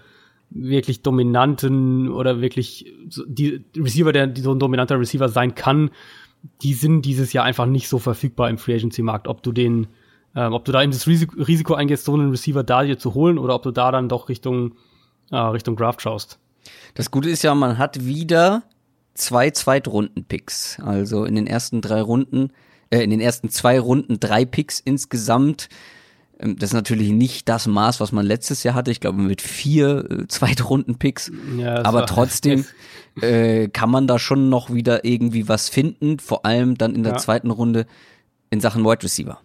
S2: wirklich dominanten oder wirklich die Receiver, der so ein dominanter Receiver sein kann, die sind dieses Jahr einfach nicht so verfügbar im Free Agency Markt. Ob du den ähm, ob du da eben das Risiko, Risiko eingehst, so einen Receiver da dir zu holen oder ob du da dann doch Richtung, äh, Richtung Draft schaust.
S1: Das Gute ist ja, man hat wieder zwei Zweitrunden-Picks. Also in den ersten drei Runden, äh, in den ersten zwei Runden drei Picks insgesamt. Ähm, das ist natürlich nicht das Maß, was man letztes Jahr hatte. Ich glaube mit vier äh, Zweitrunden-Picks. Ja, Aber trotzdem äh, kann man da schon noch wieder irgendwie was finden. Vor allem dann in der ja. zweiten Runde in Sachen Wide Receiver.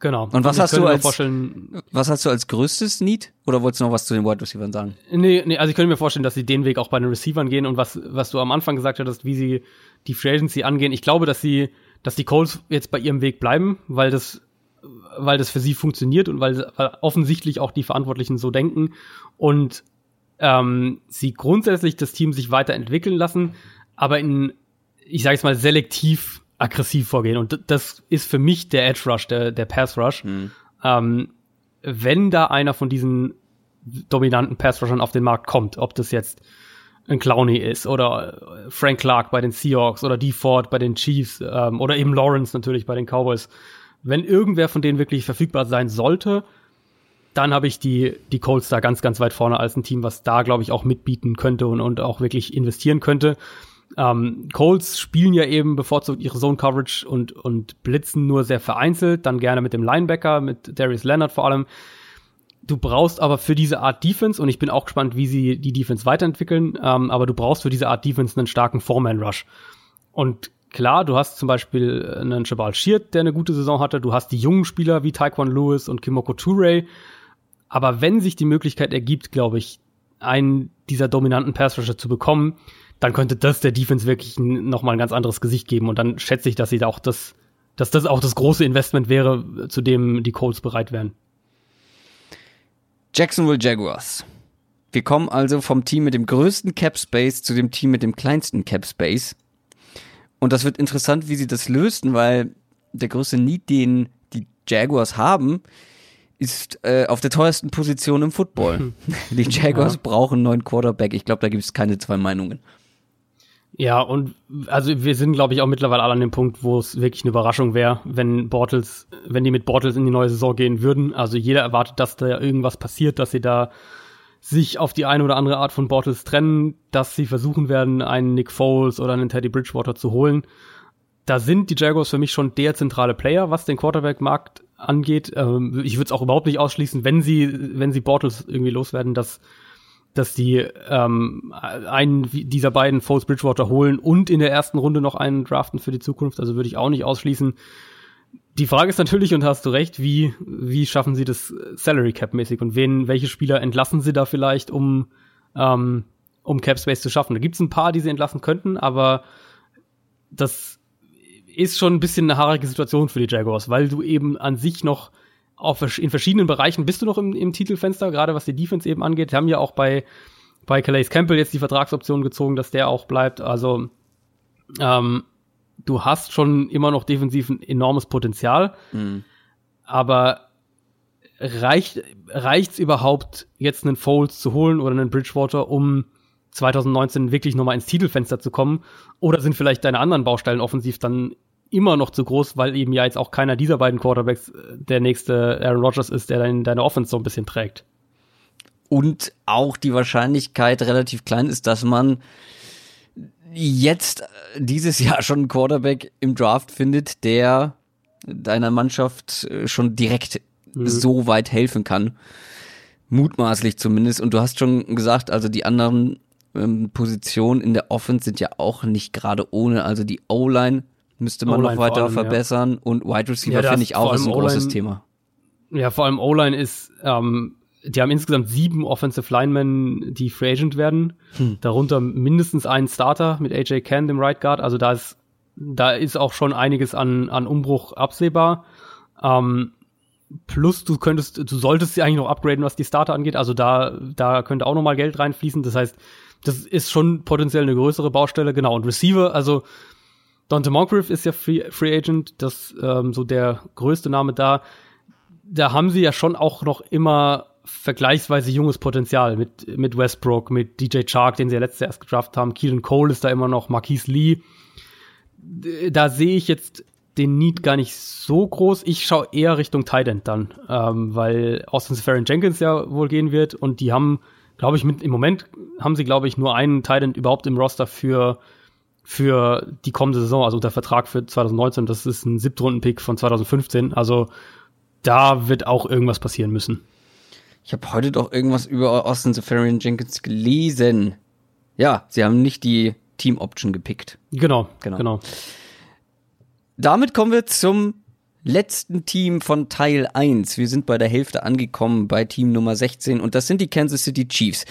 S2: Genau.
S1: Und was hast du als was hast du als größtes Need oder wolltest du noch was zu den Wide Receivers sagen?
S2: Nee, nee, also ich könnte mir vorstellen, dass sie den Weg auch bei den Receivern gehen und was was du am Anfang gesagt hattest, wie sie die Free Agency angehen. Ich glaube, dass sie dass die Colts jetzt bei ihrem Weg bleiben, weil das weil das für sie funktioniert und weil, weil offensichtlich auch die Verantwortlichen so denken und ähm, sie grundsätzlich das Team sich weiterentwickeln lassen, aber in ich sage es mal selektiv aggressiv vorgehen. Und das ist für mich der Edge Rush, der, der Pass Rush. Mhm. Ähm, wenn da einer von diesen dominanten Pass Rushern auf den Markt kommt, ob das jetzt ein Clowney ist oder äh, Frank Clark bei den Seahawks oder Dee Ford bei den Chiefs ähm, oder eben Lawrence natürlich bei den Cowboys. Wenn irgendwer von denen wirklich verfügbar sein sollte, dann habe ich die, die Colts da ganz, ganz weit vorne als ein Team, was da, glaube ich, auch mitbieten könnte und, und auch wirklich investieren könnte. Ähm, Colts spielen ja eben bevorzugt ihre Zone Coverage und, und blitzen nur sehr vereinzelt, dann gerne mit dem Linebacker, mit Darius Leonard vor allem. Du brauchst aber für diese Art Defense, und ich bin auch gespannt, wie sie die Defense weiterentwickeln, ähm, aber du brauchst für diese Art Defense einen starken Foreman-Rush. Und klar, du hast zum Beispiel einen Jabal Sheard, der eine gute Saison hatte, du hast die jungen Spieler wie Taekwon Lewis und Kimoko Toure, aber wenn sich die Möglichkeit ergibt, glaube ich, einen dieser dominanten Pass-Rusher zu bekommen, dann könnte das der Defense wirklich nochmal ein ganz anderes Gesicht geben. Und dann schätze ich, dass sie da auch das, dass das auch das große Investment wäre, zu dem die Colts bereit wären.
S1: Jacksonville Jaguars. Wir kommen also vom Team mit dem größten Cap Space zu dem Team mit dem kleinsten Cap Space. Und das wird interessant, wie sie das lösen, weil der größte Need, den die Jaguars haben, ist äh, auf der teuersten Position im Football. die Jaguars ja. brauchen einen neuen Quarterback. Ich glaube, da gibt es keine zwei Meinungen.
S2: Ja, und also wir sind, glaube ich, auch mittlerweile alle an dem Punkt, wo es wirklich eine Überraschung wäre, wenn Bortles, wenn die mit Bortles in die neue Saison gehen würden. Also jeder erwartet, dass da irgendwas passiert, dass sie da sich auf die eine oder andere Art von Bortles trennen, dass sie versuchen werden, einen Nick Foles oder einen Teddy Bridgewater zu holen. da sind die Jaguars für mich schon der zentrale Player, was den Quarterback-Markt angeht. Ähm, ich würde es auch überhaupt nicht ausschließen, wenn sie, wenn sie Bortles irgendwie loswerden, dass, dass die ähm, einen dieser beiden Foles Bridgewater holen und in der ersten Runde noch einen draften für die Zukunft. Also würde ich auch nicht ausschließen. Die Frage ist natürlich, und hast du recht, wie, wie schaffen sie das Salary Cap mäßig und wen, welche Spieler entlassen sie da vielleicht, um, ähm, um Cap Space zu schaffen? Da gibt es ein paar, die sie entlassen könnten, aber das ist schon ein bisschen eine haarige Situation für die Jaguars, weil du eben an sich noch auf, in verschiedenen Bereichen bist du noch im, im Titelfenster, gerade was die Defense eben angeht. Die haben ja auch bei, bei Calais Campbell jetzt die Vertragsoption gezogen, dass der auch bleibt. Also ähm, du hast schon immer noch defensiv ein enormes Potenzial, mhm. aber reicht reicht's überhaupt jetzt einen Foles zu holen oder einen Bridgewater, um 2019 wirklich nochmal ins Titelfenster zu kommen? Oder sind vielleicht deine anderen Baustellen offensiv dann immer noch zu groß, weil eben ja jetzt auch keiner dieser beiden Quarterbacks äh, der nächste Aaron Rodgers ist, der dein, deine Offense so ein bisschen trägt?
S1: Und auch die Wahrscheinlichkeit relativ klein ist, dass man jetzt äh, dieses Jahr schon einen Quarterback im Draft findet, der deiner Mannschaft äh, schon direkt mhm. so weit helfen kann. Mutmaßlich zumindest. Und du hast schon gesagt, also die anderen ähm, Positionen in der Offense sind ja auch nicht gerade ohne. Also die O-Line müsste man noch weiter allem, verbessern ja. und Wide Receiver ja, finde ich auch ist ein großes Thema.
S2: Ja, vor allem O-Line ist, ähm, die haben insgesamt sieben Offensive Linemen, die Free Agent werden. Hm. Darunter mindestens einen Starter mit AJ Cann, dem Right Guard. Also da ist, da ist auch schon einiges an, an Umbruch absehbar. Ähm, plus du könntest, du solltest sie eigentlich noch upgraden, was die Starter angeht. Also da, da könnte auch noch mal Geld reinfließen. Das heißt, das ist schon potenziell eine größere Baustelle, genau. Und Receiver, also Dante Moncrief ist ja Free, Free Agent, das ähm, so der größte Name da. Da haben sie ja schon auch noch immer vergleichsweise junges Potenzial mit, mit Westbrook, mit DJ Chark, den sie ja letztes Jahr erst gedraft haben. Keelan Cole ist da immer noch, Marquise Lee. Da sehe ich jetzt den Need gar nicht so groß. Ich schaue eher Richtung Tight End dann, ähm, weil Austin Safarian Jenkins ja wohl gehen wird und die haben glaube ich, mit, im Moment haben sie, glaube ich, nur einen Titan überhaupt im Roster für, für die kommende Saison, also der Vertrag für 2019. Das ist ein Siebtrunden-Pick von 2015. Also da wird auch irgendwas passieren müssen.
S1: Ich habe heute doch irgendwas über Austin Safarian Jenkins gelesen. Ja, sie haben nicht die Team Option gepickt.
S2: Genau, genau. genau.
S1: Damit kommen wir zum letzten Team von Teil 1. Wir sind bei der Hälfte angekommen bei Team Nummer 16 und das sind die Kansas City Chiefs.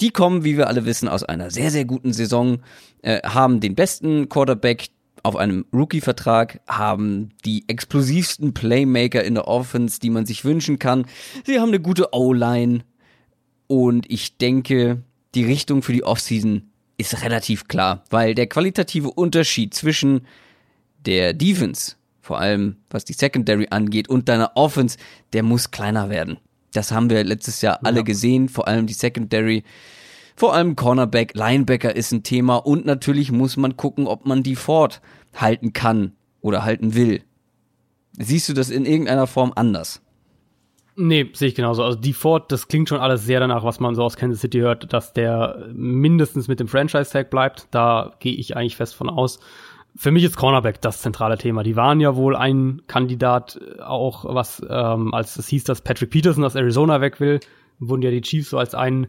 S1: Die kommen, wie wir alle wissen, aus einer sehr, sehr guten Saison, äh, haben den besten Quarterback auf einem Rookie-Vertrag, haben die explosivsten Playmaker in der Offense, die man sich wünschen kann. Sie haben eine gute O-Line und ich denke, die Richtung für die Offseason ist relativ klar, weil der qualitative Unterschied zwischen der Defense vor allem was die Secondary angeht und deiner Offense, der muss kleiner werden. Das haben wir letztes Jahr alle ja. gesehen, vor allem die Secondary. Vor allem Cornerback, Linebacker ist ein Thema und natürlich muss man gucken, ob man die Ford halten kann oder halten will. Siehst du das in irgendeiner Form anders?
S2: Nee, sehe ich genauso. Also die Ford, das klingt schon alles sehr danach, was man so aus Kansas City hört, dass der mindestens mit dem Franchise-Tag bleibt. Da gehe ich eigentlich fest von aus für mich ist Cornerback das zentrale Thema. Die waren ja wohl ein Kandidat äh, auch, was ähm, als es hieß, dass Patrick Peterson aus Arizona weg will, wurden ja die Chiefs so als ein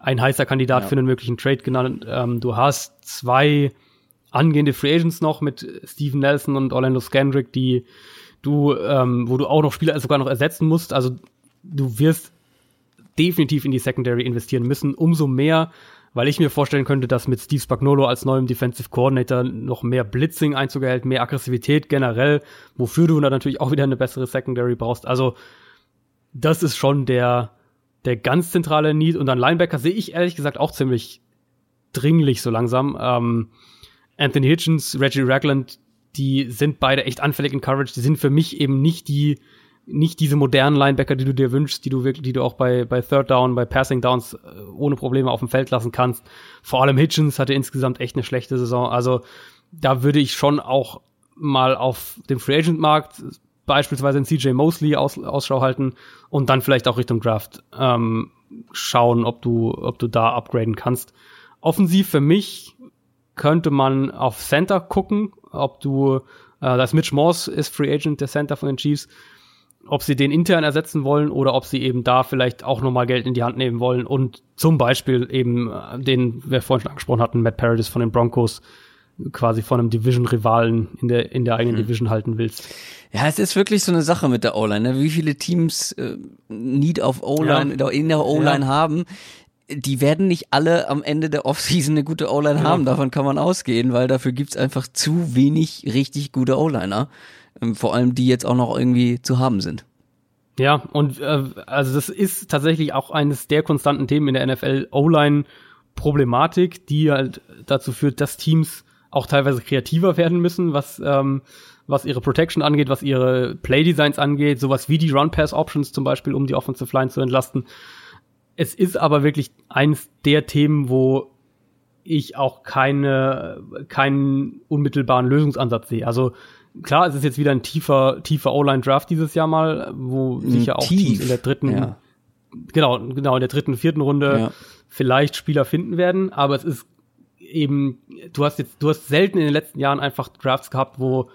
S2: ein heißer Kandidat ja. für einen möglichen Trade genannt. Ähm, du hast zwei angehende Free Agents noch mit Steven Nelson und Orlando Scandrick, die du, ähm, wo du auch noch Spieler sogar noch ersetzen musst. Also du wirst definitiv in die Secondary investieren müssen. Umso mehr weil ich mir vorstellen könnte, dass mit Steve Spagnolo als neuem Defensive Coordinator noch mehr Blitzing Einzug erhält, mehr Aggressivität generell, wofür du dann natürlich auch wieder eine bessere Secondary brauchst. Also das ist schon der der ganz zentrale Need und dann Linebacker sehe ich ehrlich gesagt auch ziemlich dringlich so langsam. Ähm, Anthony Hitchens, Reggie Ragland, die sind beide echt anfällig in Coverage. Die sind für mich eben nicht die nicht diese modernen Linebacker, die du dir wünschst, die du wirklich, die du auch bei, bei Third Down, bei Passing Downs äh, ohne Probleme auf dem Feld lassen kannst. Vor allem Hitchens hatte insgesamt echt eine schlechte Saison. Also da würde ich schon auch mal auf dem Free Agent Markt beispielsweise in CJ Mosley aus, Ausschau halten und dann vielleicht auch Richtung Draft ähm, schauen, ob du, ob du da upgraden kannst. Offensiv für mich könnte man auf Center gucken, ob du, äh, das Mitch Morse ist Free Agent, der Center von den Chiefs, ob sie den intern ersetzen wollen oder ob sie eben da vielleicht auch nochmal Geld in die Hand nehmen wollen und zum Beispiel eben äh, den, wir vorhin schon angesprochen hatten, Matt Paradis von den Broncos, quasi von einem Division-Rivalen in der, in der eigenen mhm. Division halten willst.
S1: Ja, es ist wirklich so eine Sache mit der O-Line. Ne? Wie viele Teams äh, Need auf O-Line ja. in der O-Line ja. haben, die werden nicht alle am Ende der Offseason eine gute O-Line ja. haben. Davon kann man ausgehen, weil dafür gibt's einfach zu wenig richtig gute O-Liner. Ähm, vor allem die jetzt auch noch irgendwie zu haben sind.
S2: Ja, und äh, also das ist tatsächlich auch eines der konstanten Themen in der NFL O-Line Problematik, die halt dazu führt, dass Teams auch teilweise kreativer werden müssen, was ähm, was ihre Protection angeht, was ihre Playdesigns angeht, sowas wie die Run-Pass-Options zum Beispiel, um die Offensive Line zu entlasten. Es ist aber wirklich eins der Themen, wo ich auch keine, keinen unmittelbaren Lösungsansatz sehe. Also klar, es ist jetzt wieder ein tiefer, tiefer O-Line-Draft dieses Jahr mal, wo sicher auch Tief, Teams in der dritten, ja. genau, genau, in der dritten, vierten Runde ja. vielleicht Spieler finden werden, aber es ist eben, du hast jetzt, du hast selten in den letzten Jahren einfach Drafts gehabt, wo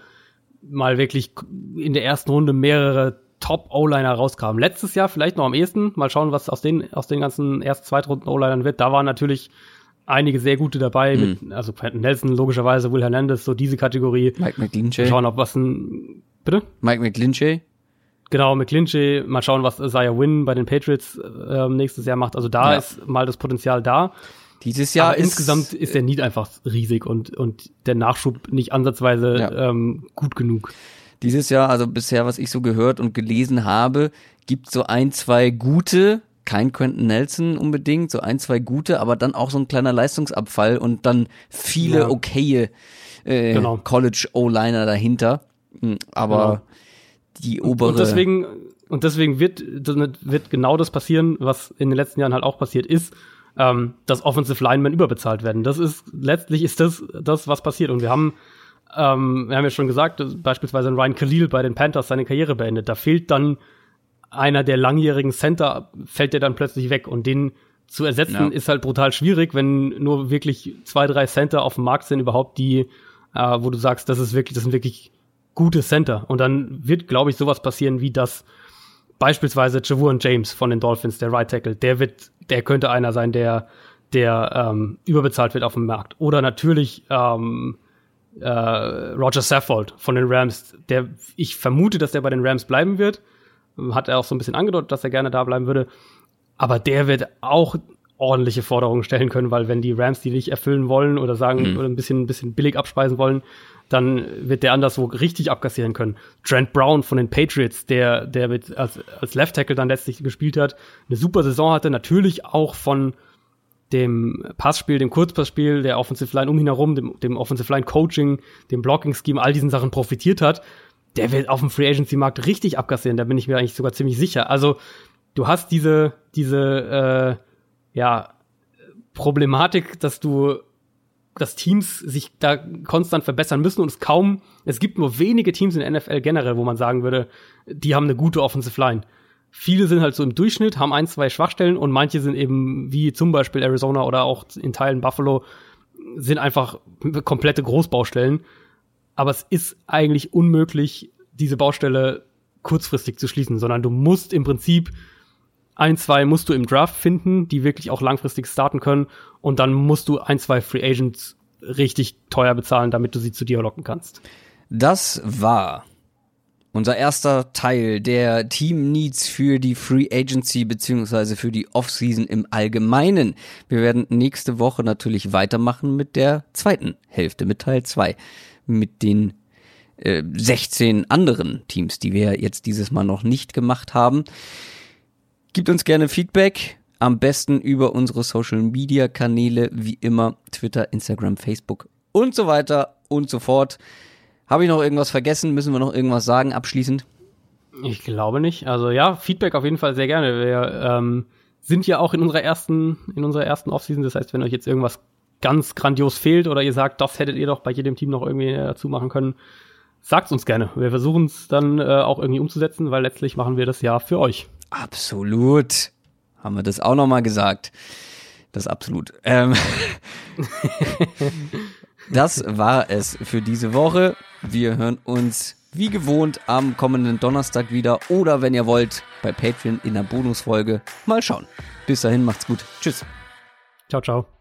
S2: mal wirklich in der ersten Runde mehrere Top-O-Liner rauskamen. Letztes Jahr vielleicht noch am ehesten. Mal schauen, was aus den, aus den ganzen ersten, zweitrunden O-Linern wird. Da waren natürlich einige sehr gute dabei, mhm. mit, also Quentin Nelson, logischerweise, Will Hernandez, so diese Kategorie.
S1: Mike McGlinchey.
S2: Mal schauen, ob was ein, bitte?
S1: Mike McGlinchey.
S2: Genau, McGlinchey. Mal schauen, was Isaiah Wynn bei den Patriots äh, nächstes Jahr macht. Also da ja. ist mal das Potenzial da.
S1: Dieses Jahr
S2: Aber ist, insgesamt ist der Need einfach riesig und, und der Nachschub nicht ansatzweise ja. ähm, gut genug.
S1: Dieses Jahr, also bisher, was ich so gehört und gelesen habe, gibt so ein, zwei gute, kein Quentin Nelson unbedingt, so ein, zwei gute, aber dann auch so ein kleiner Leistungsabfall und dann viele ja. okaye äh, genau. College O-Liner dahinter. Hm, aber genau. die obere.
S2: Und deswegen, und deswegen wird, wird genau das passieren, was in den letzten Jahren halt auch passiert ist ähm, dass Offensive Linemen überbezahlt werden. Das ist letztlich ist das das, was passiert. Und wir haben ähm, wir haben ja schon gesagt, beispielsweise Ryan Khalil bei den Panthers seine Karriere beendet. Da fehlt dann einer der langjährigen Center, fällt der dann plötzlich weg und den zu ersetzen ja. ist halt brutal schwierig, wenn nur wirklich zwei, drei Center auf dem Markt sind überhaupt, die, äh, wo du sagst, das ist wirklich, das sind wirklich gute Center. Und dann wird, glaube ich, sowas passieren wie das beispielsweise Javon James von den Dolphins, der Right Tackle, der wird, der könnte einer sein, der, der ähm, überbezahlt wird auf dem Markt. Oder natürlich ähm, äh, Roger Saffold von den Rams, der ich vermute, dass der bei den Rams bleiben wird. Hat er auch so ein bisschen angedeutet, dass er gerne da bleiben würde. Aber der wird auch ordentliche Forderungen stellen können, weil wenn die Rams die nicht erfüllen wollen oder sagen mhm. oder ein bisschen ein bisschen billig abspeisen wollen, dann wird der anderswo richtig abkassieren können. Trent Brown von den Patriots, der, der mit, als, als Left Tackle dann letztlich gespielt hat, eine super Saison hatte, natürlich auch von dem Passspiel, dem Kurzpassspiel, der Offensive Line um ihn herum, dem, dem Offensive Line Coaching, dem Blocking Scheme, all diesen Sachen profitiert hat, der wird auf dem Free Agency Markt richtig abkassieren, da bin ich mir eigentlich sogar ziemlich sicher. Also, du hast diese, diese, äh, ja, Problematik, dass du dass Teams sich da konstant verbessern müssen und es kaum, es gibt nur wenige Teams in der NFL generell, wo man sagen würde, die haben eine gute Offensive Line. Viele sind halt so im Durchschnitt, haben ein, zwei Schwachstellen und manche sind eben wie zum Beispiel Arizona oder auch in Teilen Buffalo sind einfach komplette Großbaustellen. Aber es ist eigentlich unmöglich, diese Baustelle kurzfristig zu schließen, sondern du musst im Prinzip ein, zwei musst du im Draft finden, die wirklich auch langfristig starten können. Und dann musst du ein, zwei Free Agents richtig teuer bezahlen, damit du sie zu dir locken kannst.
S1: Das war unser erster Teil der Team Needs für die Free Agency beziehungsweise für die Offseason im Allgemeinen. Wir werden nächste Woche natürlich weitermachen mit der zweiten Hälfte, mit Teil zwei, mit den äh, 16 anderen Teams, die wir jetzt dieses Mal noch nicht gemacht haben. Gibt uns gerne Feedback. Am besten über unsere Social Media Kanäle, wie immer Twitter, Instagram, Facebook und so weiter und so fort. Habe ich noch irgendwas vergessen? Müssen wir noch irgendwas sagen abschließend?
S2: Ich glaube nicht. Also ja, Feedback auf jeden Fall sehr gerne. Wir ähm, sind ja auch in unserer ersten, in unserer ersten Offseason. Das heißt, wenn euch jetzt irgendwas ganz grandios fehlt oder ihr sagt, das hättet ihr doch bei jedem Team noch irgendwie dazu machen können, sagt uns gerne. Wir versuchen es dann äh, auch irgendwie umzusetzen, weil letztlich machen wir das ja für euch.
S1: Absolut. Haben wir das auch nochmal gesagt. Das ist absolut. Ähm Das war es für diese Woche. Wir hören uns wie gewohnt am kommenden Donnerstag wieder oder wenn ihr wollt bei Patreon in der Bonusfolge. Mal schauen. Bis dahin macht's gut. Tschüss.
S2: Ciao, ciao.